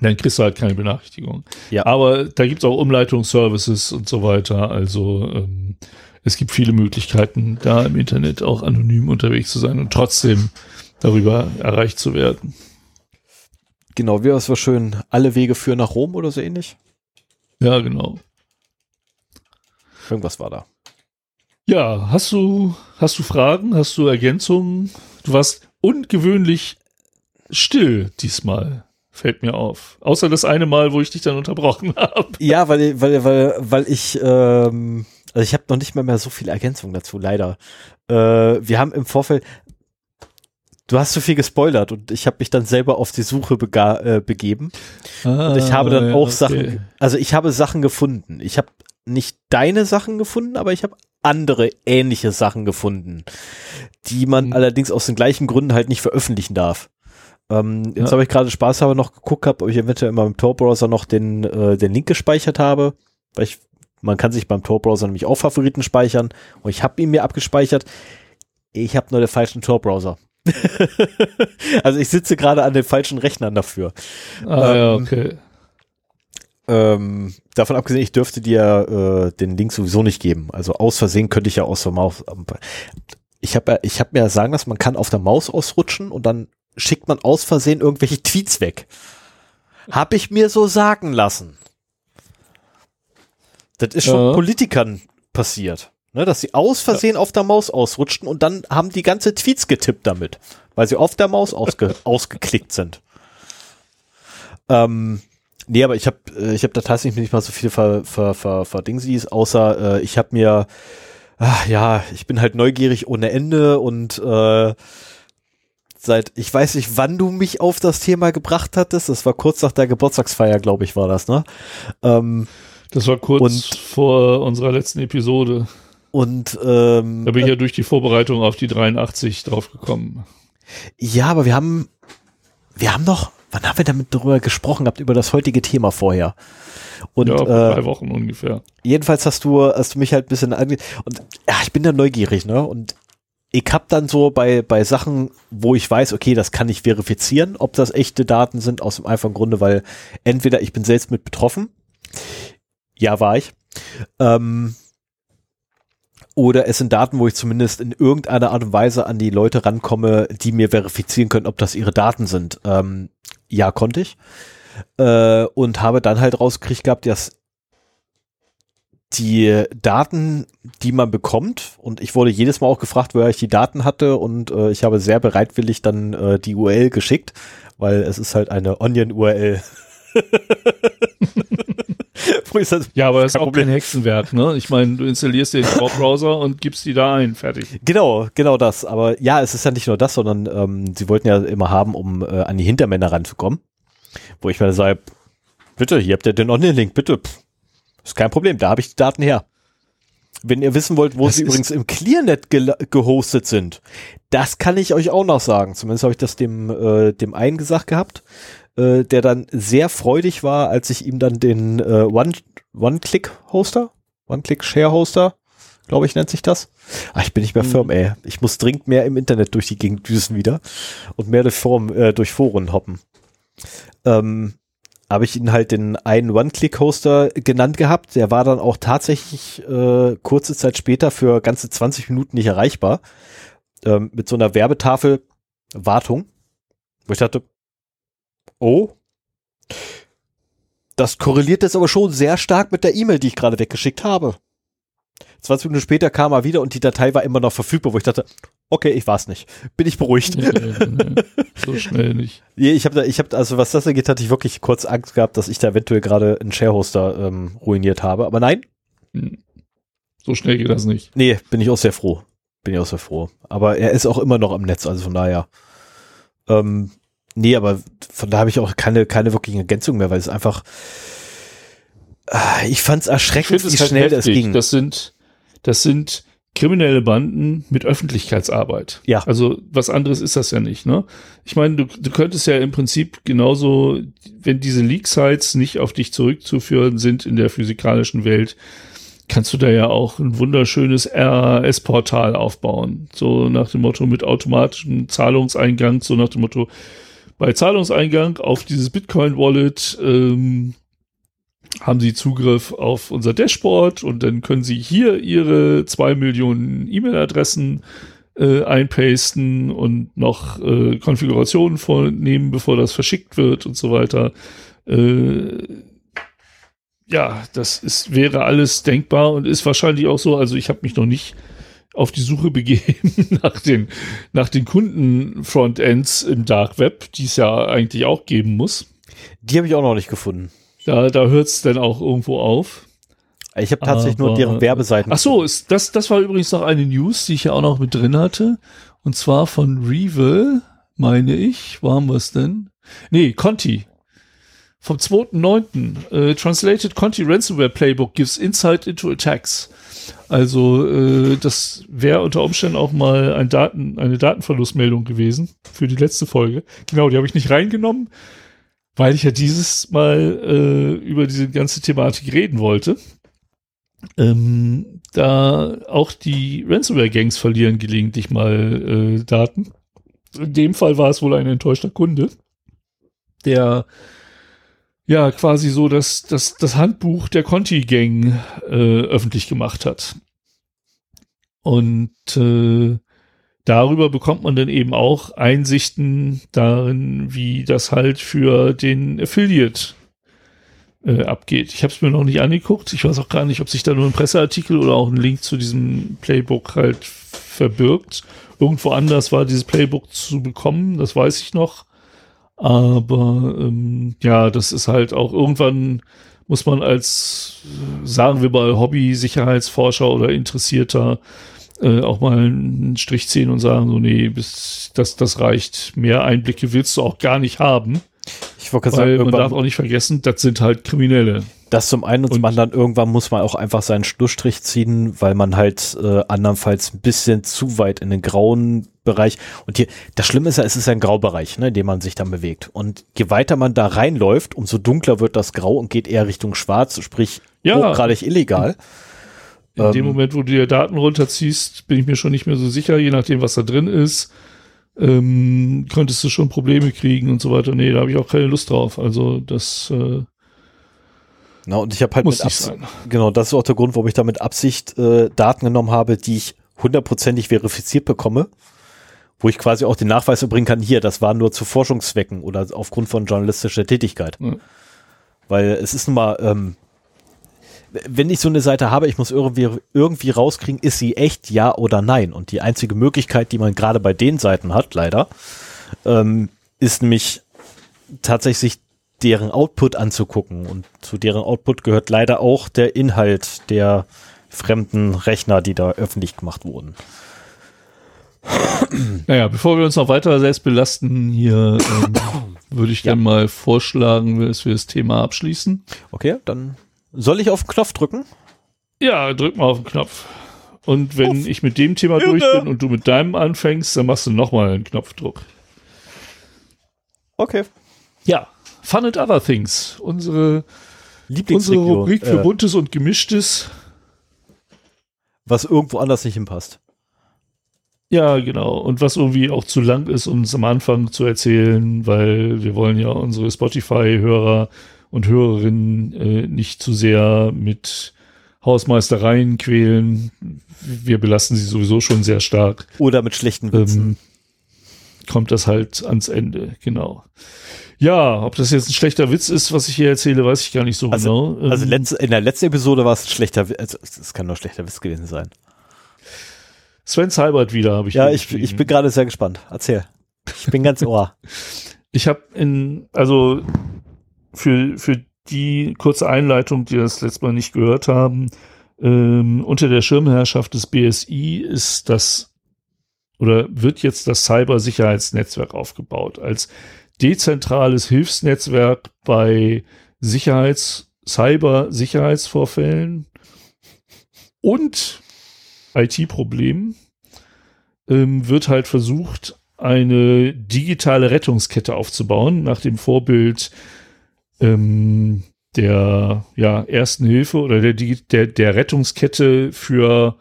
dann kriegst du halt keine Benachrichtigung. Ja. Aber da gibt's auch Umleitungsservices und so weiter. Also ähm, es gibt viele Möglichkeiten, da im Internet auch anonym unterwegs zu sein und trotzdem darüber erreicht zu werden. Genau, wie es war schön, alle Wege führen nach Rom oder so ähnlich. Ja, genau. Irgendwas war da. Ja, hast du, hast du Fragen? Hast du Ergänzungen? Du warst ungewöhnlich still diesmal, fällt mir auf. Außer das eine Mal, wo ich dich dann unterbrochen *laughs* habe. Ja, weil, weil, weil, weil ich, ähm, also ich habe noch nicht mal mehr so viele Ergänzungen dazu, leider. Äh, wir haben im Vorfeld, du hast zu viel gespoilert und ich habe mich dann selber auf die Suche äh, begeben. Ah, und ich habe dann auch okay. Sachen, also ich habe Sachen gefunden. Ich habe nicht deine Sachen gefunden, aber ich habe andere ähnliche Sachen gefunden, die man mhm. allerdings aus den gleichen Gründen halt nicht veröffentlichen darf. Ähm, jetzt ja. habe ich gerade Spaß habe noch geguckt gehabt, ob ich eventuell immer im Tor-Browser noch den, äh, den Link gespeichert habe, weil ich, man kann sich beim Tor-Browser nämlich auch Favoriten speichern und ich habe ihn mir abgespeichert. Ich habe nur den falschen Tor-Browser. *laughs* also ich sitze gerade an den falschen Rechnern dafür. Ah ähm, ja, okay. Ähm, davon abgesehen, ich dürfte dir äh, den Link sowieso nicht geben. Also aus Versehen könnte ich ja aus der Maus. Ich habe ich hab mir sagen lassen, man kann auf der Maus ausrutschen und dann schickt man aus Versehen irgendwelche Tweets weg. Hab ich mir so sagen lassen. Das ist schon ja. Politikern passiert. Ne, dass sie aus Versehen ja. auf der Maus ausrutschten und dann haben die ganze Tweets getippt damit, weil sie auf der Maus ausge *laughs* ausgeklickt sind. Ähm, Nee, aber ich habe äh, ich hab da tatsächlich nicht mal so viel ver, ver, ver, verdingsies, außer äh, ich habe mir, ach, ja, ich bin halt neugierig ohne Ende und äh, seit, ich weiß nicht, wann du mich auf das Thema gebracht hattest, das war kurz nach der Geburtstagsfeier, glaube ich, war das, ne? Ähm, das war kurz und, vor unserer letzten Episode. Und ähm, da bin ich ja durch die Vorbereitung auf die 83 drauf gekommen. Ja, aber wir haben, wir haben doch, wann haben wir damit darüber gesprochen gehabt, über das heutige Thema vorher? Und, ja, äh, drei Wochen ungefähr. Jedenfalls hast du, hast du mich halt ein bisschen ange und ja, ich bin da neugierig, ne? Und ich hab dann so bei, bei Sachen, wo ich weiß, okay, das kann ich verifizieren, ob das echte Daten sind, aus dem einfachen Grunde, weil entweder ich bin selbst mit betroffen, ja, war ich, ähm, oder es sind Daten, wo ich zumindest in irgendeiner Art und Weise an die Leute rankomme, die mir verifizieren können, ob das ihre Daten sind. Ähm, ja, konnte ich. Äh, und habe dann halt rausgekriegt gehabt, dass die Daten, die man bekommt, und ich wurde jedes Mal auch gefragt, woher ich die Daten hatte, und äh, ich habe sehr bereitwillig dann äh, die URL geschickt, weil es ist halt eine Onion-URL. *laughs* ja, aber das ist auch Problem. kein Hexenwerk, ne? Ich meine, du installierst den Tor-Browser *laughs* und gibst die da ein, fertig. Genau, genau das. Aber ja, es ist ja nicht nur das, sondern ähm, sie wollten ja immer haben, um äh, an die Hintermänner ranzukommen. Wo ich mir sage, bitte, hier habt ihr den Online-Link, bitte. Pff, ist kein Problem, da habe ich die Daten her. Wenn ihr wissen wollt, wo das sie übrigens im ClearNet ge gehostet sind, das kann ich euch auch noch sagen. Zumindest habe ich das dem, äh, dem einen gesagt gehabt. äh, der dann sehr freudig war, als ich ihm dann den äh, One- One-Click-Hoster, One-Click-Share-Hoster, glaube ich, nennt sich das. Ah, ich bin nicht mehr firm, ey. Ich muss dringend mehr im Internet durch die Gegend düsen wieder und mehr durch, Forum, äh, durch Foren hoppen. Ähm, habe ich ihn halt den einen One-Click-Hoster genannt gehabt. Der war dann auch tatsächlich äh, kurze Zeit später für ganze 20 Minuten nicht erreichbar. Ähm, mit so einer Werbetafel Wartung. Wo ich dachte, oh, das korreliert jetzt aber schon sehr stark mit der E-Mail, die ich gerade weggeschickt habe. 20 Minuten später kam er wieder und die Datei war immer noch verfügbar, wo ich dachte, okay, ich war's nicht. Bin ich beruhigt. Nee, nee, so *laughs* schnell nicht. Nee, ich habe da, ich habe, also was das angeht, hatte ich wirklich kurz Angst gehabt, dass ich da eventuell gerade einen Sharehoster ähm, ruiniert habe. Aber nein, So schnell geht das nicht. nee, bin ich auch sehr froh. Bin ich auch sehr froh. Aber er ist auch immer noch am Netz, also von daher. Ähm, nee, aber von da habe ich auch keine, keine wirklichen Ergänzungen mehr, weil es einfach, Ah, ich fand's erschreckend, wie halt schnell das heftig. ging. Das sind, das sind kriminelle Banden mit Öffentlichkeitsarbeit. Ja. Also was anderes ist das ja nicht, ne? Ich meine, du, du könntest ja im Prinzip genauso, wenn diese Leak-Sites nicht auf dich zurückzuführen sind in der physikalischen Welt, kannst du da ja auch ein wunderschönes RAS-Portal aufbauen. So nach dem Motto mit automatischem Zahlungseingang, so nach dem Motto, bei Zahlungseingang auf dieses Bitcoin-Wallet ähm, haben Sie Zugriff auf unser Dashboard und dann können Sie hier Ihre zwei Millionen E-Mail-Adressen äh, einpasten und noch äh, Konfigurationen vornehmen, bevor das verschickt wird und so weiter. Äh, ja, das ist, wäre alles denkbar und ist wahrscheinlich auch so. Also ich habe mich noch nicht auf die Suche *laughs* begeben nach den, nach den Kunden-Frontends im Dark Web, die es ja eigentlich auch geben muss. Die habe ich auch noch nicht gefunden. Da, da hört es dann auch irgendwo auf. Ich habe tatsächlich nur Aber- deren Werbeseiten. Ach so, ist, das, das war übrigens noch eine News, die ich ja auch noch mit drin hatte. Und zwar von Revel, meine ich. Wo haben wir es denn? Nee, Conti. Vom 2.9. Äh, Translated Conti Ransomware Playbook gives insight into attacks. Also, äh, das wäre unter Umständen auch mal ein Daten, eine Datenverlustmeldung gewesen für die letzte Folge. Genau, die habe ich nicht reingenommen, weil ich ja dieses Mal äh, über diese ganze Thematik reden wollte. Ähm, da auch die Ransomware-Gangs verlieren gelegentlich mal äh, Daten. In dem Fall war es wohl ein enttäuschter Kunde, der ja quasi so das, das, das Handbuch der Conti-Gang äh, öffentlich gemacht hat. Und äh, darüber bekommt man dann eben auch Einsichten darin, wie das halt für den Affiliate äh, abgeht. Ich habe es mir noch nicht angeguckt. Ich weiß auch gar nicht, ob sich da nur ein Presseartikel oder auch ein Link zu diesem Playbook halt verbirgt. Irgendwo anders war dieses Playbook zu bekommen, das weiß ich noch. Aber ähm, ja, das ist halt auch irgendwann muss man als, sagen wir mal, Hobby-Sicherheitsforscher oder Interessierter äh, auch mal einen Strich ziehen und sagen, so, nee, bis, das, das reicht. Mehr Einblicke willst du auch gar nicht haben. ich wollte gerade sagen, man darf auch nicht vergessen, das sind halt Kriminelle. das zum einen und zum und- anderen, irgendwann muss man auch einfach seinen Schlussstrich ziehen, weil man halt äh, andernfalls ein bisschen zu weit in den grauen Bereich und hier, das Schlimme ist ja, es ist ein Graubereich, ne, in dem man sich dann bewegt. Und je weiter man da reinläuft, umso dunkler wird das Grau und geht eher Richtung Schwarz, sprich Ja. hochgradig illegal. In dem Ähm, Moment, wo du dir Daten runterziehst, bin ich mir schon nicht mehr so sicher, je nachdem, was da drin ist, ähm, könntest du schon Probleme kriegen und so weiter. Nee, da habe ich auch keine Lust drauf. Also das äh, Na, und ich habe halt muss mit Absicht, sein. genau, das ist auch der Grund, warum ich da mit Absicht äh, Daten genommen habe, die ich hundertprozentig verifiziert bekomme, wo ich quasi auch den Nachweis erbringen kann, hier, das war nur zu Forschungszwecken oder aufgrund von journalistischer Tätigkeit. Ja. Weil es ist nun mal, ähm, wenn ich so eine Seite habe, ich muss irgendwie, irgendwie rauskriegen, ist sie echt ja oder nein. Und die einzige Möglichkeit, die man gerade bei den Seiten hat, leider, ähm, ist nämlich tatsächlich deren Output anzugucken. Und zu deren Output gehört leider auch der Inhalt der fremden Rechner, die da öffentlich gemacht wurden. Naja, bevor wir uns noch weiter selbst belasten, hier ähm, *coughs* würde ich Ja. dann mal vorschlagen, dass wir das Thema abschließen. Okay, dann soll ich auf den Knopf drücken? Ja, drück mal auf den Knopf. Und wenn Auf ich mit dem Thema Irre. durch bin und du mit deinem anfängst, dann machst du nochmal einen Knopfdruck. Okay. Ja, Fun and Other Things, unsere, unsere. Rubrik für äh, Buntes und Gemischtes. was irgendwo anders nicht hinpasst. Ja, genau. Und was irgendwie auch zu lang ist, um es am Anfang zu erzählen, weil wir wollen ja unsere Spotify-Hörer und Hörerinnen äh, nicht zu sehr mit Hausmeistereien quälen. Wir belasten sie sowieso schon sehr stark. Oder mit schlechten Witzen. Ähm, kommt das halt ans Ende, genau. Ja, ob das jetzt ein schlechter Witz ist, was ich hier erzähle, weiß ich gar nicht so Also- genau. also Ähm, letzte, in der letzten Episode war es ein schlechter Witz. Also, es kann nur schlechter Witz gewesen sein. Sven Seibert wieder, habe ich Ja, ich, ich bin gerade sehr gespannt. Erzähl. Ich bin ganz *laughs* ohr. Ich habe in, also für, für die kurze Einleitung, die das letzte Mal nicht gehört haben, ähm, unter der Schirmherrschaft des BSI ist das oder wird jetzt das Cybersicherheitsnetzwerk aufgebaut. Als dezentrales Hilfsnetzwerk bei Sicherheits, Cyber-Sicherheitsvorfällen und IT-Problemen ähm, wird halt versucht, eine digitale Rettungskette aufzubauen, nach dem Vorbild ähm, der ja, ersten Hilfe oder der, der, der Rettungskette für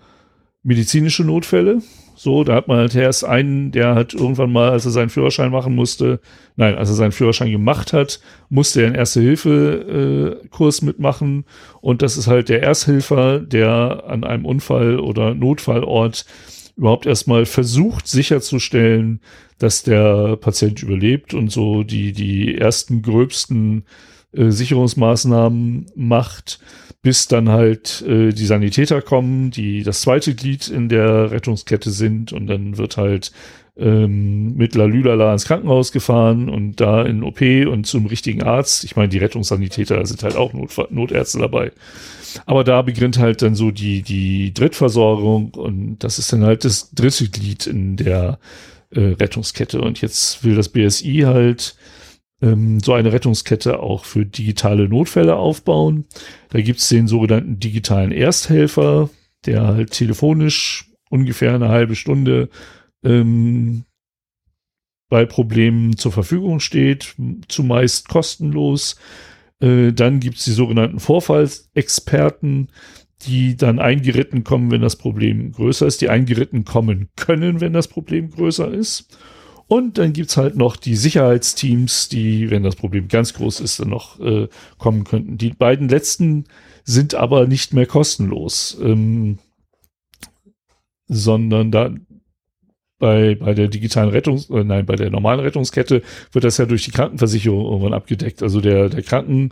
medizinische Notfälle. So, da hat man halt erst einen, der hat irgendwann mal, als er seinen Führerschein machen musste, nein, als er seinen Führerschein gemacht hat, musste er einen Erste-Hilfe-Kurs mitmachen. Und das ist halt der Ersthelfer, der an einem Unfall oder Notfallort überhaupt erstmal versucht sicherzustellen, dass der Patient überlebt und so die, die ersten gröbsten äh, Sicherungsmaßnahmen macht, bis dann halt äh, die Sanitäter kommen, die das zweite Glied in der Rettungskette sind und dann wird halt ähm, mit Lalülala ins Krankenhaus gefahren und da in OP und zum richtigen Arzt. Ich meine, die Rettungssanitäter sind halt auch Notfa Notärzte dabei. Aber da beginnt halt dann so die, die Drittversorgung und das ist dann halt das dritte Glied in der äh, Rettungskette. Und jetzt will das BSI halt ähm, so eine Rettungskette auch für digitale Notfälle aufbauen. Da gibt's den sogenannten digitalen Ersthelfer, der halt telefonisch ungefähr eine halbe Stunde ähm, bei Problemen zur Verfügung steht, zumeist kostenlos. Äh, dann gibt's die sogenannten Vorfallsexperten, die dann eingeritten kommen, wenn das Problem größer ist, die eingeritten kommen können, wenn das Problem größer ist. Und dann gibt's halt noch die Sicherheitsteams, die, wenn das Problem ganz groß ist, dann noch äh, kommen könnten. Die beiden letzten sind aber nicht mehr kostenlos, ähm, sondern da bei, bei der digitalen Rettungs, äh, nein, bei der normalen Rettungskette wird das ja durch die Krankenversicherung irgendwann abgedeckt. Also der, der Kranken,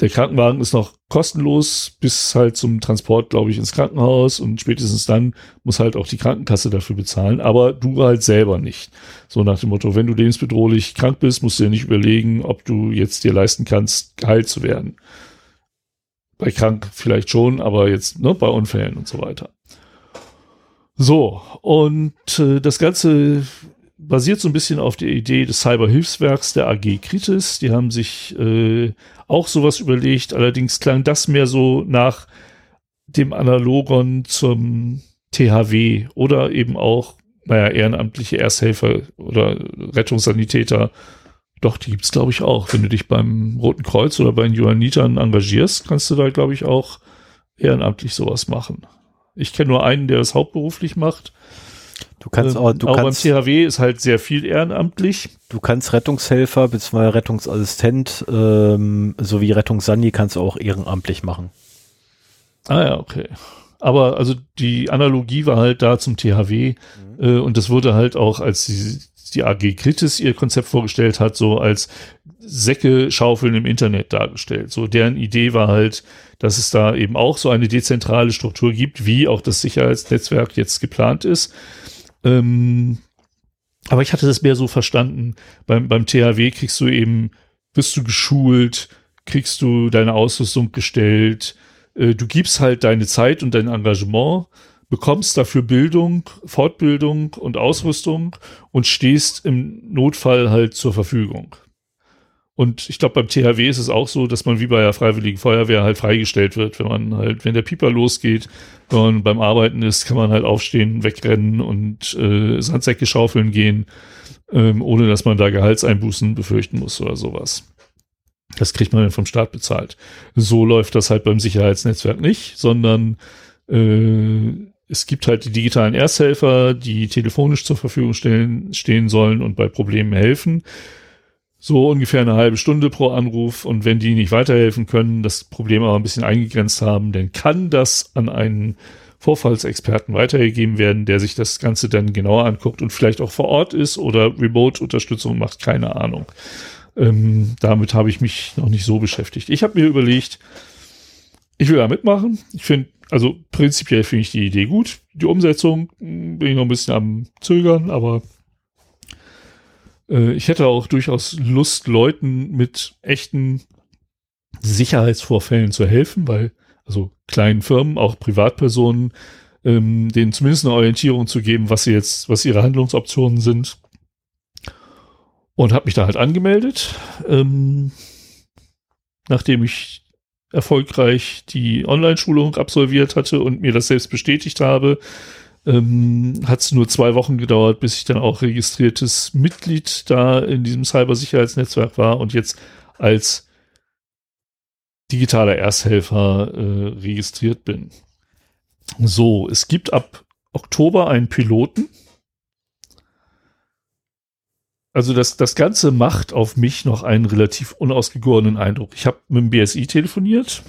der Krankenwagen ist noch kostenlos bis halt zum Transport, glaube ich, ins Krankenhaus und spätestens dann muss halt auch die Krankenkasse dafür bezahlen, aber du halt selber nicht. So nach dem Motto, wenn du lebensbedrohlich krank bist, musst du dir nicht überlegen, ob du jetzt dir leisten kannst, geheilt zu werden. Bei krank vielleicht schon, aber jetzt ne, bei Unfällen und so weiter. So, und äh, das Ganze basiert so ein bisschen auf der Idee des Cyberhilfswerks der AG Kritis. Die haben sich äh, auch sowas überlegt. Allerdings klang das mehr so nach dem Analogon zum THW oder eben auch, naja, ehrenamtliche Ersthelfer oder Rettungssanitäter. Doch, die gibt's glaube ich, auch. Wenn du dich beim Roten Kreuz oder bei den Johannitern engagierst, kannst du da, glaube ich, auch ehrenamtlich sowas machen. Ich kenne nur einen, der das hauptberuflich macht. Du kannst Ähm, auch, du aber kannst, beim THW ist halt sehr viel ehrenamtlich. du kannst Rettungshelfer bzw. Rettungsassistent ähm, sowie Rettungssani kannst du auch ehrenamtlich machen. Ah ja, okay. Aber also die Analogie war halt da zum THW äh, und das wurde halt auch, als die, die AG Kritis ihr Konzept vorgestellt hat, so als Säcke schaufeln im Internet dargestellt. So deren Idee war halt, dass es da eben auch so eine dezentrale Struktur gibt, wie auch das Sicherheitsnetzwerk jetzt geplant ist. Ähm, aber ich hatte das mehr so verstanden. Beim, beim THW kriegst du eben, bist du geschult, kriegst du deine Ausrüstung gestellt, äh, du gibst halt deine Zeit und dein Engagement, bekommst dafür Bildung, Fortbildung und Ausrüstung und stehst im Notfall halt zur Verfügung. Und ich glaube, beim THW ist es auch so, dass man wie bei der Freiwilligen Feuerwehr halt freigestellt wird, wenn man halt, wenn der Pieper losgeht, wenn man beim Arbeiten ist, kann man halt aufstehen, wegrennen und äh, Sandsäcke schaufeln gehen, ähm, ohne dass man da Gehaltseinbußen befürchten muss oder sowas. Das kriegt man dann vom Staat bezahlt. So läuft das halt beim Sicherheitsnetzwerk nicht, sondern äh, es gibt halt die digitalen Ersthelfer, die telefonisch zur Verfügung stellen, stehen sollen und bei Problemen helfen so ungefähr eine halbe Stunde pro Anruf und wenn die nicht weiterhelfen können, das Problem aber ein bisschen eingegrenzt haben, dann kann das an einen Vorfallsexperten weitergegeben werden, der sich das Ganze dann genauer anguckt und vielleicht auch vor Ort ist oder Remote-Unterstützung macht, keine Ahnung. Ähm, damit habe ich mich noch nicht so beschäftigt. Ich habe mir überlegt, ich will da mitmachen. Ich finde, also prinzipiell finde ich die Idee gut. Die Umsetzung hm, bin ich noch ein bisschen am Zögern, aber äh, ich hätte auch durchaus Lust, Leuten mit echten Sicherheitsvorfällen zu helfen, weil also kleinen Firmen, auch Privatpersonen, ähm, denen zumindest eine Orientierung zu geben, was sie jetzt, was ihre Handlungsoptionen sind. Und habe mich da halt angemeldet, ähm, nachdem ich erfolgreich die Online-Schulung absolviert hatte und mir das selbst bestätigt habe, ähm, hat es nur zwei Wochen gedauert, bis ich dann auch registriertes Mitglied da in diesem Cybersicherheitsnetzwerk war und jetzt als digitaler Ersthelfer äh, registriert bin. So, es gibt ab Oktober einen Piloten. Also das, das Ganze macht auf mich noch einen relativ unausgegorenen Eindruck. Ich habe mit dem BSI telefoniert,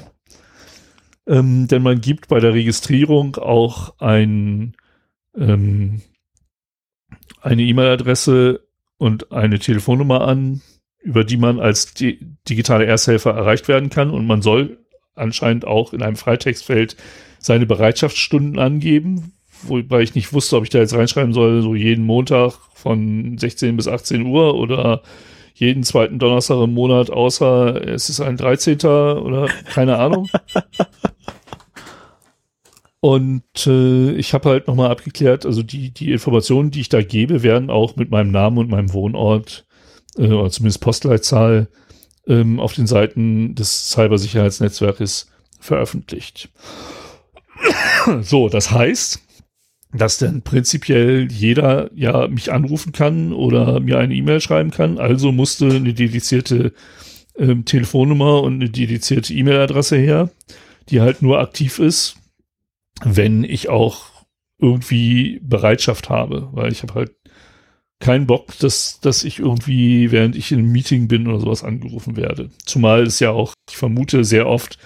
ähm, denn man gibt bei der Registrierung auch ein ähm, eine E-Mail-Adresse und eine Telefonnummer an, über die man als di digitale Ersthelfer erreicht werden kann. Und man soll anscheinend auch in einem Freitextfeld seine Bereitschaftsstunden angeben, wobei ich nicht wusste, ob ich da jetzt reinschreiben soll, so jeden Montag von 16 bis 18 Uhr oder jeden zweiten Donnerstag im Monat, außer es ist ein 13. oder keine Ahnung. *laughs* Und äh, ich habe halt nochmal abgeklärt, also die, die Informationen, die ich da gebe, werden auch mit meinem Namen und meinem Wohnort äh, oder zumindest Postleitzahl ähm, auf den Seiten des Cybersicherheitsnetzwerkes veröffentlicht. so, das heißt, dass dann prinzipiell jeder ja mich anrufen kann oder mir eine E-Mail schreiben kann. Also musste eine dedizierte ähm, Telefonnummer und eine dedizierte E-Mail-Adresse her, die halt nur aktiv ist, wenn ich auch irgendwie Bereitschaft habe, weil ich habe halt keinen Bock, dass, dass ich irgendwie, während ich in einem Meeting bin oder sowas angerufen werde. Zumal es ja auch, ich vermute, sehr oft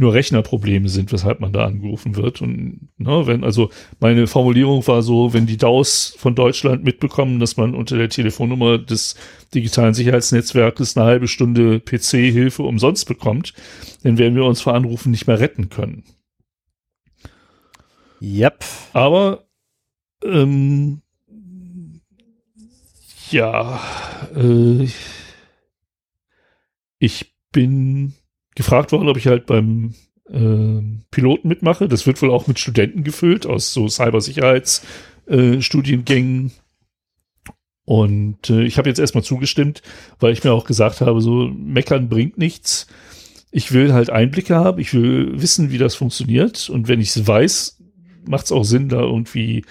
nur Rechnerprobleme sind, weshalb man da angerufen wird. Und ne, wenn, also meine Formulierung war so, wenn die DAOs von Deutschland mitbekommen, dass man unter der Telefonnummer des digitalen Sicherheitsnetzwerkes eine halbe Stunde PC-Hilfe umsonst bekommt, dann werden wir uns vor Anrufen nicht mehr retten können. Yep. Aber ähm, ja, äh, ich bin gefragt worden, ob ich halt beim äh, Piloten mitmache. Das wird wohl auch mit Studenten gefüllt aus so Cybersicherheitsstudiengängen. Äh, und äh, ich habe jetzt erstmal zugestimmt, weil ich mir auch gesagt habe, so meckern bringt nichts. Ich will halt Einblicke haben, ich will wissen, wie das funktioniert. Und wenn ich es weiß, macht es auch Sinn, da irgendwie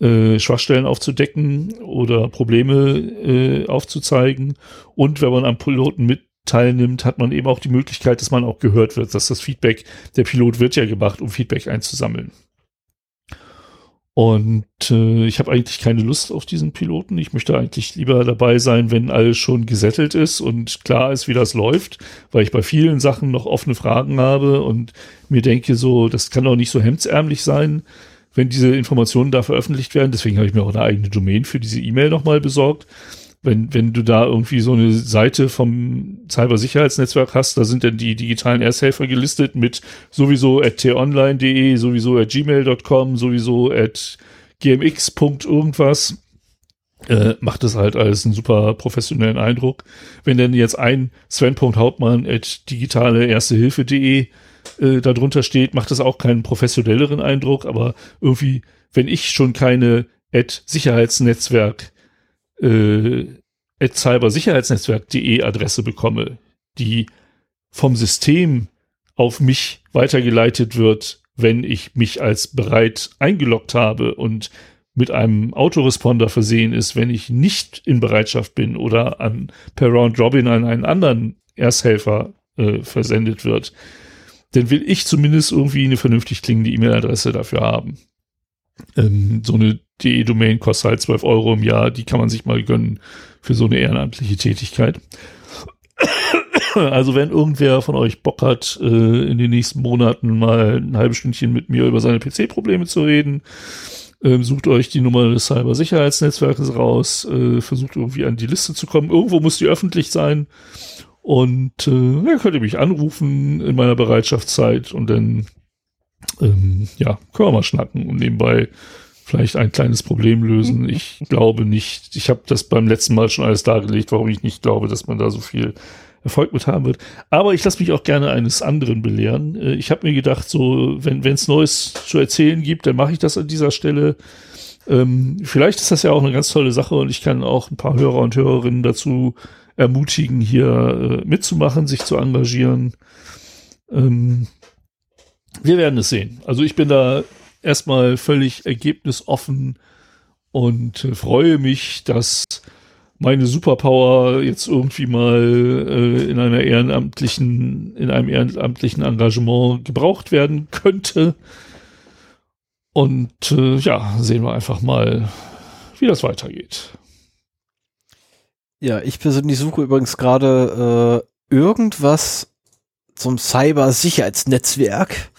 äh, Schwachstellen aufzudecken oder Probleme äh, aufzuzeigen. Und wenn man am Piloten mit teilnimmt, hat man eben auch die Möglichkeit, dass man auch gehört wird, dass das Feedback, der Pilot wird ja gemacht, um Feedback einzusammeln. Und äh, ich habe eigentlich keine Lust auf diesen Piloten. Ich möchte eigentlich lieber dabei sein, wenn alles schon gesettelt ist und klar ist, wie das läuft, weil ich bei vielen Sachen noch offene Fragen habe und mir denke so, das kann doch nicht so hemdsärmlich sein, wenn diese Informationen da veröffentlicht werden. Deswegen habe ich mir auch eine eigene Domain für diese E-Mail nochmal besorgt wenn, wenn du da irgendwie so eine Seite vom Cybersicherheitsnetzwerk hast, da sind dann die digitalen Ersthelfer gelistet mit sowieso at t-online.de, sowieso at gmail.com, sowieso at gmx. irgendwas. Äh, macht das halt alles einen super professionellen Eindruck. Wenn denn jetzt ein Sven.hauptmann at digitale erste Hilfe.de äh, darunter steht, macht das auch keinen professionelleren Eindruck, aber irgendwie, wenn ich schon keine at Sicherheitsnetzwerk äh, cybersicherheitsnetzwerk.de Adresse bekomme, die vom System auf mich weitergeleitet wird, wenn ich mich als bereit eingeloggt habe und mit einem Autoresponder versehen ist, wenn ich nicht in Bereitschaft bin oder an, per Round Robin an einen anderen Ersthelfer äh, versendet wird, dann will ich zumindest irgendwie eine vernünftig klingende E-Mail-Adresse dafür haben. Ähm, so eine DE-Domain kostet halt 12 Euro im Jahr, die kann man sich mal gönnen für so eine ehrenamtliche Tätigkeit. Also wenn irgendwer von euch Bock hat, äh, in den nächsten Monaten mal ein halbes Stündchen mit mir über seine PC-Probleme zu reden, ähm, sucht euch die Nummer des Cyber-Sicherheitsnetzwerkes raus, äh, versucht irgendwie an die Liste zu kommen. Irgendwo muss die öffentlich sein. Und äh, ja, könnt ihr mich anrufen in meiner Bereitschaftszeit und dann ähm, ja, können wir mal schnacken und nebenbei vielleicht ein kleines Problem lösen. Ich glaube nicht, ich habe das beim letzten Mal schon alles dargelegt, warum ich nicht glaube, dass man da so viel Erfolg mit haben wird. Aber ich lasse mich auch gerne eines anderen belehren. Äh, ich habe mir gedacht, so, wenn es Neues zu erzählen gibt, dann mache ich das an dieser Stelle. Ähm, vielleicht ist das ja auch eine ganz tolle Sache und ich kann auch ein paar Hörer und Hörerinnen dazu ermutigen, hier äh, mitzumachen, sich zu engagieren. Ähm, wir werden es sehen. Also ich bin da erstmal völlig ergebnisoffen und äh, freue mich, dass meine Superpower jetzt irgendwie mal äh, in einer ehrenamtlichen, in einem ehrenamtlichen Engagement gebraucht werden könnte. Und äh, ja, sehen wir einfach mal, wie das weitergeht. Ja, ich persönlich suche übrigens gerade äh, irgendwas zum Cyber-Sicherheitsnetzwerk,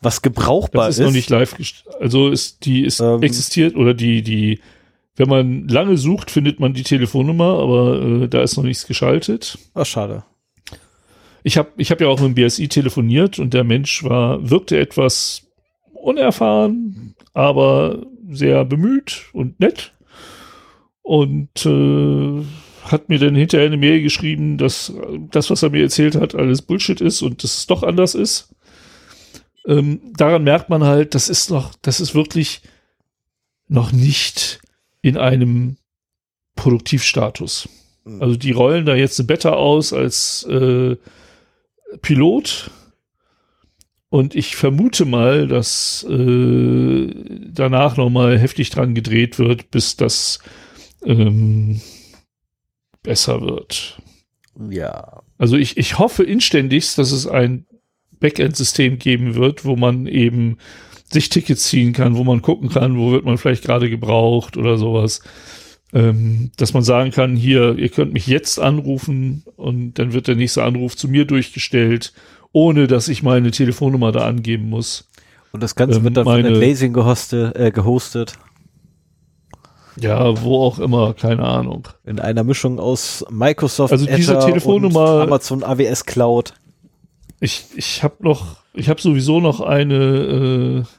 was gebrauchbar ist. Das ist noch nicht live, also ist die ist ähm, existiert oder die die wenn man lange sucht, findet man die Telefonnummer, aber äh, da ist noch nichts geschaltet. Ach, schade. Ich habe ich hab ja auch mit dem BSI telefoniert und der Mensch war, wirkte etwas unerfahren, aber sehr bemüht und nett. Und äh, hat mir dann hinterher eine Mail geschrieben, dass das, was er mir erzählt hat, alles Bullshit ist und dass es doch anders ist. Ähm, daran merkt man halt, das ist noch, das ist wirklich noch nicht in einem Produktivstatus. Mhm. Also die rollen da jetzt eine Beta aus als äh, Pilot. Und ich vermute mal, dass äh, danach nochmal heftig dran gedreht wird, bis das ähm, besser wird. Ja. Also ich, ich hoffe inständigst, dass es ein Backend-System geben wird, wo man eben sich Tickets ziehen kann, wo man gucken kann, wo wird man vielleicht gerade gebraucht oder sowas. Ähm, dass man sagen kann, hier, ihr könnt mich jetzt anrufen und dann wird der nächste Anruf zu mir durchgestellt, ohne dass ich meine Telefonnummer da angeben muss. Und das Ganze ähm, wird dann meine, von Lasing gehostet, äh, gehostet. Ja, wo auch immer, keine Ahnung. In einer Mischung aus Microsoft, also diese Telefonnummer, Amazon AWS Cloud. Ich, ich habe noch, ich habe sowieso noch eine äh,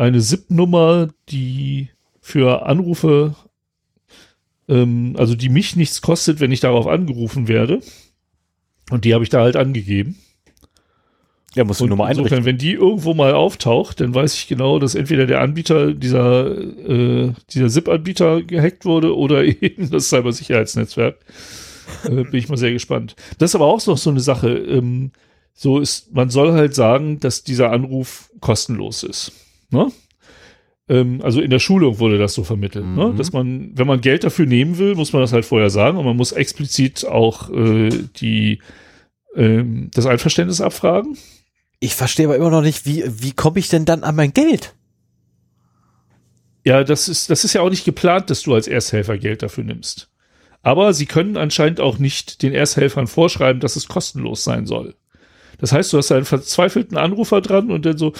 eine SIP-Nummer, die für Anrufe, ähm, also die mich nichts kostet, wenn ich darauf angerufen werde. Und die habe ich da halt angegeben. Ja, muss die Nummer einrichten. Insofern, wenn die irgendwo mal auftaucht, dann weiß ich genau, dass entweder der Anbieter dieser, äh, dieser SIP-Anbieter gehackt wurde oder *laughs* eben das Cybersicherheitsnetzwerk. äh, bin ich mal sehr gespannt. Das ist aber auch noch so eine Sache. Ähm, so ist, man soll halt sagen, dass dieser Anruf kostenlos ist. Ne? Ähm, also in der Schulung wurde das so vermittelt, ne? mhm. ne? dass man, wenn man Geld dafür nehmen will, muss man das halt vorher sagen und man muss explizit auch äh, die, ähm, das Einverständnis abfragen. Ich verstehe aber immer noch nicht, wie, wie komme ich denn dann an mein Geld? Ja, das ist, das ist ja auch nicht geplant, dass du als Ersthelfer Geld dafür nimmst. Aber sie können anscheinend auch nicht den Ersthelfern vorschreiben, dass es kostenlos sein soll. Das heißt, du hast einen verzweifelten Anrufer dran und dann so,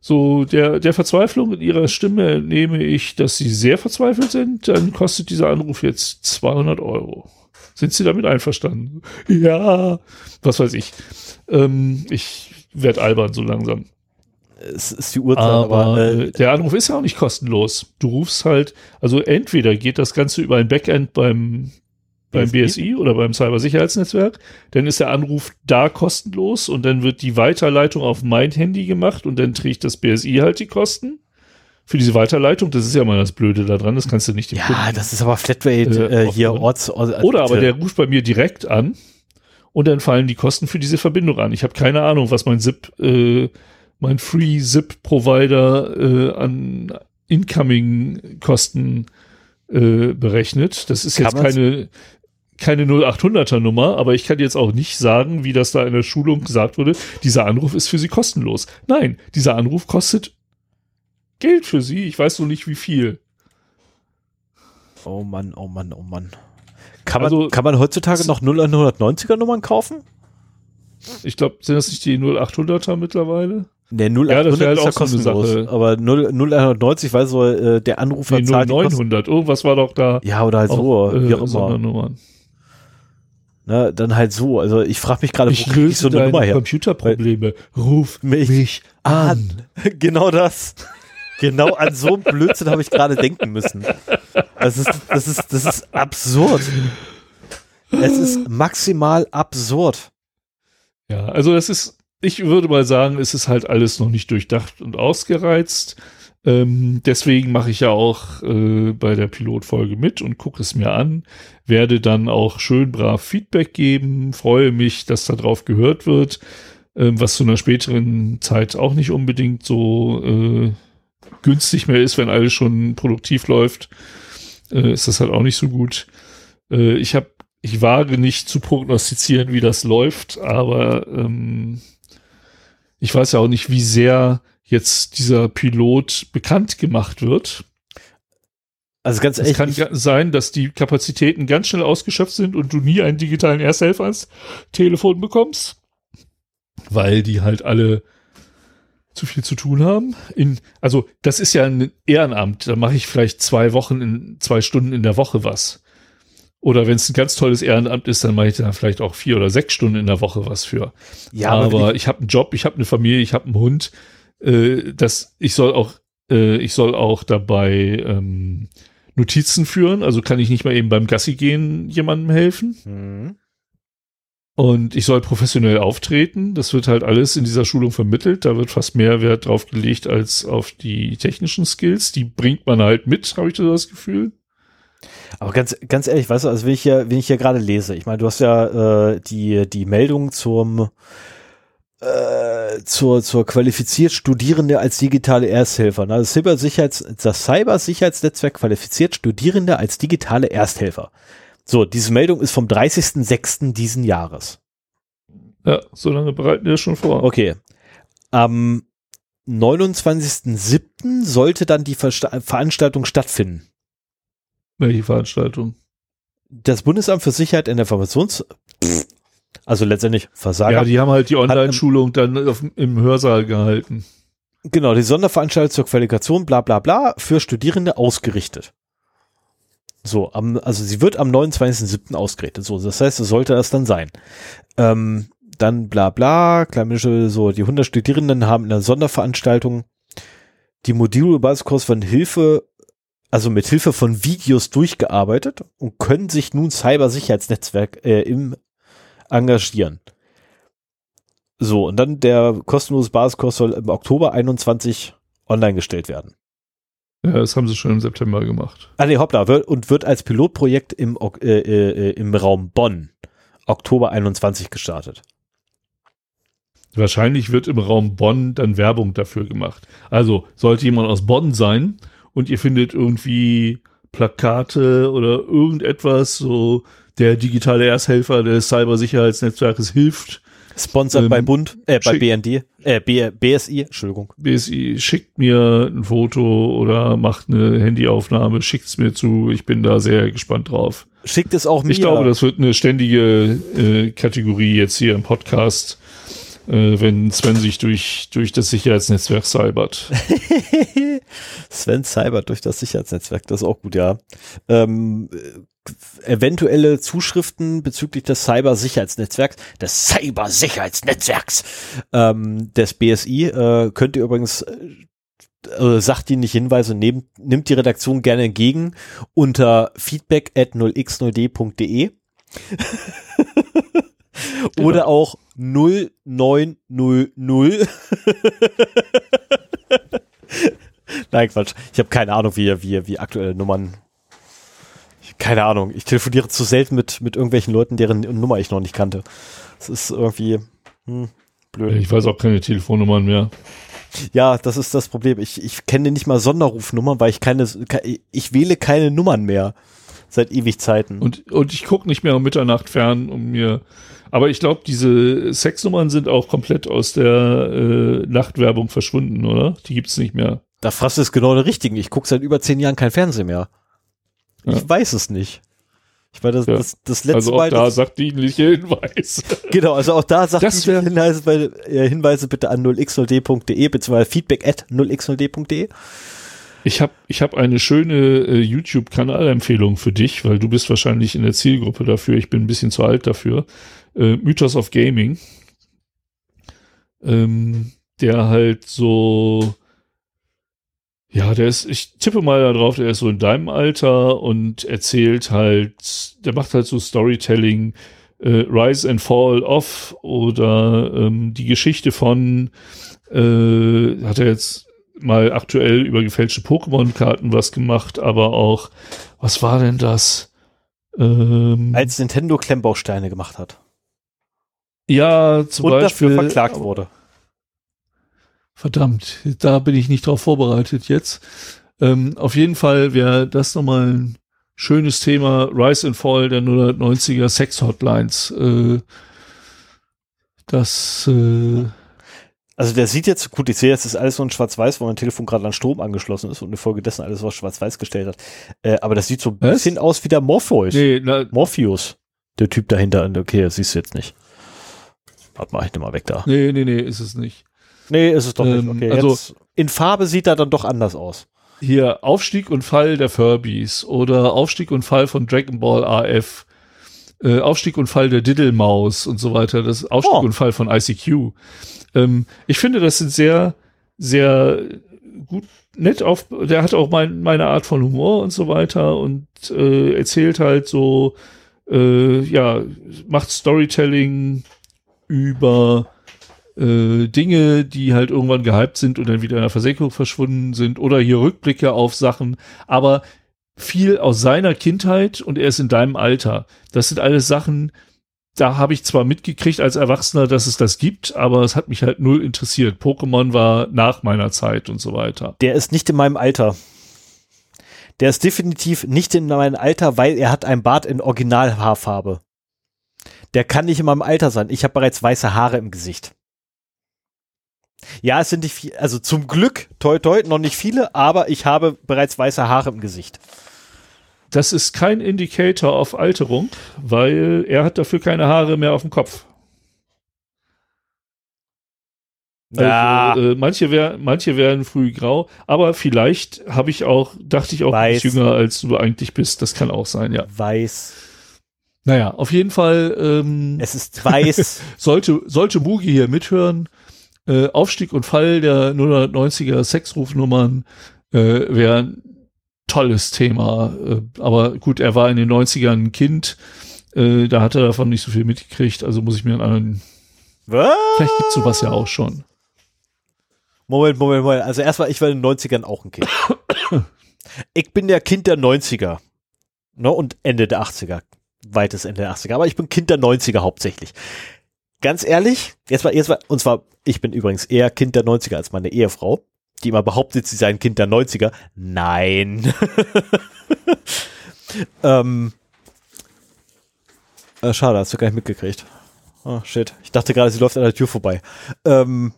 so der, der Verzweiflung in ihrer Stimme nehme ich, dass sie sehr verzweifelt sind, dann kostet dieser Anruf jetzt 200 Euro. Sind Sie damit einverstanden? Ja, was weiß ich. Ähm, ich werde albern so langsam. Es ist die Uhrzeit, aber, aber äh, der Anruf ist ja auch nicht kostenlos. Du rufst halt, also entweder geht das Ganze über ein Backend beim beim BSI oder beim Cybersicherheitsnetzwerk, dann ist der Anruf da kostenlos und dann wird die Weiterleitung auf mein Handy gemacht und dann trägt das BSI halt die Kosten für diese Weiterleitung, das ist ja mal das Blöde daran, das kannst du nicht dem Ja, Kunden. das ist aber Flatrate Äh, äh, hier. Orts. Orts Oder aber der ruft bei mir direkt an und dann fallen die Kosten für diese Verbindung an. Ich habe keine Ahnung, was mein SIP, äh, mein Free SIP Provider äh, an Incoming-Kosten äh, berechnet. Das ist Kann jetzt keine keine 0800er Nummer, aber ich kann jetzt auch nicht sagen, wie das da in der Schulung gesagt wurde, dieser Anruf ist für Sie kostenlos. Nein, dieser Anruf kostet Geld für Sie. Ich weiß noch nicht, wie viel. Oh Mann, oh Mann, oh Mann. Kann man, Also- kann man heutzutage noch 0190er Nummern kaufen? Ich glaube, sind das nicht die 0800er mittlerweile? Ne, Ja, das 0800 halt ist ja so kostenlos. Sache. Aber 0, 0190, weil so äh, der Anrufer Nee, zahlt die Kosten. 0900. Irgendwas war doch da. Ja, oder halt so, auch, äh, wie auch immer. Sondernummern. Ne, dann halt so. Also ich frage mich gerade, wo Ich krieg ich so eine Nummer her? Computerprobleme. Ruf Mich mich, an. *laughs* genau das. Genau an so einen Blödsinn habe ich gerade denken müssen. Das ist, das ist, das ist absurd. Es ist maximal absurd. Ja, also das ist, ich würde mal sagen, es ist halt alles noch nicht durchdacht und ausgereizt. Ähm, deswegen mache ich ja auch äh, bei der Pilotfolge mit und gucke es mir an, werde dann auch schön brav Feedback geben, freue mich, dass da drauf gehört wird, ähm, was zu einer späteren Zeit auch nicht unbedingt so äh, günstig mehr ist, wenn alles schon produktiv läuft, äh, ist das halt auch nicht so gut. Äh, ich habe, ich wage nicht zu prognostizieren, wie das läuft, aber ähm, ich weiß ja auch nicht, wie sehr jetzt dieser Pilot bekannt gemacht wird. Also ganz Es ehrlich, kann ich, ga- sein, dass die Kapazitäten ganz schnell ausgeschöpft sind und du nie einen digitalen Ersthelfer ans Telefon bekommst, weil die halt alle zu viel zu tun haben. In, also das ist ja ein Ehrenamt, da mache ich vielleicht zwei Wochen in zwei Stunden in der Woche was. Oder wenn es ein ganz tolles Ehrenamt ist, dann mache ich da vielleicht auch vier oder sechs Stunden in der Woche was für. ja, aber, aber ich habe einen Job, ich habe eine Familie, ich habe einen Hund. Äh, das, ich soll auch, äh, ich soll auch dabei ähm, Notizen führen. Also kann ich nicht mal eben beim Gassi gehen jemandem helfen. ich, hm, Und ich soll professionell auftreten. Das wird halt alles in dieser Schulung vermittelt. Da wird fast mehr Wert drauf gelegt als auf die technischen Skills. Die bringt man halt mit, habe ich so das Gefühl. aber ganz, ganz ehrlich, weißt du, also wenn ich hier, wenn ich hier gerade lese, ich meine, du hast ja äh, die, die Meldung zum äh, zur, zur qualifiziert Studierende als digitale Ersthelfer. Ne? Das, Cybersicherheits, das Cybersicherheitsnetzwerk qualifiziert Studierende als digitale Ersthelfer. So, diese Meldung ist vom 30.06. diesen Jahres. Ja, so lange bereiten wir schon vor. Okay. Am 29.07. sollte dann die Versta Veranstaltung stattfinden. Welche Veranstaltung? Das Bundesamt für Sicherheit in der Informations... Also letztendlich Versager. Ja, die haben halt die Online-Schulung dann auf, im Hörsaal gehalten. Genau, die Sonderveranstaltung zur Qualifikation, bla bla bla, für Studierende ausgerichtet. So, am, also sie wird am 29.07. ausgerichtet. So, das heißt, es sollte das dann sein. Ähm, dann bla bla, Kleinmische, so, die 100 Studierenden haben in der Sonderveranstaltung die Module Basiskurs von Hilfe, also mit Hilfe von Videos durchgearbeitet und können sich nun Cybersicherheitsnetzwerk äh, im engagieren. So, und dann der kostenlose Basiskurs soll im Oktober 21 online gestellt werden. Ja, das haben sie schon im September gemacht. Ah nee, hoppla, wird, und wird als Pilotprojekt im, Ok- äh, äh, im Raum Bonn Oktober 21 gestartet. Wahrscheinlich wird im Raum Bonn dann Werbung dafür gemacht. Also sollte jemand aus Bonn sein und ihr findet irgendwie Plakate oder irgendetwas, so der digitale Ersthelfer des Cybersicherheitsnetzwerkes hilft. Sponsored Ähm, bei Bund, äh, bei BND, äh, B, BSI, Entschuldigung. BSI schickt mir ein Foto oder macht eine Handyaufnahme, schickt's mir zu. Ich bin da sehr gespannt drauf. Schickt es auch mir. Ich glaube, das wird eine ständige äh, Kategorie jetzt hier im Podcast, äh, wenn Sven sich durch, durch das Sicherheitsnetzwerk cybert. *laughs* Sven Cyber durch das Sicherheitsnetzwerk, das ist auch gut, ja. Ähm, äh, eventuelle Zuschriften bezüglich des Cyber-Sicherheitsnetzwerks, des Cyber-Sicherheitsnetzwerks ähm, des BSI äh, könnt ihr übrigens äh, äh, sachdienliche Hinweise nehmen, nimmt die Redaktion gerne entgegen unter feedback at 0x0d.de *laughs* oder auch 0900 *laughs* Nein, Quatsch. Ich habe keine Ahnung, wie, wie, wie aktuelle Nummern. Keine Ahnung. Ich telefoniere zu selten mit, mit irgendwelchen Leuten, deren Nummer ich noch nicht kannte. Das ist irgendwie hm, blöd. Ich weiß auch keine Telefonnummern mehr. Ja, das ist das Problem. Ich, ich kenne nicht mal Sonderrufnummern, weil ich keine, ich wähle keine Nummern mehr. Seit ewig Zeiten. Und, und ich gucke nicht mehr um Mitternacht fern, um mir. Aber ich glaube, diese Sexnummern sind auch komplett aus der äh, Nachtwerbung verschwunden, oder? Die gibt's nicht mehr. Da fragst du es genau der richtigen. Ich gucke seit über zehn Jahren kein Fernsehen mehr. Ja. Ich weiß es nicht. Ich war das, ja. das, das letzte also auch Mal. da sagt dienliche Hinweis. *laughs* Genau, also auch da sagt dienliche Hinweise, bei, äh, Hinweise bitte an 0x0d.de beziehungsweise feedback at 0x0d.de. Ich habe ich hab eine schöne äh, YouTube-Kanalempfehlung für dich, weil du bist wahrscheinlich in der Zielgruppe dafür. Ich bin ein bisschen zu alt dafür. Äh, Mythos of Gaming. Ähm, der halt so, ja, der ist, ich tippe mal da drauf, der ist so in deinem Alter und erzählt halt, der macht halt so Storytelling, äh, Rise and Fall of oder ähm, die Geschichte von, äh, hat er jetzt mal aktuell über gefälschte Pokémon-Karten was gemacht, aber auch, was war denn das? Ähm, Als Nintendo Klemmbausteine gemacht hat. Ja, zum Und Beispiel. dafür verklagt wurde. Verdammt, da bin ich nicht drauf vorbereitet jetzt. Ähm, auf jeden Fall wäre das nochmal ein schönes Thema. Rise and Fall der 090er Sex Hotlines. Äh, das äh, also der sieht jetzt, gut, ich sehe jetzt, ist alles so ein Schwarz-Weiß, wo mein Telefon gerade an Strom angeschlossen ist und infolgedessen alles was Schwarz-Weiß gestellt hat. Äh, aber das sieht so ein was? bisschen aus wie der Morpheus. Nee, na, Morpheus. Der Typ dahinter. Okay, das siehst du jetzt nicht. Warte mal, ich nehme mal weg da. Nee, nee, nee, ist es nicht. Nee, ist es doch ähm, nicht. Okay, also jetzt, in Farbe sieht er dann doch anders aus. Hier, Aufstieg und Fall der Furbies oder Aufstieg und Fall von Dragon Ball AF. Äh, Aufstieg und Fall der Diddlemaus und so weiter. Das Aufstieg oh. und Fall von ICQ. Ähm, ich finde, das sind sehr, sehr gut, nett auf, der hat auch mein, meine Art von Humor und so weiter und äh, erzählt halt so, äh, ja, macht Storytelling über äh, Dinge, die halt irgendwann gehypt sind und dann wieder in der Versenkung verschwunden sind oder hier Rückblicke auf Sachen, aber viel aus seiner Kindheit und er ist in deinem Alter. Das sind alles Sachen, da habe ich zwar mitgekriegt als Erwachsener, dass es das gibt, aber es hat mich halt null interessiert. Pokémon war nach meiner Zeit und so weiter. Der ist nicht in meinem Alter. Der ist definitiv nicht in meinem Alter, weil er hat ein Bart in Originalhaarfarbe. Der kann nicht in meinem Alter sein. Ich habe bereits weiße Haare im Gesicht. Ja, es sind nicht viel, also zum Glück, toi toi, noch nicht viele, aber ich habe bereits weiße Haare im Gesicht. Das ist kein Indicator auf Alterung, weil er hat dafür keine Haare mehr auf dem Kopf. Ja. Also, äh, manche, wär, manche werden früh grau, aber vielleicht habe ich auch, dachte ich auch, Weiß. jünger als du eigentlich bist. Das kann auch sein, ja. Weiß. Naja, auf jeden Fall. Ähm, es ist weiß. *laughs* sollte, sollte Mugi hier mithören. Äh, Aufstieg und Fall der 090er Sexrufnummern äh, wären tolles Thema. Äh, aber gut, er war in den 90ern ein Kind. Äh, da hat er davon nicht so viel mitgekriegt. Also muss ich mir einen anderen. Was? Vielleicht gibt's sowas ja auch schon. Moment, Moment, Moment. Also erstmal, ich war in den 90ern auch ein Kind. ich bin der Kind der 90er. Ne, und Ende der 80er. Weites Ende der 80er. Aber ich bin Kind der 90er hauptsächlich. Ganz ehrlich, jetzt war, jetzt war, und zwar, ich bin übrigens eher Kind der 90er als meine Ehefrau die immer behauptet, sie sei ein Kind der 90er. Nein. *laughs* ähm, äh, schade, hast du gar nicht mitgekriegt. Oh, shit. Ich dachte gerade, sie läuft an der Tür vorbei. Ähm,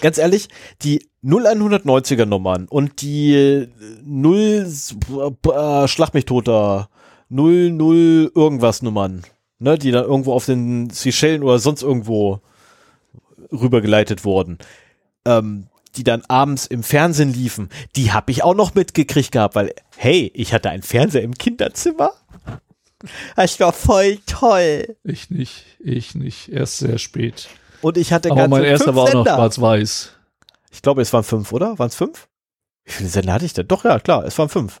ganz ehrlich, die 0190er Nummern und die 0 äh, Schlag mich toter 00 irgendwas Nummern, ne, die dann irgendwo auf den Seychellen oder sonst irgendwo rübergeleitet wurden, ähm, die dann abends im Fernsehen liefen, die habe ich auch noch mitgekriegt gehabt, weil, hey, ich hatte einen Fernseher im Kinderzimmer. *laughs* Das war voll toll. Ich nicht, ich nicht. Erst sehr spät. Und ich hatte Aber mein erster war auch noch schwarz-weiß. Ich glaube, es waren fünf, oder? Waren es fünf? Wie viele Sender hatte ich denn? Doch, ja, klar, es waren fünf.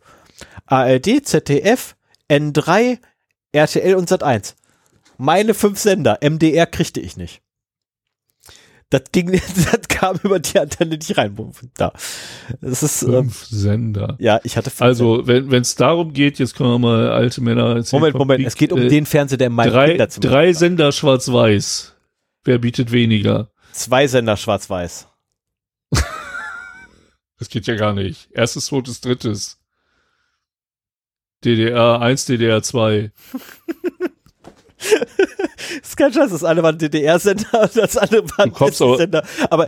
ARD, ZDF, N3, RTL und Sat1. Meine fünf Sender. MDR kriegte ich nicht. Das ging, *laughs* das kam über die Antenne nicht rein. Da. Das ist, ähm, Fünf Sender. ja, ich hatte fünf Also, wenn es darum geht, jetzt können wir mal alte Männer. Moment, Moment, es geht um äh, den Fernseher, der in meinem drei, drei. Sender schwarz-weiß. Wer bietet weniger? Zwei Sender schwarz-weiß. *laughs* Das geht ja gar nicht. Erstes, zweites, drittes. DDR 1, DDR 2. *laughs* Das ist kein Scheiß, das eine war ein DDR-Sender, das andere war ein Sender. Aber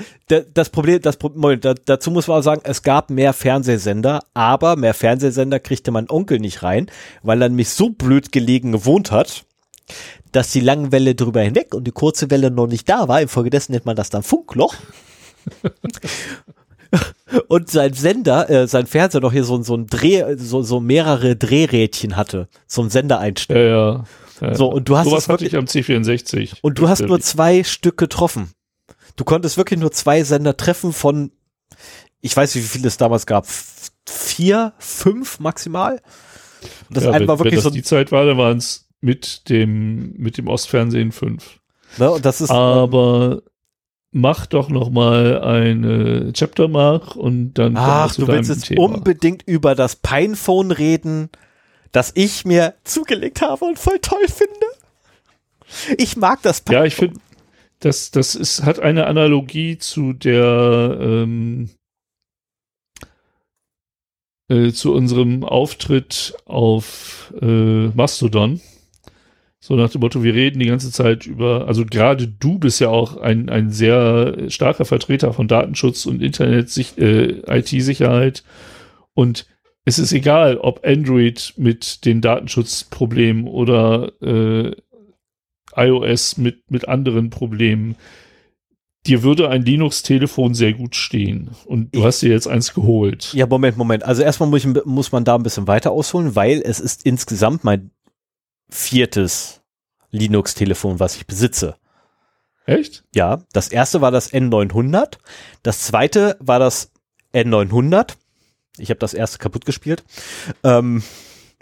das Problem, das Moment, da, dazu muss man auch sagen, es gab mehr Fernsehsender, aber mehr Fernsehsender kriegte mein Onkel nicht rein, weil er nämlich so blöd gelegen gewohnt hat, dass die lange Welle drüber hinweg und die kurze Welle noch nicht da war. Infolgedessen nennt man das dann Funkloch. *laughs* und sein Sender, äh, sein Fernseher noch hier so, so ein Dreh, so, so mehrere Drehrädchen hatte, so ein Sender einstellen. Ja, ja. So, und du hast Sowas hatte wirklich- ich am C64. Und du hast nur zwei Stück getroffen. Du konntest wirklich nur zwei Sender treffen von, ich weiß nicht, wie viele es damals gab, vier, fünf maximal. Und das ja, eine wenn, war wenn wirklich das so, die Zeit war, dann waren es mit dem, mit dem Ostfernsehen fünf. ne, und das ist, Aber mach doch noch mal eine Chaptermark und dann ach, du willst jetzt Thema. unbedingt über das Pinephone reden, das ich mir zugelegt habe und voll toll finde. Ich mag das Ja, ich finde, das, das ist, hat eine Analogie zu der, ähm, äh, zu unserem Auftritt auf äh, Mastodon. So nach dem Motto, wir reden die ganze Zeit über, also gerade du bist ja auch ein, ein sehr starker Vertreter von Datenschutz und Internet, äh, IT-Sicherheit. Und es ist egal, ob Android mit den Datenschutzproblemen oder äh, iOS mit, mit anderen Problemen. Dir würde ein Linux-Telefon sehr gut stehen. Und du Ich- hast dir jetzt eins geholt. Ja, Moment, Moment. Also erstmal muss, ich, muss man da ein bisschen weiter ausholen, weil es ist insgesamt mein viertes Linux-Telefon, was ich besitze. Echt? Ja, das erste war das N900, das zweite war das N900. Ich habe das erste kaputt gespielt. Ähm,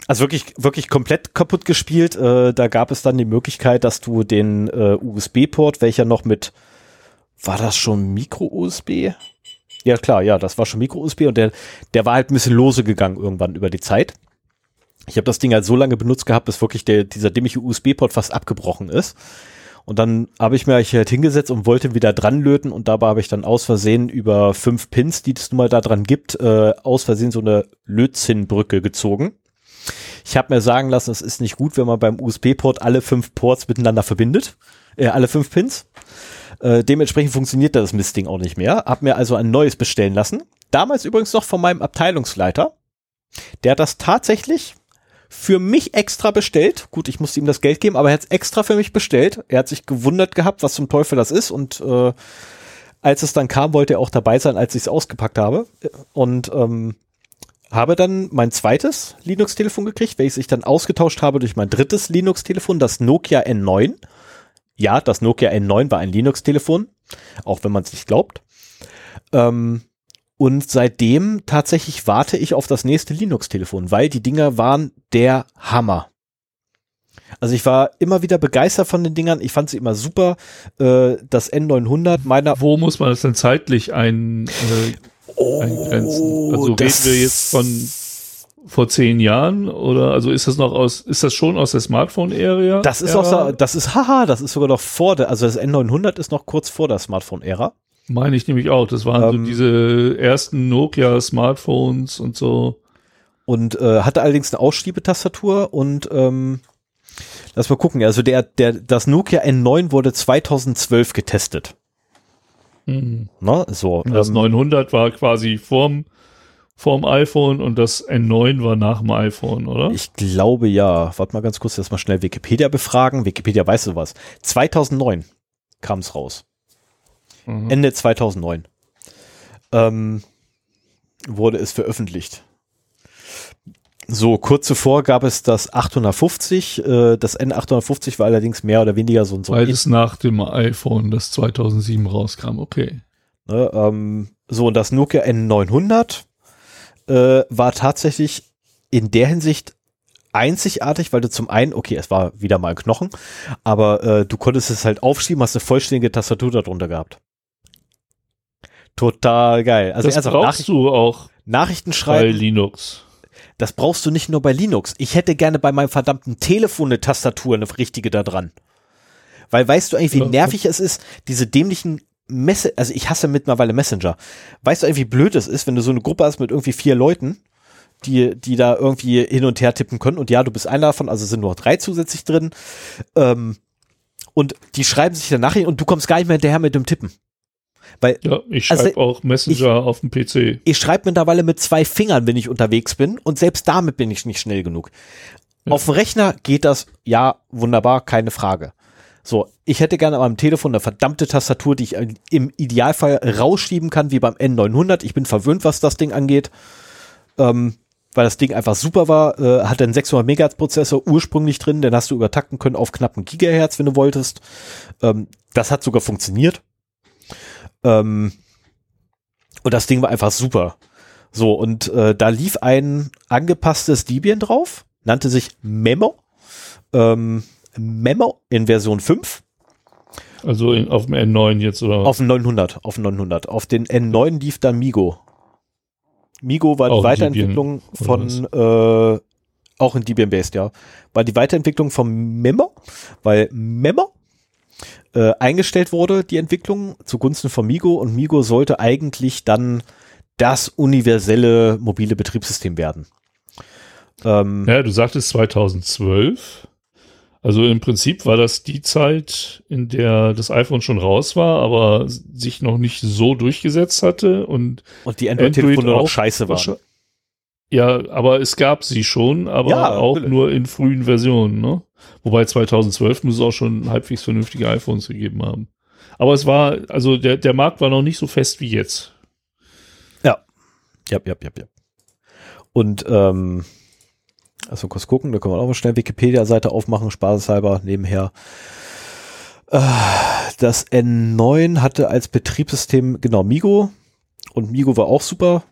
also wirklich, wirklich komplett kaputt gespielt. Äh, da gab es dann die Möglichkeit, dass du den äh, USB-Port, welcher noch mit, war das schon Micro-USB? Ja klar, ja, das war schon Micro-USB und der, der war halt ein bisschen lose gegangen irgendwann über die Zeit. Ich habe das Ding halt so lange benutzt gehabt, bis wirklich der, dieser dämliche USB-Port fast abgebrochen ist. Und dann habe ich mir halt hingesetzt und wollte wieder dran löten und dabei habe ich dann aus Versehen über fünf Pins, die es nun mal da dran gibt, äh, aus Versehen so eine Lötzinnbrücke gezogen. Ich habe mir sagen lassen, es ist nicht gut, wenn man beim USB-Port alle fünf Ports miteinander verbindet, äh, alle fünf Pins. Äh, dementsprechend funktioniert das Mistding auch nicht mehr. Hab mir also ein neues bestellen lassen. Damals übrigens noch von meinem Abteilungsleiter. Der hat das tatsächlich für mich extra bestellt. Gut, ich musste ihm das Geld geben, aber er hat es extra für mich bestellt. Er hat sich gewundert gehabt, was zum Teufel das ist. Und äh, als es dann kam, wollte er auch dabei sein, als ich es ausgepackt habe. Und ähm, habe dann mein zweites Linux-Telefon gekriegt, welches ich dann ausgetauscht habe durch mein drittes Linux-Telefon, das Nokia N9. Ja, das Nokia N9 war ein Linux-Telefon, auch wenn man es nicht glaubt. Ähm, und seitdem tatsächlich warte ich auf das nächste Linux-Telefon, weil die Dinger waren der Hammer. Also ich war immer wieder begeistert von den Dingern. Ich fand sie immer super. Äh, das N900 meiner Wo muss man das denn zeitlich ein, äh, eingrenzen? Also reden wir jetzt von vor zehn Jahren oder also ist das noch aus, ist das schon aus der Smartphone-Ära? Das ist auch so, das ist, haha, das ist sogar noch vor der, also das N900 ist noch kurz vor der Smartphone-Ära. Meine ich nämlich auch. Das waren Ähm, so diese ersten Nokia-Smartphones und so. Und äh, hatte allerdings eine Ausstiebetastatur und ähm, lass mal gucken, also der, der, das Nokia N9 wurde 2012 getestet. Mhm. Ne? So, das ähm, 900 war quasi vorm, vorm iPhone und das N9 war nach dem iPhone, oder? ich glaube ja. Warte mal ganz kurz, jetzt mal schnell Wikipedia befragen. Wikipedia weiß sowas. 2009 kam es raus. Mhm. Ende 2009 ähm, wurde es veröffentlicht. So, kurz zuvor gab es das 850. Äh, das N850 war allerdings mehr oder weniger so ein so Beides nach dem iPhone, das 2007 rauskam. Okay. Ne, ähm, so, und das Nokia N900 äh, war tatsächlich in der Hinsicht einzigartig, weil du zum einen, okay, es war wieder mal ein Knochen, aber äh, du konntest es halt aufschieben, hast eine vollständige Tastatur darunter gehabt. Total geil. Also das brauchst Nachrichten, du auch Nachrichten bei schreiben, Linux. das brauchst du nicht nur bei Linux. Ich hätte gerne bei meinem verdammten Telefon eine Tastatur, eine richtige da dran. Weil weißt du eigentlich, wie nervig es ist, diese dämlichen Messe, also ich hasse mittlerweile Messenger. Weißt du eigentlich, wie blöd es ist, wenn du so eine Gruppe hast mit irgendwie vier Leuten, die, die da irgendwie hin und her tippen können. Und ja, du bist einer davon, also sind nur drei zusätzlich drin. Ähm, und die schreiben sich dann Nachrichten und du kommst gar nicht mehr hinterher mit dem Tippen. Weil Ja, ich Also, schreibe auch Messenger auf dem PC. ich schreibe mittlerweile mit zwei Fingern, wenn ich unterwegs bin und selbst damit bin ich nicht schnell genug. Ja. Auf dem Rechner geht das, ja, wunderbar, keine Frage. So, ich hätte gerne am Telefon eine verdammte Tastatur, die ich im Idealfall rausschieben kann, wie beim N900. Ich bin verwöhnt, was das Ding angeht, ähm, weil das Ding einfach super war. Äh, hat einen 600 Megahertz Prozessor ursprünglich drin, den hast du übertakten können auf knappen Gigahertz, wenn du wolltest. Ähm, das hat sogar funktioniert. Ähm, und das Ding war einfach super. So, und äh, da lief ein angepasstes Debian drauf, nannte sich Memo. Ähm, Memo in Version 5 Also in, auf dem N9 jetzt oder auf dem 900, auf dem 900. Auf den N9 lief dann Migo. Migo war die Auch Weiterentwicklung Debian, von, äh, auch in Debian Based, ja. War die Weiterentwicklung von Memo, weil Memo äh, eingestellt wurde, die Entwicklung zugunsten von Migo und Migo sollte eigentlich dann das universelle mobile Betriebssystem werden. Ähm, Ja, du sagtest 2012. Also im Prinzip war das die Zeit, in der das iPhone schon raus war, aber sich noch nicht so durchgesetzt hatte und und die Android-Telefone Android auch scheiße waren. Ja, aber es gab sie schon, aber Ja, auch natürlich. nur in frühen Versionen, ne? Wobei 2012 muss es auch schon halbwegs vernünftige iPhones gegeben haben. Aber es war, also der, der Markt war noch nicht so fest wie jetzt. Ja, ja, ja, ja. Und ähm, also kurz gucken, da können wir auch mal schnell Wikipedia-Seite aufmachen, spaßeshalber nebenher. Äh, Das N9 hatte als Betriebssystem genau Migo und Migo war auch super.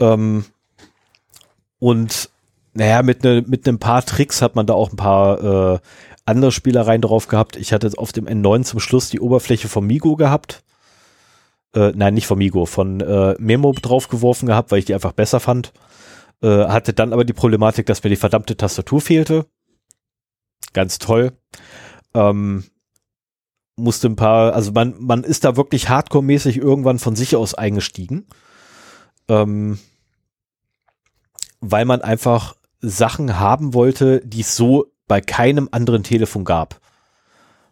Ähm, und naja, mit, ne, mit ein paar Tricks hat man da auch ein paar äh, andere Spielereien drauf gehabt. Ich hatte auf dem N9 zum Schluss die Oberfläche von Migo gehabt. Äh, nein, nicht von Migo, von äh, Memo draufgeworfen gehabt, weil ich die einfach besser fand. Äh, hatte dann aber die Problematik, dass mir die verdammte Tastatur fehlte. Ganz toll. Ähm, musste ein paar, also man, man ist da wirklich hardcore-mäßig irgendwann von sich aus eingestiegen. Ähm, weil man einfach Sachen haben wollte, die es so bei keinem anderen Telefon gab.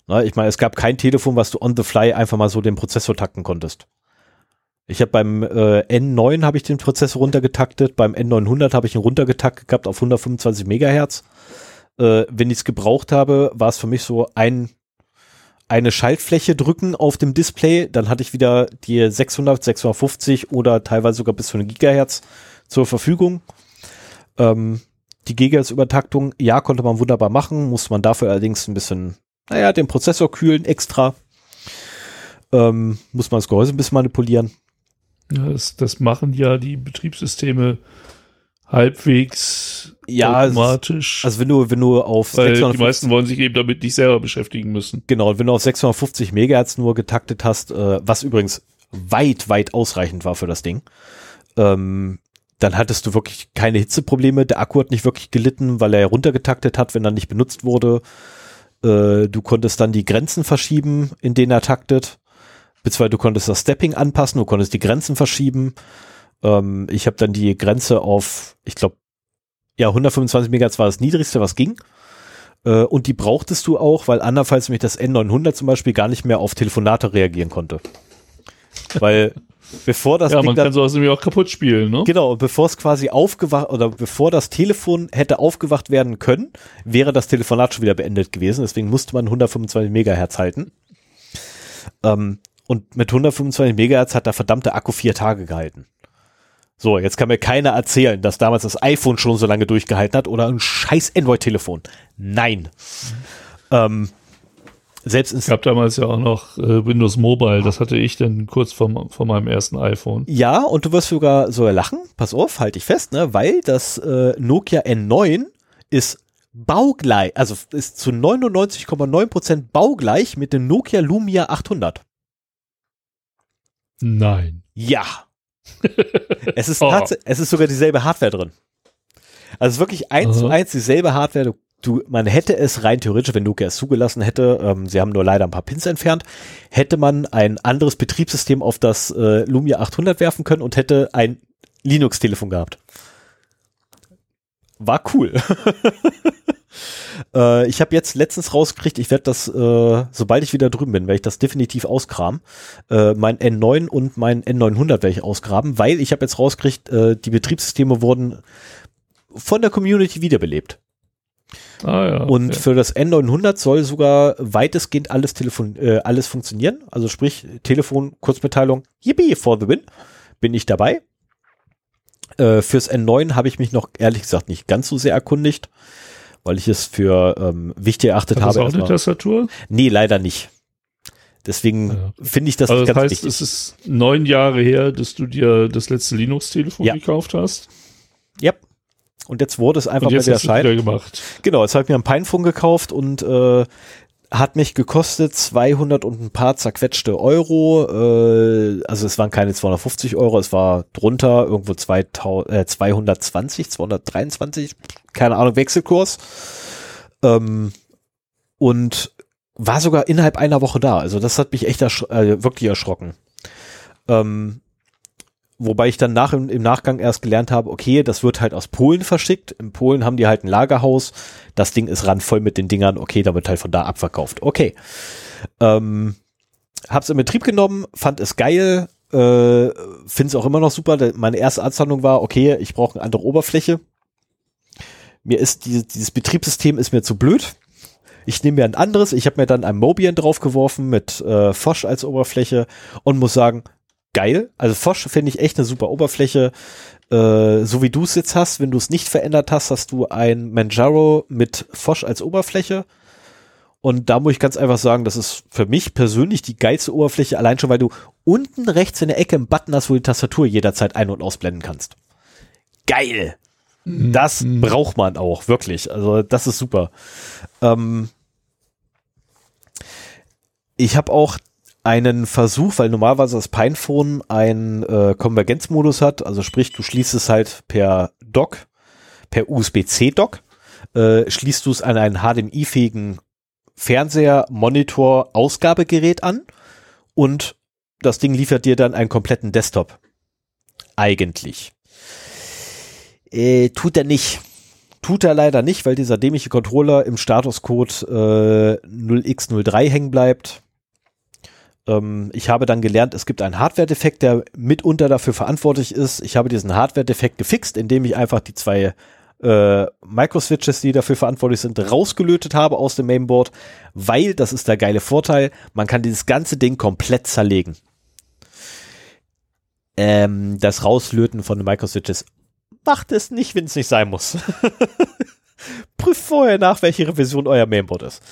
Na, ich meine, es gab kein Telefon, was du on the fly einfach mal so den Prozessor takten konntest. Ich habe beim äh, N9 habe ich den Prozessor runtergetaktet, beim N900 habe ich ihn runtergetaktet gehabt auf 125 Megahertz. Äh, wenn ich es gebraucht habe, war es für mich so ein eine Schaltfläche drücken auf dem Display, dann hatte ich wieder die 600, 650 oder teilweise sogar bis zu eine Gigahertz zur Verfügung. Ähm, die Gigahertz-Übertaktung, ja, konnte man wunderbar machen, musste man dafür allerdings ein bisschen, naja, den Prozessor kühlen extra. Ähm, muss man das Gehäuse ein bisschen manipulieren. Ja, das, das machen ja die Betriebssysteme halbwegs Ja, automatisch, Also wenn du, wenn du auf weil die 650 meisten wollen sich eben damit nicht selber beschäftigen müssen. Genau, und wenn du auf 650 Megahertz nur getaktet hast, äh, was übrigens weit, weit ausreichend war für das Ding, ähm, dann hattest du wirklich keine Hitzeprobleme. Der Akku hat nicht wirklich gelitten, weil er runtergetaktet hat, wenn er nicht benutzt wurde. Äh, du konntest dann die Grenzen verschieben, in denen er taktet. Beziehungsweise du konntest das Stepping anpassen, du konntest die Grenzen verschieben. Ähm, ich habe dann die Grenze auf, ich glaube, ja, 125 Megahertz war das niedrigste, was ging. Äh, und die brauchtest du auch, weil andernfalls nämlich das N900 zum Beispiel gar nicht mehr auf Telefonate reagieren konnte. Weil bevor das ja, Ding man kann sowas nämlich auch kaputt spielen, ne? genau, bevor es quasi aufgewacht oder bevor das Telefon hätte aufgewacht werden können, wäre das Telefonat schon wieder beendet gewesen. Deswegen musste man 125 Megahertz halten. Ähm, und mit 125 Megahertz hat der verdammte Akku vier Tage gehalten. So, jetzt kann mir keiner erzählen, dass damals das iPhone schon so lange durchgehalten hat oder ein scheiß Android-Telefon. Nein. Ähm, selbst ins Es gab damals ja auch noch äh, Windows Mobile, das hatte ich dann kurz vor, vor meinem ersten iPhone. Ja, und du wirst sogar so lachen. Pass auf, halte ich fest, ne? Weil das äh, Nokia N9 ist baugleich, also ist zu 99,9% baugleich mit dem Nokia Lumia 800. Nein. Ja. *laughs* es, ist oh. es ist sogar dieselbe Hardware drin. Also wirklich eins zu eins dieselbe Hardware. Du, man hätte es rein theoretisch, wenn Nokia es zugelassen hätte, ähm, sie haben nur leider ein paar Pins entfernt, hätte man ein anderes Betriebssystem auf das äh, Lumia 800 werfen können und hätte ein Linux-Telefon gehabt. War cool. *laughs* äh, ich habe jetzt letztens rausgekriegt, ich werde das, äh, sobald ich wieder drüben bin, werde ich das definitiv ausgraben. Äh, mein N9 und mein N900 werde ich ausgraben, weil ich habe jetzt rausgekriegt, äh, die Betriebssysteme wurden von der Community wiederbelebt. Ah, ja, und für das N900 soll sogar weitestgehend alles, Telefon, äh, alles funktionieren. Also sprich, Telefon, Kurzmitteilung, yippie, for the win. Bin ich dabei. Äh, fürs N9 habe ich mich noch ehrlich gesagt nicht ganz so sehr erkundigt, weil ich es für ähm, wichtig erachtet Hat habe. Hast du auch eine Tastatur? Nee, leider nicht. Deswegen ja. finde ich das also das heißt, wichtig. es ist neun Jahre her, dass du dir das letzte Linux-Telefon ja. gekauft hast. Ja. Und jetzt wurde es einfach und jetzt mal wieder Schein. gemacht. Genau, jetzt habe ich mir ein Pinephone gekauft und äh, hat mich gekostet 200 und ein paar zerquetschte Euro. Äh, also es waren keine 250 Euro, es war drunter irgendwo 2000, äh, 220, 223, keine Ahnung, Wechselkurs. Ähm, und war sogar innerhalb einer Woche da. Also das hat mich echt ersch äh, wirklich erschrocken. Ähm, Wobei ich dann nach, im, im, Nachgang erst gelernt habe, okay, das wird halt aus Polen verschickt. In Polen haben die halt ein Lagerhaus. Das Ding ist randvoll mit den Dingern. Okay, da wird halt von da abverkauft. Okay. Ähm, hab's in Betrieb genommen, fand es geil, äh, finde es auch immer noch super. Meine erste Anzahlung war, okay, ich brauche eine andere Oberfläche. Mir ist dieses, dieses Betriebssystem ist mir zu blöd. Ich nehme mir ein anderes. Ich habe mir dann ein Mobian draufgeworfen mit äh, Fosch als Oberfläche und muss sagen, geil. Also Fosch finde ich echt eine super Oberfläche. Äh, so wie du es jetzt hast, wenn du es nicht verändert hast, hast du ein Manjaro mit Fosch als Oberfläche. Und da muss ich ganz einfach sagen, das ist für mich persönlich die geilste Oberfläche, allein schon, weil du unten rechts in der Ecke einen Button hast, wo du die Tastatur jederzeit ein- und ausblenden kannst. Geil! Mhm. Das mhm. braucht man auch, wirklich. Also das ist super. Ähm ich habe auch einen Versuch, weil normalerweise das Pinephone einen äh, Konvergenzmodus hat, also sprich, du schließt es halt per Dock, per USB-C-Dock, äh, schließt du es an einen HDMI-fähigen Fernseher, Monitor, Ausgabegerät an und das Ding liefert dir dann einen kompletten Desktop. Eigentlich. Äh, tut er nicht. Tut er leider nicht, weil dieser dämliche Controller im Statuscode äh, 0x03 hängen bleibt ich habe dann gelernt, es gibt einen Hardware-Defekt, der mitunter dafür verantwortlich ist. Ich habe diesen Hardware-Defekt gefixt, indem ich einfach die zwei äh, Microswitches, die dafür verantwortlich sind, rausgelötet habe aus dem Mainboard, weil, das ist der geile Vorteil, man kann dieses ganze Ding komplett zerlegen. Ähm, das Rauslöten von den Microswitches macht es nicht, wenn es nicht sein muss. *laughs* Prüft vorher nach, welche Revision euer Mainboard ist.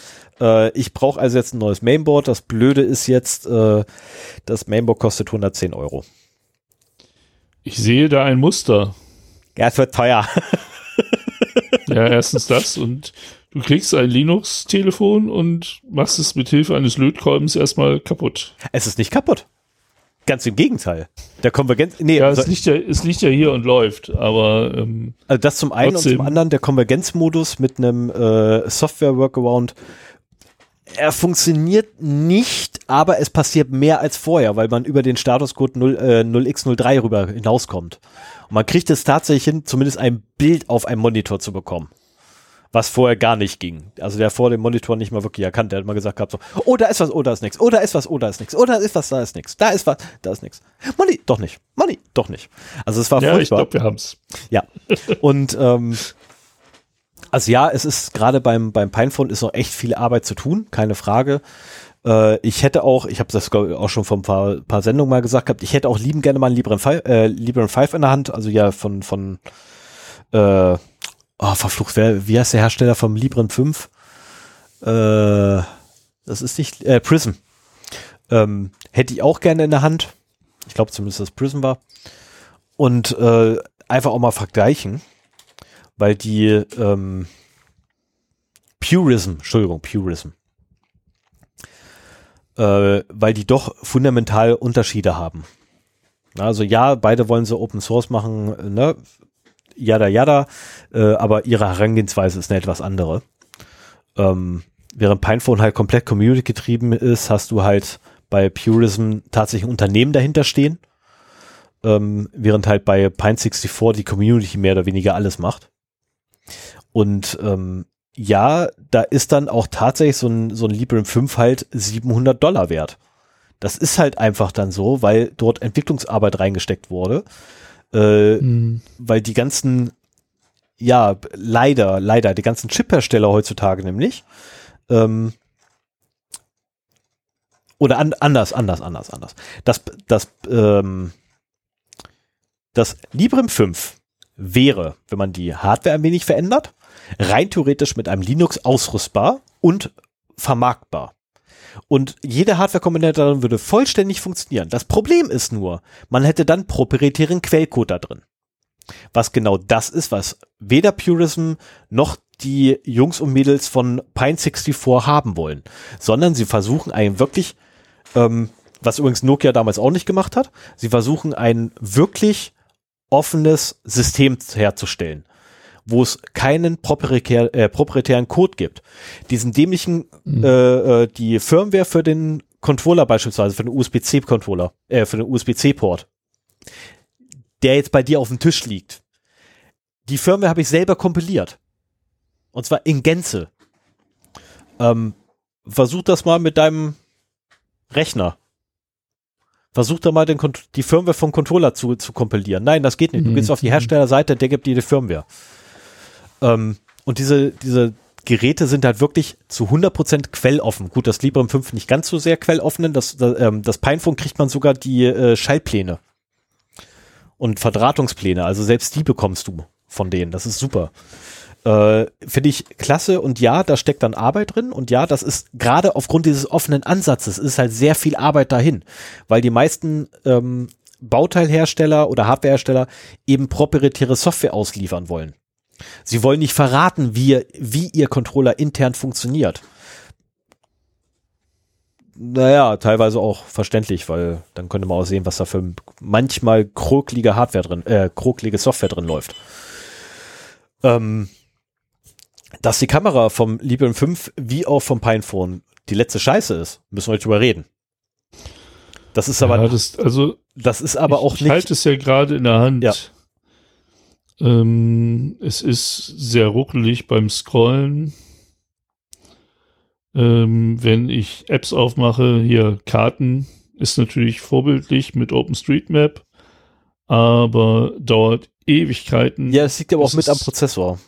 Äh, ich brauche also jetzt ein neues Mainboard. Das Blöde ist jetzt, äh, das Mainboard kostet 110 Euro. Ich sehe da ein Muster. Ja, es wird teuer. ja, erstens das und du kriegst ein Linux-Telefon und machst es mit Hilfe eines Lötkolbens erstmal kaputt. Es ist nicht kaputt. Ganz im Gegenteil. Der Konvergenz. Nee, ja, es, also, liegt ja, es liegt ja hier und läuft, aber. Ähm, also das zum einen trotzdem. und zum anderen der Konvergenzmodus mit einem äh, Software-Workaround er funktioniert nicht, aber es passiert mehr als vorher, weil man über den Statuscode 0, äh, 0x03 rüber hinauskommt. Und man kriegt es tatsächlich hin, zumindest ein Bild auf einem Monitor zu bekommen. Was vorher gar nicht ging. Also der vor dem Monitor nicht mal wirklich erkannt. Der hat mal gesagt gehabt so, oh, da ist was, oh, da ist nichts. Oh, da ist was, oh, da ist nichts. Oh, da ist was, da ist nichts. Da ist was, da ist nichts. Money, doch nicht. Money, doch nicht. Also es war ja, furchtbar. ich glaube, wir haben's. Ja. Und ähm, also ja, es ist gerade beim, beim Pinephone ist noch echt viel Arbeit zu tun, keine Frage. Äh, ich hätte auch, ich habe das auch schon vor ein paar, paar Sendungen mal gesagt gehabt, ich hätte auch lieben gerne mal einen Librem 5, äh, Librem 5 in der Hand, also ja von, von äh, oh, verflucht, wer, wie heißt der Hersteller vom Librem 5? Äh, das ist nicht, äh, Prism. Ähm, hätte ich auch gerne in der Hand. Ich glaube zumindest, dass Prism war. Und äh, einfach auch mal vergleichen weil die ähm, Purism, Entschuldigung, Purism. äh, weil die doch fundamental Unterschiede haben. Also ja, beide wollen so Open Source machen, ne? Jada jada, äh, aber ihre Herangehensweise ist eine etwas andere. Ähm, während Pinephone halt komplett Community getrieben ist, hast du halt bei Purism tatsächlich Unternehmen dahinter stehen, ähm, während halt bei Pine64 die Community mehr oder weniger alles macht. Und ähm, ja, da ist dann auch tatsächlich so ein, so ein Librem 5 halt 700 Dollar wert. Das ist halt einfach dann so, weil dort Entwicklungsarbeit reingesteckt wurde, äh, mhm. weil die ganzen, ja, leider, leider, die ganzen Chip-Hersteller heutzutage nämlich, ähm, oder an, anders, anders, anders, anders. Das, das, ähm, das Librem 5 wäre, wenn man die Hardware ein wenig verändert, rein theoretisch mit einem Linux ausrüstbar und vermarktbar. Und jede Hardware-Komponente würde vollständig funktionieren. Das Problem ist nur, man hätte dann proprietären Quellcode da drin. Was genau das ist, was weder Purism noch die Jungs und Mädels von Pine64 haben wollen, sondern sie versuchen einen wirklich, ähm, was übrigens Nokia damals auch nicht gemacht hat, sie versuchen ein wirklich offenes System herzustellen wo es keinen proprietär, äh, proprietären Code gibt. Diesen dämlichen, mhm. äh, äh, die Firmware für den Controller beispielsweise, für den USB-C-Controller, äh, für den USB-C-Port, der jetzt bei dir auf dem Tisch liegt. Die Firmware habe ich selber kompiliert. Und zwar in Gänze. Ähm, versuch das mal mit deinem Rechner. Versuch da mal den, die Firmware vom Controller zu, zu kompilieren. Nein, das geht nicht. Du mhm. gehst auf die Herstellerseite, der gibt dir die Firmware. Ähm, und diese, diese Geräte sind halt wirklich zu 100% quelloffen. Gut, das Librem 5 nicht ganz so sehr quelloffen, das, das, ähm, das Pinephone kriegt man sogar die äh, Schaltpläne und Verdrahtungspläne, also selbst die bekommst du von denen, das ist super. Äh, Finde ich klasse und ja, da steckt dann Arbeit drin und ja, das ist gerade aufgrund dieses offenen Ansatzes ist halt sehr viel Arbeit dahin, weil die meisten ähm, Bauteilhersteller oder Hardwarehersteller eben proprietäre Software ausliefern wollen. Sie wollen nicht verraten, wie, wie ihr Controller intern funktioniert. Naja, teilweise auch verständlich, weil dann könnte man auch sehen, was da für manchmal kroklige Hardware drin, äh, kroklige Software drin läuft. Ähm, dass die Kamera vom Librem 5 wie auch vom Pinephone die letzte Scheiße ist, müssen wir drüber reden. Das ist aber, ja, das, also, das ist aber auch nicht. Ich halte es ja gerade in der Hand. Ja. Ähm, es ist sehr ruckelig beim Scrollen. Ähm, wenn ich Apps aufmache, hier Karten, ist natürlich vorbildlich mit OpenStreetMap, aber dauert Ewigkeiten. Ja, es liegt aber auch mit am Prozessor.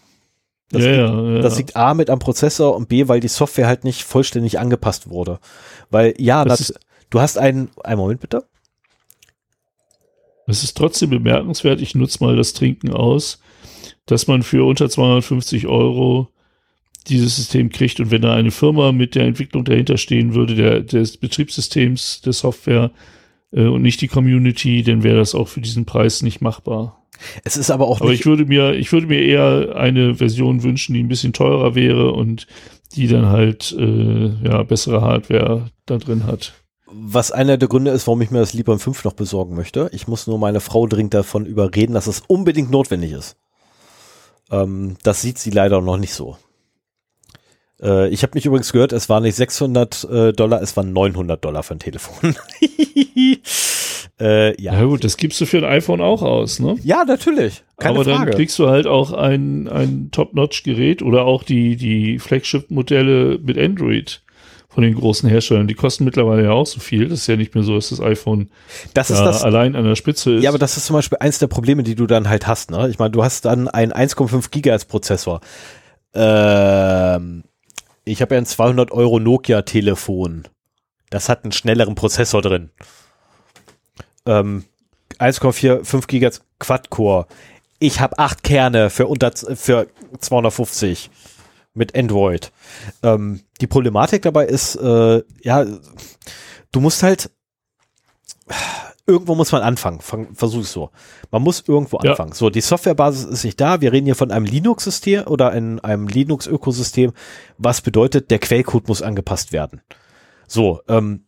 Das, ja, liegt, ja, ja. das liegt A mit am Prozessor und B, weil die Software halt nicht vollständig angepasst wurde. Weil ja, das, du hast einen, einen Moment bitte. Es ist trotzdem bemerkenswert, ich nutze mal das Trinken aus, dass man für unter 250 Euro dieses System kriegt. Und wenn da eine Firma mit der Entwicklung dahinter stehen würde, der, des Betriebssystems, der Software äh, und nicht die Community, dann wäre das auch für diesen Preis nicht machbar. Es ist aber auch aber ich würde mir, ich würde mir eher eine Version wünschen, die ein bisschen teurer wäre und die dann halt äh, ja bessere Hardware da drin hat was einer der Gründe ist, warum ich mir das Librem 5 noch besorgen möchte. Ich muss nur meine Frau dringend davon überreden, dass es unbedingt notwendig ist. Ähm, das sieht sie leider noch nicht so. Äh, ich habe mich übrigens gehört, es waren nicht 600 äh, Dollar, es waren 900 Dollar für ein Telefon. *laughs* äh, ja. ja gut, das gibst du für ein iPhone auch aus, ne? Ja, natürlich. Keine Aber Frage. dann kriegst du halt auch ein, ein Top-Notch-Gerät oder auch die, die Flagship-Modelle mit Android von den großen Herstellern. Die kosten mittlerweile ja auch so viel. Das ist ja nicht mehr so, dass das iPhone das ist das, allein an der Spitze ist. Ja, aber das ist zum Beispiel eins der Probleme, die du dann halt hast. Ne? Ich meine, du hast dann einen 1,5 Gigahertz Prozessor. Ähm, ich habe ja ein 200 Euro Nokia Telefon. Das hat einen schnelleren Prozessor drin. Ähm, 1,45 Gigahertz Quad-Core. Ich habe acht Kerne für unter für 250 mit Android. Ähm, die Problematik dabei ist, äh, ja, du musst halt, irgendwo muss man anfangen, Fang, versuch es so. Man muss irgendwo ja. anfangen. So, die Softwarebasis ist nicht da. Wir reden hier von einem Linux-System oder in einem Linux-Ökosystem, was bedeutet, der Quellcode muss angepasst werden. So, ähm,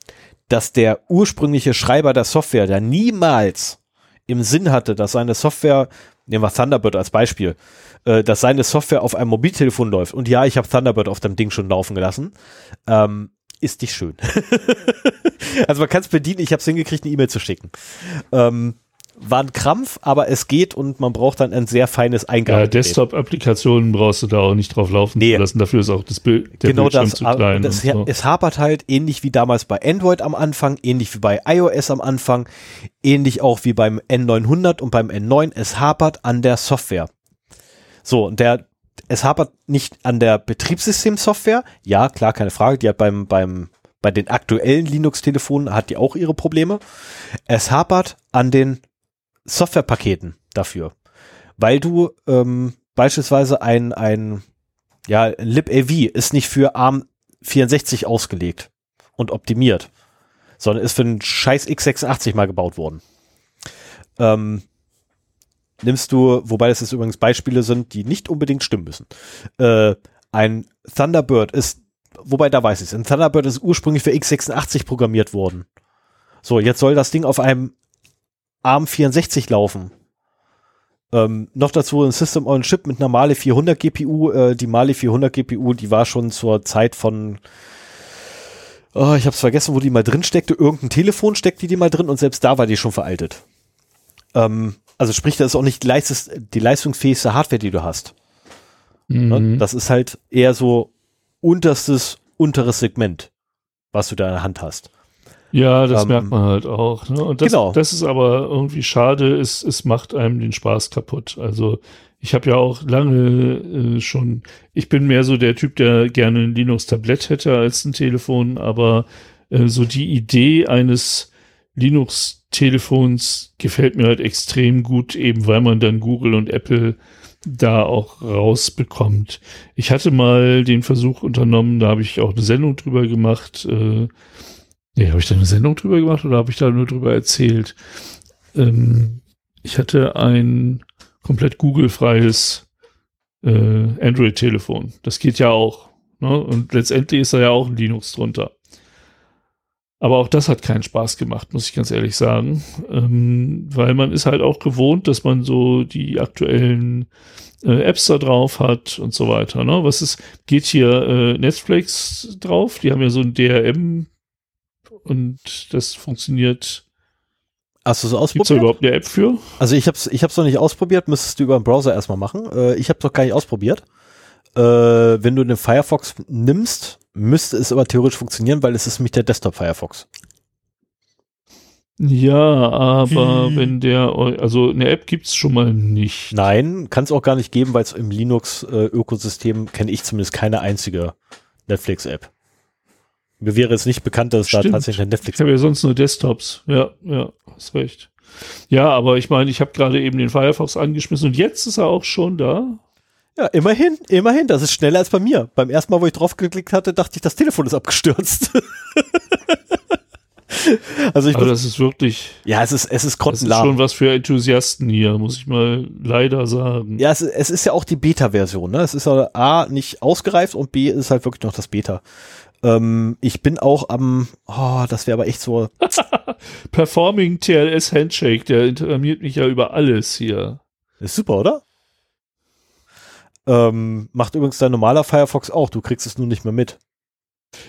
dass der ursprüngliche Schreiber der Software, der niemals im Sinn hatte, dass seine Software, nehmen wir Thunderbird als Beispiel, äh, dass seine Software auf einem Mobiltelefon läuft. Und ja, ich habe Thunderbird auf dem Ding schon laufen gelassen. Ähm, ist nicht schön. *laughs* also man kann es bedienen, ich habe es hingekriegt, eine E-Mail zu schicken. Ähm, war ein Krampf, aber es geht und man braucht dann ein sehr feines Eingabe. Ja, Desktop-Applikationen brauchst du da auch nicht drauf laufen Nee. zu lassen. Dafür ist auch das Bild der genau Bildschirm das, zu klein. das so. es hapert halt ähnlich wie damals bei Android am Anfang, ähnlich wie bei iOS am Anfang, ähnlich auch wie beim N900 und beim N9. Es hapert an der Software. So, und der, es hapert nicht an der Betriebssystemsoftware. Ja, klar, keine Frage. Die hat beim, beim, bei den aktuellen Linux-Telefonen hat die auch ihre Probleme. Es hapert an den Softwarepaketen dafür. Weil du ähm, beispielsweise ein, ein ja, libav ist nicht für ARM64 ausgelegt und optimiert, sondern ist für einen scheiß x86 mal gebaut worden. Ähm, nimmst du, wobei das jetzt übrigens Beispiele sind, die nicht unbedingt stimmen müssen. Äh, ein Thunderbird ist, wobei da weiß ich es, ein Thunderbird ist ursprünglich für x86 programmiert worden. So, jetzt soll das Ding auf einem ARM64 laufen. Ähm, noch dazu ein System on Chip mit einer Mali 400 GPU. Äh, die Mali 400 GPU, die war schon zur Zeit von, oh, ich hab's vergessen, wo die mal drin steckte. Irgendein Telefon steckte die mal drin und selbst da war die schon veraltet. Ähm, also sprich, das ist auch nicht die, leistes, die leistungsfähigste Hardware, die du hast. Ne? Mhm. Das ist halt eher so unterstes, unteres Segment, was du da in der Hand hast. Ja, das Ähm, merkt man halt auch. Ne? Und das, genau. das ist aber irgendwie schade, es, es macht einem den Spaß kaputt. Also ich habe ja auch lange äh, schon, ich bin mehr so der Typ, der gerne ein Linux-Tablett hätte als ein Telefon, aber äh, so die Idee eines Linux-Telefons gefällt mir halt extrem gut, eben weil man dann Google und Apple da auch rausbekommt. Ich hatte mal den Versuch unternommen, da habe ich auch eine Sendung drüber gemacht, äh, Nee, habe ich da eine Sendung drüber gemacht oder habe ich da nur drüber erzählt? Ähm, ich hatte ein komplett Google-freies äh, Android-Telefon. Das geht ja auch. Ne? Und letztendlich ist da ja auch ein Linux drunter. Aber auch das hat keinen Spaß gemacht, muss ich ganz ehrlich sagen. Ähm, weil man ist halt auch gewohnt, dass man so die aktuellen äh, Apps da drauf hat und so weiter. Ne? Was ist, geht hier äh, Netflix drauf? Die haben ja so ein DRM und das funktioniert. Hast du so Gibt es da ausprobiert? überhaupt eine App für? Also ich hab's, ich hab's noch nicht ausprobiert, müsstest du über den Browser erstmal machen. Äh, ich hab's noch gar nicht ausprobiert. Äh, wenn du den Firefox nimmst, müsste es aber theoretisch funktionieren, weil es ist nämlich der Desktop Firefox. Ja, aber Hm. wenn der, also eine App gibt's schon mal nicht. Nein, kann es auch gar nicht geben, weil es im Linux-Ökosystem kenne ich zumindest keine einzige Netflix-App. Mir wäre es nicht bekannt, dass es da Stimmt. tatsächlich eine Ich Netflix habe ja sonst nur Desktops. Ja, ja, hast recht. Ja, aber ich meine, ich habe gerade eben den Firefox angeschmissen und jetzt ist er auch schon da. Ja, immerhin, immerhin, das ist schneller als bei mir. Beim ersten Mal, wo ich drauf geklickt hatte, dachte ich, das Telefon ist abgestürzt. *laughs* also ich Aber muss, das ist wirklich, ja, es ist, es ist das ist grottenlahm. schon was für Enthusiasten hier, muss ich mal leider sagen. Ja, es, es ist ja auch die Beta-Version. Ne? Es ist ja A, nicht ausgereift und B, ist halt wirklich noch das Beta. Ähm, ich bin auch am, oh, das wäre aber echt so, *laughs* Performing TLS Handshake, der informiert mich ja über alles hier. ist super, oder? Ähm, macht übrigens dein normaler Firefox auch, du kriegst es nur nicht mehr mit.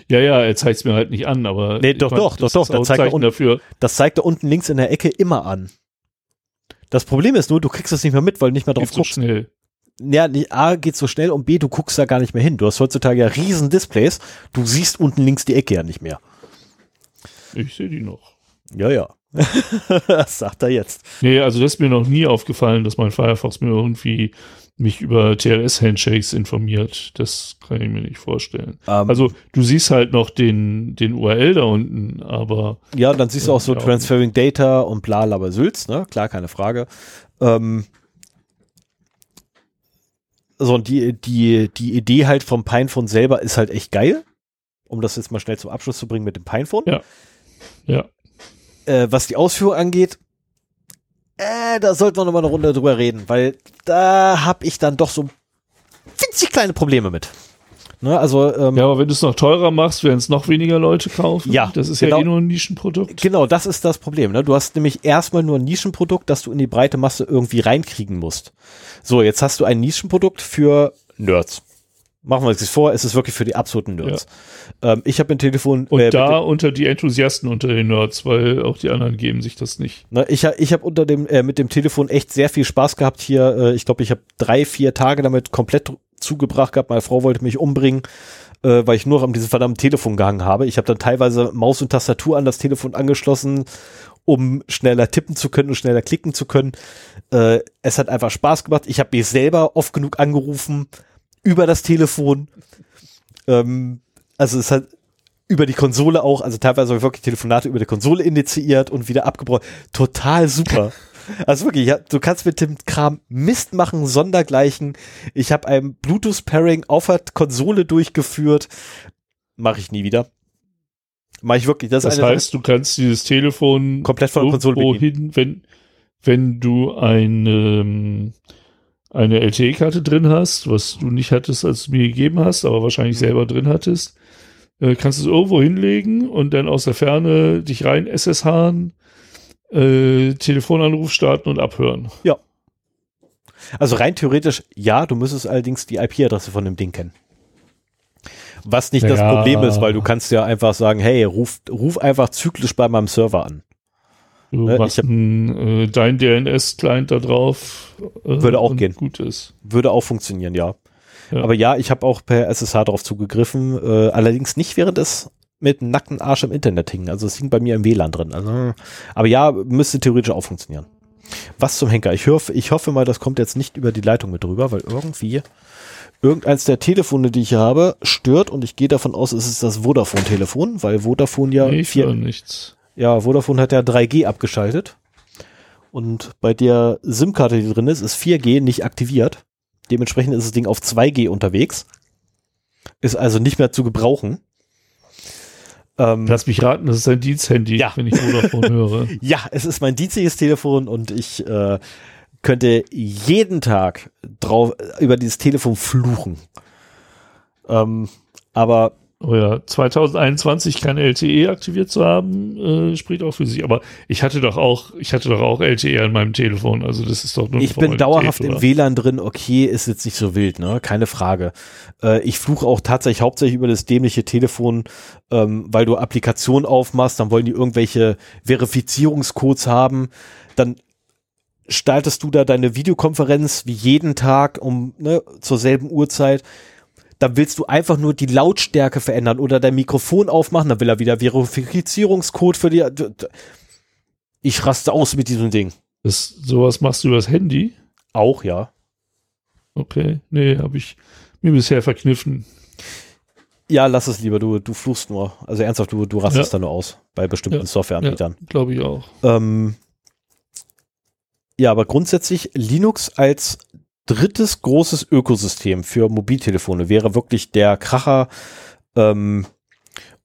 Ja, ja, er zeigt es mir halt nicht an, aber. Nee, doch, doch, das doch, doch, auch ein zeigt Zeichen unten- dafür. Das zeigt er unten links in der Ecke immer an. Das Problem ist nur, du kriegst es nicht mehr mit, weil du nicht mehr drauf Geht so guckst. schnell. Ja, A geht so schnell und B, du guckst da gar nicht mehr hin. Du hast heutzutage ja riesen Displays, du siehst unten links die Ecke ja nicht mehr. Ich sehe die noch. Ja, ja. *laughs* das sagt er jetzt. Nee, also das ist mir noch nie aufgefallen, dass mein Firefox mir irgendwie mich über TLS-Handshakes informiert. Das kann ich mir nicht vorstellen. Ähm, Also du siehst halt noch den, den URL da unten, aber Ja, dann siehst du auch so Ja. Transferring Data und bla, aber Sülz, ne? Klar, keine Frage. Ähm, so, und die, die, die Idee halt vom Pinephone selber ist halt echt geil. Um das jetzt mal schnell zum Abschluss zu bringen mit dem Pinephone. Ja. ja. Äh, was die Ausführung angeht, äh, da sollten wir noch mal eine Runde drüber reden, weil da habe ich dann doch so winzig kleine Probleme mit. Ne, also, ähm, ja, aber wenn du es noch teurer machst, werden es noch weniger Leute kaufen. Ja, das ist genau. ja eh nur ein Nischenprodukt. Genau, das ist das Problem. Ne? Du hast nämlich erstmal nur ein Nischenprodukt, das du in die breite Masse irgendwie reinkriegen musst. So, jetzt hast du ein Nischenprodukt für Nerds. Machen wir uns das vor, es ist wirklich für die absoluten Nerds. Ähm, ich habe ein Telefon. Und äh, da unter die Enthusiasten unter den Nerds, weil auch die anderen geben sich das nicht. Ne, ich ich habe unter dem äh, mit dem Telefon echt sehr viel Spaß gehabt hier. Äh, ich glaube, ich habe drei, vier Tage damit komplett zugebracht gehabt. Meine Frau wollte mich umbringen, äh, weil ich nur an diesem verdammten Telefon gehangen habe. Ich habe dann teilweise Maus und Tastatur an das Telefon angeschlossen, um schneller tippen zu können und schneller klicken zu können. Äh, es hat einfach Spaß gemacht. Ich habe mich selber oft genug angerufen über das Telefon. Ähm, also es hat über die Konsole auch, also teilweise habe ich wirklich Telefonate über die Konsole initiiert und wieder abgebrochen. Total super. *laughs* Also wirklich, ja, du kannst mit dem Kram Mist machen, sondergleichen. Ich habe ein Bluetooth-Pairing auf der Konsole durchgeführt. Mache ich nie wieder. Mache ich wirklich. Das, Das heißt, du kannst dieses Telefon komplett von der Konsole hin, wenn, wenn du eine, ähm, eine LTE-Karte drin hast, was du nicht hattest, als du mir gegeben hast, aber wahrscheinlich Mhm. selber drin hattest, äh, kannst du es irgendwo hinlegen und dann aus der Ferne dich rein SSHen, äh, Telefonanruf starten und abhören. Also rein theoretisch, ja, du müsstest allerdings die IP-Adresse von dem Ding kennen. Was nicht das Ja. Problem ist, weil du kannst ja einfach sagen, hey, ruf, ruf einfach zyklisch bei meinem Server an. Du Ne, machst ich äh, dein DNS-Client da drauf. Äh, Würde auch gehen. Gut ist. Würde auch funktionieren, ja. Ja. Aber ja, ich habe auch per SSH darauf zugegriffen, äh, allerdings nicht während es mit dem nackten Arsch im Internet hing. Also es hing bei mir im WLAN drin. Also, aber ja, müsste theoretisch auch funktionieren. Was zum Henker? Ich, hoffe, ich hoffe mal, das kommt jetzt nicht über die Leitung mit drüber, weil irgendwie irgendeins der Telefone, die ich habe, stört und ich gehe davon aus, es ist das Vodafone-Telefon, weil Vodafone ja nee, ich vier, nichts. Ja, Vodafone hat ja 3G abgeschaltet. Und bei der SIM-Karte, die drin ist, ist 4G nicht aktiviert. Dementsprechend ist das Ding auf 2G unterwegs. Ist also nicht mehr zu gebrauchen. Ähm, Lass mich raten, das ist ein Diensthandy, Ja. wenn ich Vodafone *laughs* höre. ja, es ist mein dienstliches Telefon und ich äh, könnte jeden Tag drauf über dieses Telefon fluchen. Ähm, aber Oh ja, 2021 kein LTE aktiviert zu haben, äh, spricht auch für sich. Aber ich hatte doch auch, ich hatte doch auch LTE an meinem Telefon. Also das ist doch nur Ich bin dauerhaft oder? im WLAN drin, okay, ist jetzt nicht so wild, ne? Keine Frage. Äh, ich fluche auch tatsächlich hauptsächlich über das dämliche Telefon, ähm, weil du Applikationen aufmachst, dann wollen die irgendwelche Verifizierungscodes haben, dann startest du da deine Videokonferenz wie jeden Tag um ne, zur selben Uhrzeit. Dann willst du einfach nur die Lautstärke verändern oder dein Mikrofon aufmachen, dann will er wieder Verifizierungscode für die. Ich raste aus mit diesem Ding. Das, sowas machst du übers Handy? Auch, ja. Okay, nee, habe ich mir bisher verkniffen. Ja, lass es lieber, du, du fluchst nur. Also ernsthaft, du, du rastest Ja. da nur aus bei bestimmten Ja. Softwareanbietern. Glaube ich auch. Ähm, ja, aber grundsätzlich Linux als drittes großes Ökosystem für Mobiltelefone wäre wirklich der Kracher. Ähm,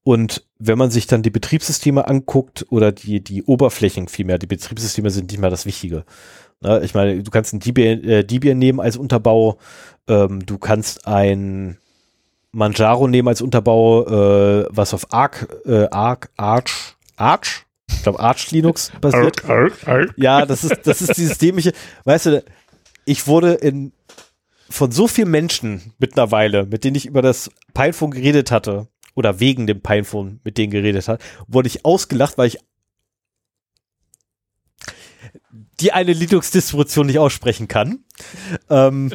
und wenn man sich dann die Betriebssysteme anguckt oder die, die Oberflächen vielmehr, die Betriebssysteme sind nicht mehr das Wichtige. Ne, ich meine, du kannst ein Debian, äh, Debian nehmen als Unterbau, ähm, du kannst ein Manjaro nehmen als Unterbau, äh, was auf Arc, äh, Arc, Arch, Arch, ich glaube Arch Linux basiert. Arg, arg, arg. Ja, das ist, das ist dieses dämliche, weißt du, ich wurde in, von so vielen Menschen mittlerweile, mit denen ich über das Pinephone geredet hatte, oder wegen dem Pinephone mit denen geredet hat, wurde ich ausgelacht, weil ich die eine Linux-Distribution nicht aussprechen kann. Ähm,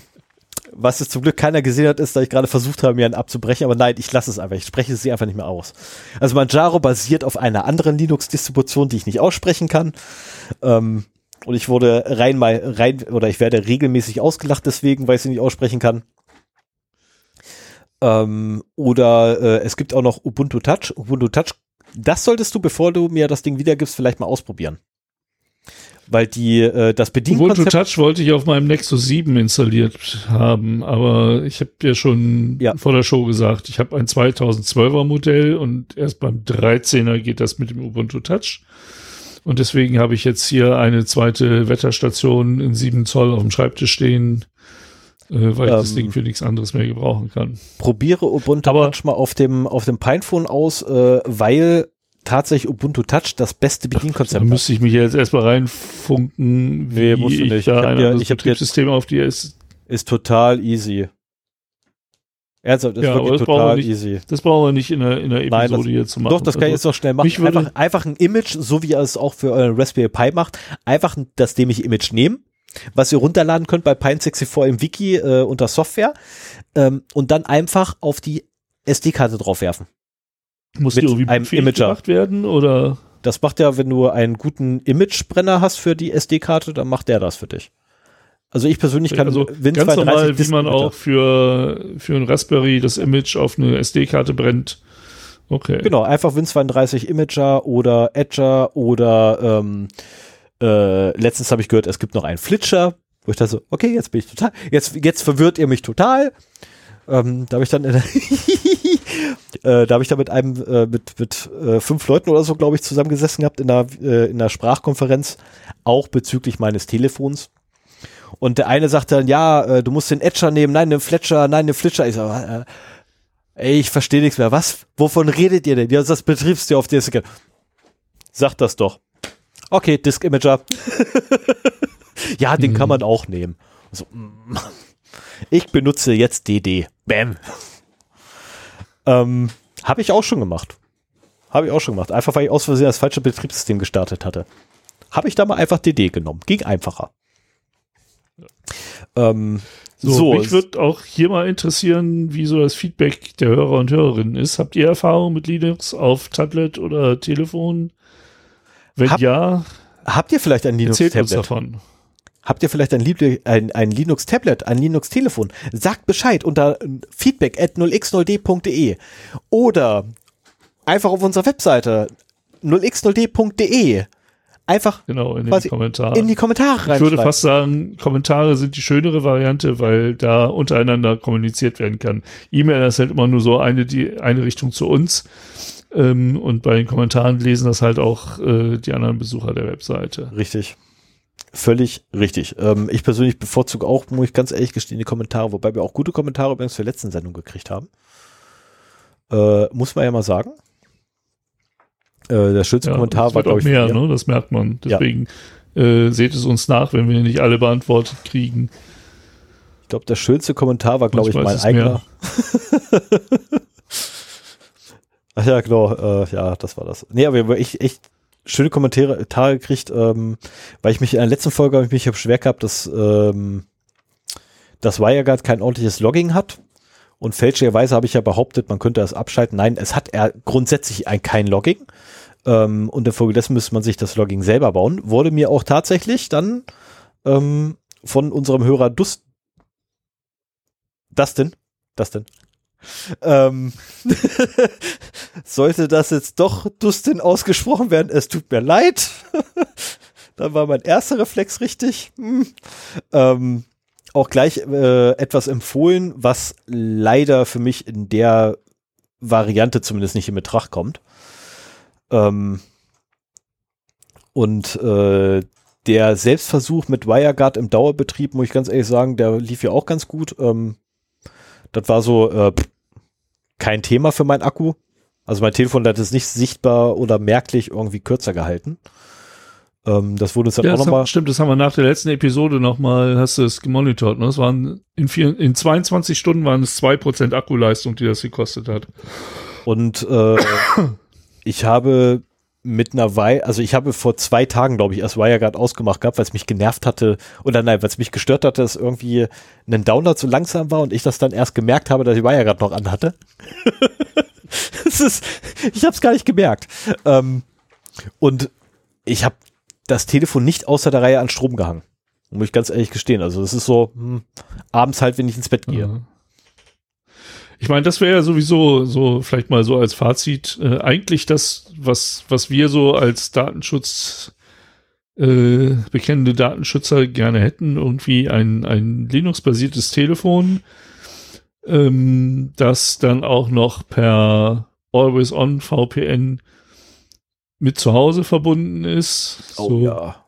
was es zum Glück keiner gesehen hat, ist, dass ich gerade versucht habe, mir einen abzubrechen, aber nein, ich lasse es einfach. Ich spreche sie einfach nicht mehr aus. Also Manjaro basiert auf einer anderen Linux-Distribution, die ich nicht aussprechen kann. Ähm, und ich wurde rein mal rein oder ich werde regelmäßig ausgelacht deswegen, weil ich sie nicht aussprechen kann. Ähm, oder äh, es gibt auch noch Ubuntu Touch. Ubuntu Touch, das solltest du, bevor du mir das Ding wiedergibst, vielleicht mal ausprobieren. Weil die, äh, das Ubuntu Bedienkonzept, Touch wollte ich auf meinem Nexus 7 installiert haben, aber ich habe ja schon Ja. vor der Show gesagt, ich habe ein 2012er Modell und erst beim 13er geht das mit dem Ubuntu Touch. Und deswegen habe ich jetzt hier eine zweite Wetterstation in 7 Zoll auf dem Schreibtisch stehen. äh, weil ich das Ding für nichts anderes mehr gebrauchen kann. Probiere Ubuntu Aber- Touch mal auf dem, auf dem Pinephone aus, äh, weil tatsächlich Ubuntu Touch das beste Da Bedienkonzept hat. müsste ich mich jetzt erstmal reinfunken, Nee, wie musst du ich nicht. da Ich ein dir- anderes ich hab dir- Betriebssystem auf die S Ist total easy. Ernsthaft, ist Ja, aber wirklich das brauchen wir total nicht easy. Das brauchen wir nicht in der, in der Nein, Episode das- hier zu machen. Doch, das kann ich jetzt Also, noch schnell machen. mich würde- Einfach, einfach ein Image, so wie er es auch für euren Raspberry Pi macht, einfach ein- das dämliche Image nehmen, was ihr runterladen könnt bei Pine64 im Wiki äh, unter Software ähm, und dann einfach auf die SD-Karte draufwerfen. muss mit die irgendwie einem Imager. gemacht werden oder Das macht ja, wenn du einen guten Imagebrenner hast für die SD-Karte, dann macht der das für dich. Also ich persönlich kann also Win32 ganz normal, wie man auch für, für ein Raspberry das Image auf eine SD-Karte brennt. Okay. Genau, einfach Win32 Imager oder Edger oder ähm, äh, letztens habe ich gehört, es gibt noch einen Flitscher, wo ich da so, okay, jetzt bin ich total, jetzt, jetzt verwirrt ihr mich total. Ähm, da habe ich dann in der *laughs* äh, da habe ich da mit einem, äh, mit, mit äh, fünf Leuten oder so, glaube ich, zusammengesessen gehabt in einer, äh, in einer Sprachkonferenz, auch bezüglich meines Telefons. Und der eine sagte dann, ja, äh, du musst den Etcher nehmen, nein, den Fletcher, nein, den Flitscher. Ich sag, äh, ey, ich verstehe nichts mehr. Was? Wovon redet ihr denn? Ja, das betriebst du auf DSK. Sag das doch. Okay, Disk Imager. *laughs* ja, den kann man auch nehmen. So, mm. ich benutze jetzt DD. Bam. ähm, Habe ich auch schon gemacht. Habe ich auch schon gemacht. Einfach weil ich aus Versehen das falsche Betriebssystem gestartet hatte. Habe ich da mal einfach DD genommen. Ging einfacher. Ähm, So, so, mich würde auch hier mal interessieren, wie so das Feedback der Hörer und Hörerinnen ist. Habt ihr Erfahrung mit Linux auf Tablet oder Telefon? Wenn Hab- ja, habt ihr vielleicht ein Linux-Tablet? davon. Habt ihr vielleicht ein, ein, ein Linux-Tablet, ein Linux-Telefon? Sagt Bescheid unter feedback at 0x0d.de oder einfach auf unserer Webseite 0x0d.de einfach Genau, in den Quasi Kommentaren. in die Kommentare ich reinschreiben. würde fast sagen, Kommentare sind die schönere Variante, weil da untereinander kommuniziert werden kann. E-Mail ist halt immer nur so eine, die, eine Richtung zu uns. Ähm, und bei den Kommentaren lesen das halt auch äh, die anderen Besucher der Webseite. Richtig. Völlig richtig. Ähm, ich persönlich bevorzuge auch, muss ich ganz ehrlich gestehen, die Kommentare, wobei wir auch gute Kommentare übrigens zur letzten Sendung gekriegt haben. Äh, muss man ja mal sagen. Äh, der schönste Ja, war, glaube ich, mehr, ne? das merkt man. Ja. Deswegen äh, seht es uns nach, wenn wir nicht alle beantwortet kriegen. Ich glaube, der schönste Kommentar war, glaube ich, mein eigener. *laughs* Ach ja, genau, äh, ja, das war das. Nee, aber wir haben echt, schöne Kommentare Kommentare gekriegt, ähm, weil ich mich in der letzten Folge habe ich mich schwer gehabt, dass ähm, das WireGuard kein ordentliches Logging hat. Und fälschlicherweise habe ich ja behauptet, man könnte das abschalten. Nein, es hat er grundsätzlich ein, kein Logging. Ähm, und infolgedessen müsste man sich das Logging selber bauen. Wurde mir auch tatsächlich dann ähm, von unserem Hörer Dus Dustin, Dustin, ähm, *laughs* sollte das jetzt doch Dustin ausgesprochen werden, es tut mir leid. *laughs* Dann war mein erster Reflex richtig. Hm. Ähm, auch gleich äh, etwas empfohlen, was leider für mich in der Variante zumindest nicht in Betracht kommt. Ähm, und äh, der Selbstversuch mit WireGuard im Dauerbetrieb, muss ich ganz ehrlich sagen, der lief ja auch ganz gut. Ähm, das war so äh, kein Thema für mein Akku. Also mein Telefon hat es nicht sichtbar oder merklich irgendwie kürzer gehalten. Ähm, das wurde uns dann Ja, auch das nochmal. stimmt, das haben wir nach der letzten Episode nochmal, hast du es gemonitort. Ne? Es waren in, vier, in 22 Stunden waren es 2% Akkuleistung, die das gekostet hat. Und äh, ich habe mit einer Weile, also ich habe vor zwei Tagen, glaube ich, erst WireGuard ausgemacht gehabt, weil es mich genervt hatte, oder nein, weil es mich gestört hatte, dass irgendwie ein Download zu langsam war und ich das dann erst gemerkt habe, dass ich WireGuard noch anhatte. *laughs* das ist, ich habe es gar nicht gemerkt. Ähm, und ich habe das Telefon nicht außer der Reihe an Strom gehangen. Muss ich ganz ehrlich gestehen. Also es ist so, hm, abends halt, wenn ich ins Bett gehe. Ja. Ich meine, das wäre ja sowieso so, vielleicht mal so als Fazit, äh, eigentlich das, was, was wir so als Datenschutz, äh, bekennende Datenschützer gerne hätten, irgendwie ein, ein Linux-basiertes Telefon, ähm, das dann auch noch per Always-On VPN mit zu Hause verbunden ist. Oh so, ja.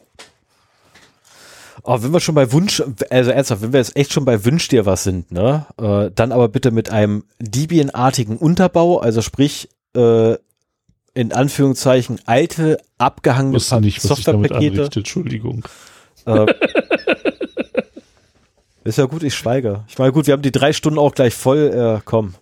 Oh, wenn wir schon bei Wunsch, also ernsthaft, wenn wir jetzt echt schon bei Wünsch dir was sind, ne, äh, dann aber bitte mit einem Debian-artigen Unterbau, also sprich, äh, in Anführungszeichen alte, abgehangene Softwarepakete. Entschuldigung. Äh, *laughs* ist ja gut, ich schweige. Ich meine, gut, wir haben die drei Stunden auch gleich voll. Äh, komm.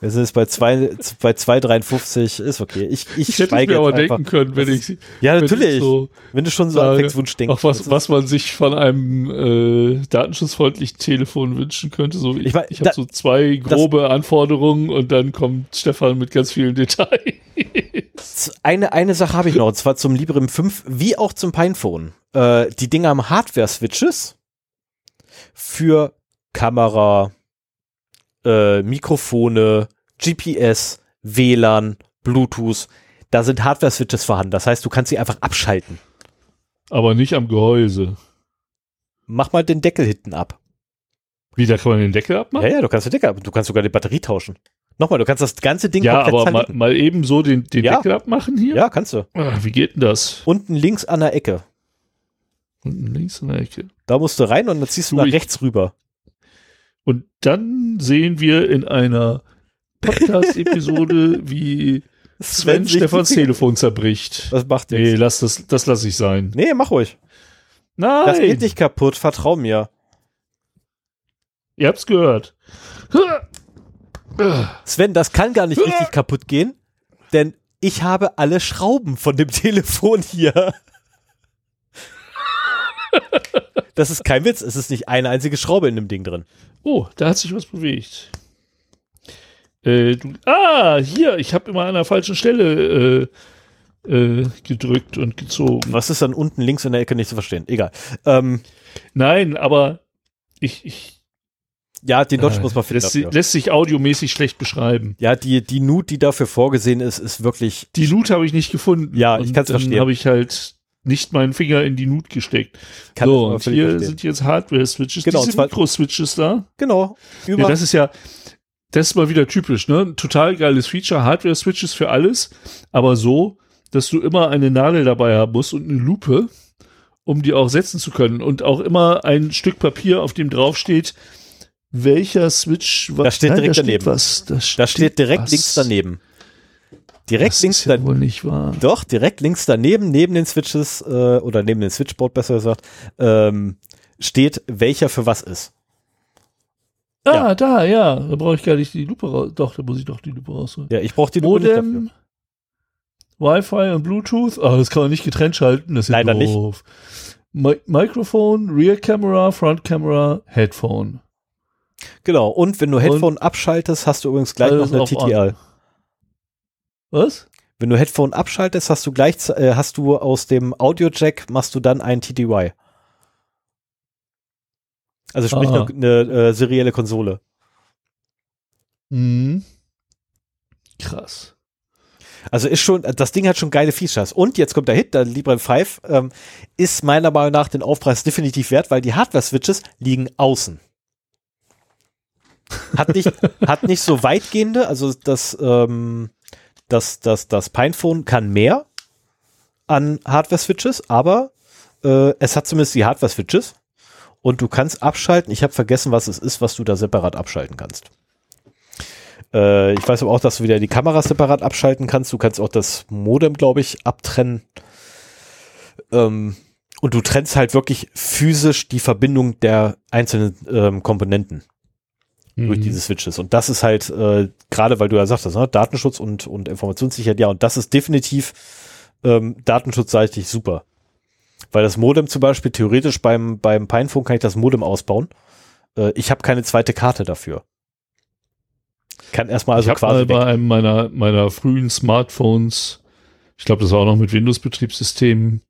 Wir sind jetzt bei zwei, bei 2,53. Ist okay. Ich, ich, Ich hätte mir aber einfach. denken können, wenn ich, Ja, wenn ich natürlich. so wenn du schon so sage, anfängst, Wunsch denkst. auch was, was man sich von einem äh, datenschutzfreundlichen Telefon wünschen könnte. So, ich Ich mein, ich habe so zwei grobe Anforderungen und dann kommt Stefan mit ganz vielen Details. Eine, eine Sache habe ich noch, und zwar zum Librem 5, wie auch zum Pinephone. Äh, die Dinger haben Hardware-Switches für Kamera, äh, Mikrofone, GPS, WLAN, Bluetooth. Da sind Hardware-Switches vorhanden. Das heißt, du kannst sie einfach abschalten. Aber nicht am Gehäuse. Mach mal den Deckel hinten ab. Wie, da kann man den Deckel abmachen? Ja, ja, du kannst den Deckel ab. Du kannst sogar die Batterie tauschen. Nochmal, du kannst das ganze Ding Ja, komplett aber mal, mal eben so den, den Ja. Deckel abmachen hier? Ja, kannst du. Ah, wie geht denn das? Unten links an der Ecke. Unten links in der Ecke. Da musst du rein und dann ziehst du Du, nach rechts rüber. Und dann sehen wir in einer Podcast-Episode, *laughs* wie Sven die Stefans Telefon zerbricht. Das macht Nee, nichts. lass das, das lasse ich sein. Nee, mach ruhig. Nein! Das geht nicht kaputt, vertrau mir. Ihr habt's gehört. Sven, das kann gar nicht *laughs* richtig kaputt gehen, denn ich habe alle Schrauben von dem *laughs* Telefon hier. Das ist kein Witz, es ist nicht eine einzige Schraube in dem Ding drin. Oh, da hat sich was bewegt. Äh, du, ah, hier, ich habe immer an der falschen Stelle äh, äh, gedrückt und gezogen. Was ist dann unten links in der Ecke nicht zu verstehen? Egal. Ähm, Nein, aber ich, ich ja, den Notch äh, muss man finden. lässt, Dafür. lässt sich audiomäßig schlecht beschreiben. Ja, die, die Nut, die dafür vorgesehen ist, ist wirklich. Die Nut habe ich nicht gefunden. Ja, ich kann's dann verstehen. habe ich halt nicht meinen Finger in die Nut gesteckt. Kann so, und hier verstehen. sind jetzt Hardware-Switches, Genau, diese Mikro-Switches da. Genau. Ja, das ist ja, das ist mal wieder typisch, ne? Total geiles Feature, Hardware-Switches für alles, aber so, dass du immer eine Nadel dabei haben musst und eine Lupe, um die auch setzen zu können und auch immer ein Stück Papier, auf dem draufsteht, welcher Switch was. Da steht direkt steht daneben. was. Da steht, da steht direkt was. links daneben. Direkt Das links ist ja wohl nicht wahr. Doch, direkt links daneben, neben den Switches, äh, oder neben dem Switchboard besser gesagt, ähm, steht, welcher für was ist. Ah, Ja. da, ja. Da brauche ich gar nicht die Lupe raus. Doch, da muss ich doch die Lupe rausholen. Ja, ich brauche die Lupe nicht dafür. Modem, Wi-Fi und Bluetooth. Ah, das kann man nicht getrennt schalten. Das ist ja Leider nicht. doof. Mi Mikrofon, Rear Camera, Front Camera, Headphone. Genau, und wenn du Headphone abschaltest, hast du übrigens gleich noch eine TTL. an. Was? Wenn du Headphone abschaltest, hast du gleich, äh, hast du aus dem Audio-Jack, machst du dann ein TTY. Also sprich Ah. eine, eine äh, serielle Konsole. Mhm. Krass. Also ist schon, das Ding hat schon geile Features. Und jetzt kommt der Hit, der Librem 5, ähm, ist meiner Meinung nach den Aufpreis definitiv wert, weil die Hardware-Switches liegen außen. Hat nicht, *laughs* hat nicht so weitgehende, also das, ähm, das, das, das Pinephone kann mehr an Hardware-Switches, aber äh, es hat zumindest die Hardware-Switches und du kannst abschalten. Ich habe vergessen, was es ist, was du da separat abschalten kannst. Äh, ich weiß aber auch, dass du wieder die Kamera separat abschalten kannst. Du kannst auch das Modem, glaube ich, abtrennen. Ähm, und du trennst halt wirklich physisch die Verbindung der einzelnen ähm, Komponenten durch Mhm. diese Switches. Und das ist halt, äh, gerade weil du ja sagtest, ne, Datenschutz und, und Informationssicherheit, ja, und das ist definitiv ähm, datenschutzseitig super. Weil das Modem zum Beispiel, theoretisch beim, beim Pinephone kann ich das Modem ausbauen. Äh, ich habe keine zweite Karte dafür. Kann erstmal also ich habe quasi mal weg. bei einem meiner, meiner frühen Smartphones, ich glaube, das war auch noch mit Windows-Betriebssystemen,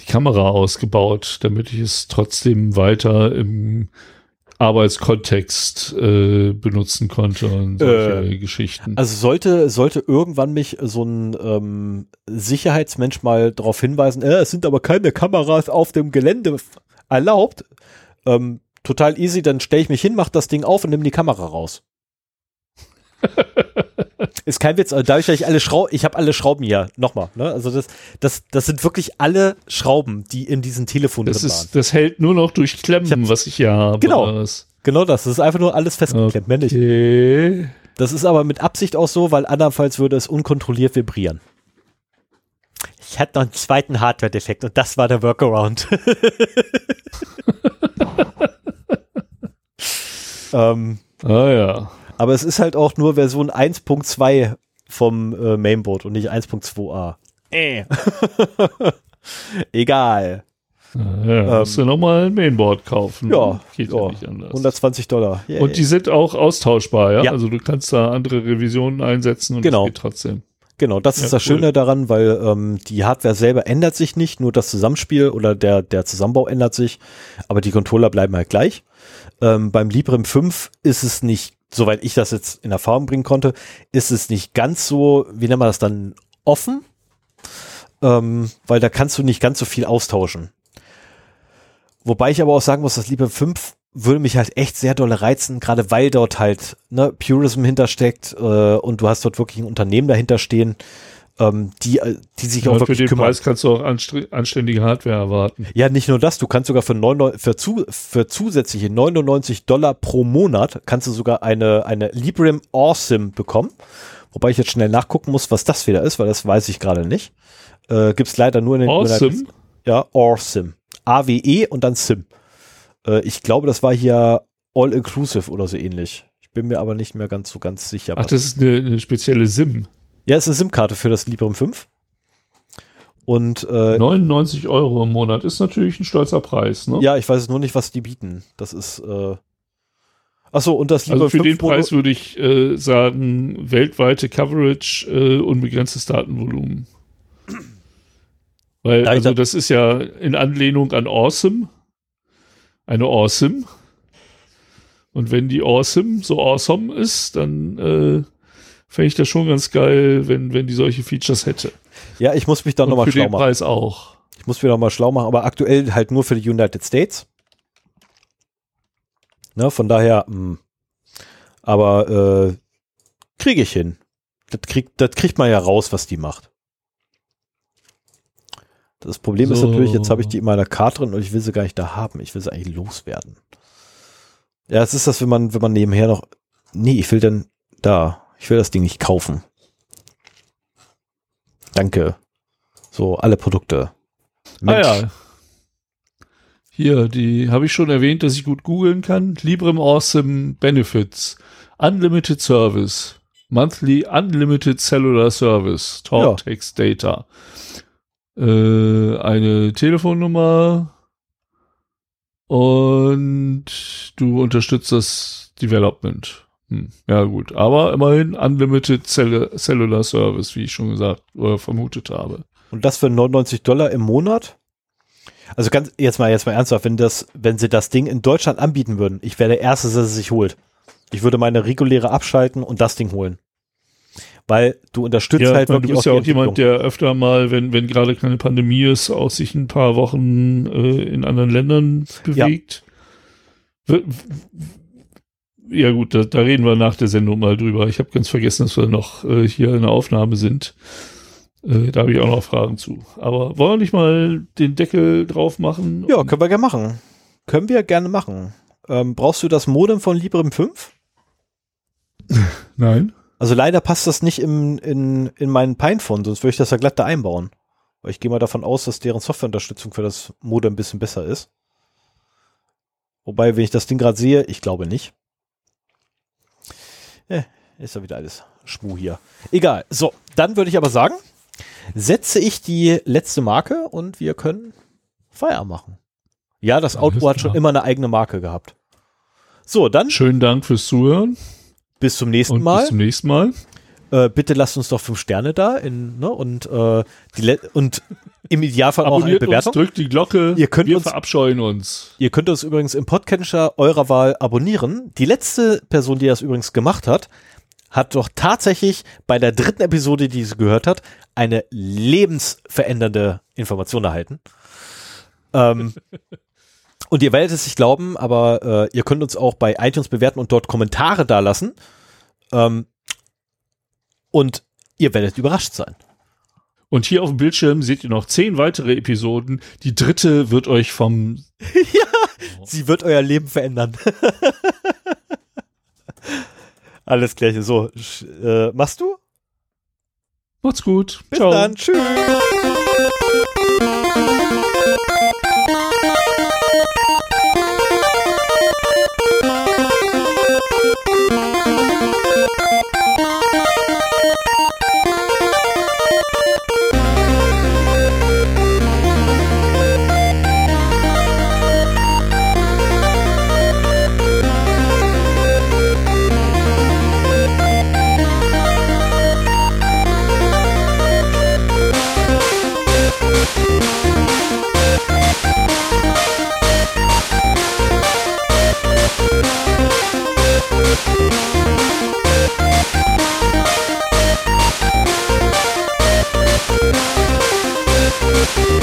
die Kamera ausgebaut, damit ich es trotzdem weiter im Arbeitskontext äh, benutzen konnte und solche Geschichten. Also sollte, sollte irgendwann mich so ein ähm, Sicherheitsmensch mal darauf hinweisen, äh, es sind aber keine Kameras auf dem Gelände erlaubt, ähm, total easy, dann stelle ich mich hin, mach das Ding auf und nehme die Kamera raus. *laughs* Ist kein Witz, dadurch, dass ich alle Schrauben, ich habe alle Schrauben hier, nochmal, ne? Also das, das, das sind wirklich alle Schrauben, die in diesem Telefon Das, drin waren. ist, das hält nur noch durch Klemmen, Ich hab's- was ich hier habe. Genau. Genau das, das ist einfach nur alles festgeklemmt. Okay. Das ist aber mit Absicht auch so, weil andernfalls würde es unkontrolliert vibrieren. Ich hatte noch einen zweiten Hardware-Defekt und das war der Workaround. *laughs* ähm, Ah ja. Aber es ist halt auch nur Version 1.2 vom äh, Mainboard und nicht 1.2a. Äh. *laughs* Egal. Ja. musst du nochmal ein Mainboard kaufen. Ja, Geht ja, ja nicht anders. 120 Dollar. Yay. Und die sind auch austauschbar, ja? Ja. Also du kannst da andere Revisionen einsetzen und Genau. das geht trotzdem. Genau, das ist Ja, das cool. Schöne daran, weil ähm, die Hardware selber ändert sich nicht, nur das Zusammenspiel oder der, der Zusammenbau ändert sich, aber die Controller bleiben halt gleich. Ähm, beim Librem 5 ist es nicht, soweit ich das jetzt in Erfahrung bringen konnte, ist es nicht ganz so, wie nennt man das dann, offen, ähm, weil da kannst du nicht ganz so viel austauschen. Wobei ich aber auch sagen muss, das Librem 5 würde mich halt echt sehr dolle reizen, gerade weil dort halt ne, Purism hintersteckt äh, und du hast dort wirklich ein Unternehmen dahinter stehen, ähm, die, äh, die sich auch Und für wirklich den kümmern. Preis kannst du auch anständige Hardware erwarten. Ja, nicht nur das, du kannst sogar für, 99, für, zu, für zusätzliche 99 Dollar pro Monat kannst du sogar eine, eine Librem Awesome bekommen. Wobei ich jetzt schnell nachgucken muss, was das wieder ist, weil das weiß ich gerade nicht. Äh, gibt's leider nur in den Awesome? Ja, Awesome. A-W-E und dann Sim. Äh, ich glaube, das war hier All-Inclusive oder so ähnlich. Ich bin mir aber nicht mehr ganz so ganz sicher. Ach, das ist eine, eine spezielle SIM. Ja, es ist eine SIM-Karte für das Librem 5. Und äh, 99 Euro im Monat ist natürlich ein stolzer Preis, ne? ja, ich weiß nur nicht, was die bieten. Das ist äh, Ach so, und das Librem Also für 5 den Preis würde ich äh, sagen, weltweite Coverage, äh, unbegrenztes Datenvolumen. Weil, ich also das ist ja in Anlehnung an Awesome. Eine Awesome. Und wenn die Awesome so awesome ist, dann äh, fände ich das schon ganz geil, wenn, wenn die solche Features hätte. Ja, ich muss mich da nochmal für schlau den machen. Preis auch. Ich muss mich nochmal schlau machen, aber aktuell halt nur für die United States. Ne, von daher, mh. aber äh, kriege ich hin. Das kriegt, das kriegt man ja raus, was die macht. Das Problem ist So. natürlich, jetzt habe ich die in meiner Karte drin und ich will sie gar nicht da haben. Ich will sie eigentlich loswerden. Ja, es ist das, wenn man, wenn man nebenher noch. Nee, ich will denn da. Ich will das Ding nicht kaufen. Danke. So, alle Produkte. Mensch. Ah ja. Hier, die habe ich schon erwähnt, dass ich gut googeln kann. Librem Awesome Benefits. Unlimited Service. Monthly Unlimited Cellular Service. Talk, Ja. Text, Data. Äh, eine Telefonnummer. Und du unterstützt das Development. Hm, ja, gut. Aber immerhin Unlimited Cell Cellular Service, wie ich schon gesagt oder vermutet habe. Und das für 99 Dollar im Monat? Also ganz, jetzt mal, jetzt mal ernsthaft, wenn das, wenn sie das Ding in Deutschland anbieten würden, ich wäre der Erste, der es sich holt. Ich würde meine reguläre abschalten und das Ding holen. Weil du unterstützt Ja, halt meine, du wirklich bist ja auch jemand, der öfter mal, wenn, wenn gerade keine Pandemie ist, auch sich ein paar Wochen äh, in anderen Ländern bewegt. W- Ja gut, da, da reden wir nach der Sendung mal drüber. Ich habe ganz vergessen, dass wir noch äh, hier in der Aufnahme sind. Äh, da habe ich auch noch Fragen zu. Aber wollen wir nicht mal den Deckel drauf machen? Ja, können wir gerne machen. Können wir gerne machen. Ähm, brauchst du das Modem von Librem 5? *laughs* Nein. Also leider passt das nicht im, in, in meinen Pinephone, sonst würde ich das ja glatt da einbauen. Weil ich gehe mal davon aus, dass deren Softwareunterstützung für das Modem ein bisschen besser ist. Wobei, wenn ich das Ding gerade sehe, ich glaube nicht. Ja, ist ja wieder alles Schmu hier. Egal. So, dann würde ich aber sagen, setze ich die letzte Marke und wir können Feierabend machen. Ja, das Outro hat schon immer eine eigene Marke gehabt. So, dann Schönen Dank fürs Zuhören bis zum nächsten und Mal. bis zum nächsten Mal. äh, bitte lasst uns doch fünf Sterne da in, ne, und, äh, die und im Idealfall auch eine Abonniert uns, Bewertung. drückt die Glocke. Ihr könnt wir uns- verabscheuen uns. Ihr könnt uns übrigens im Podcatcher eurer Wahl abonnieren. Die letzte Person, die das übrigens gemacht hat, hat doch tatsächlich bei der dritten Episode, die sie gehört hat, eine lebensverändernde Information erhalten. Ähm, *laughs* und ihr werdet es nicht glauben, aber äh, ihr könnt uns auch bei iTunes bewerten und dort Kommentare dalassen. Ähm, Und ihr werdet überrascht sein. Und hier auf dem Bildschirm seht ihr noch zehn weitere Episoden. Die dritte wird euch vom. *laughs* ja, sie wird euer Leben verändern. *laughs* Alles Gleiche. So, äh, machst du? Macht's gut. Bis Ciao. dann. Tschüss. Thank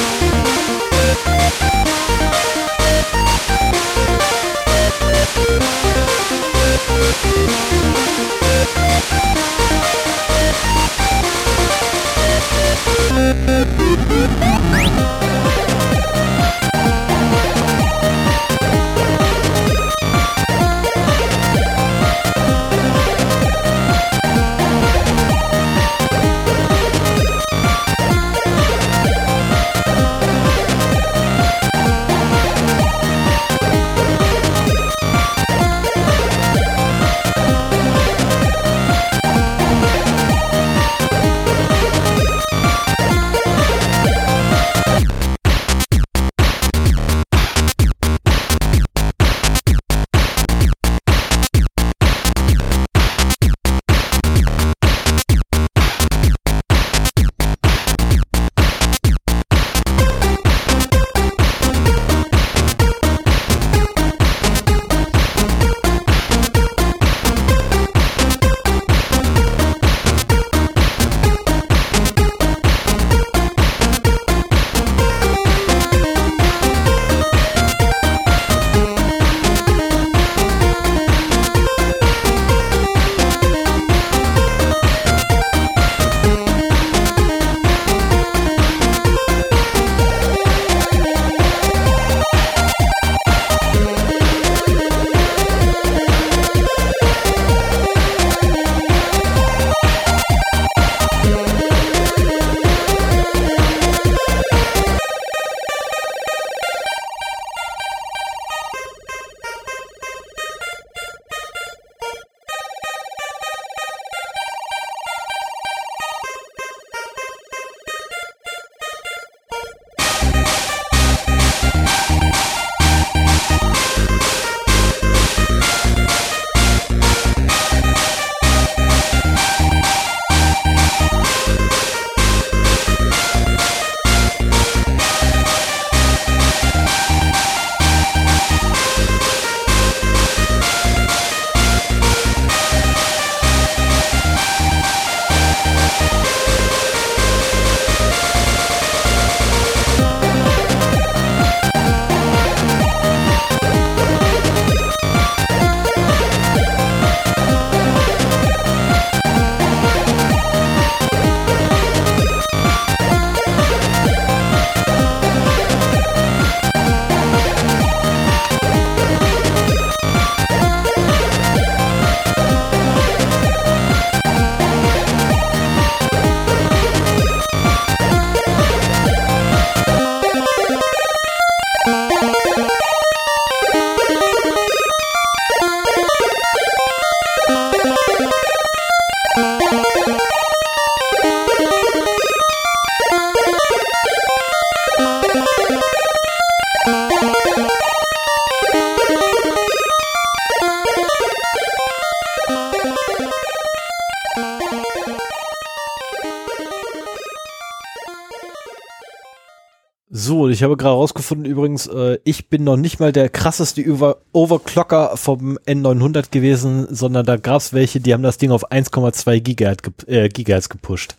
ich habe gerade rausgefunden übrigens, äh, ich bin noch nicht mal der krasseste Über Overclocker vom N900 gewesen, sondern da gab es welche, die haben das Ding auf 1,2 Gigahertz, ge äh, Gigahertz gepusht.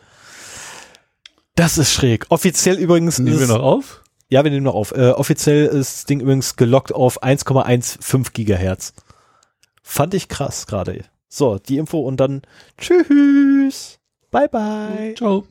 Das ist schräg. Offiziell übrigens Nehmen ist, wir noch auf? Ja, wir nehmen noch auf. Äh, offiziell ist das Ding übrigens gelockt auf 1,15 Gigahertz. Fand ich krass gerade. So, die Info und dann tschüss. Bye, bye. Ciao.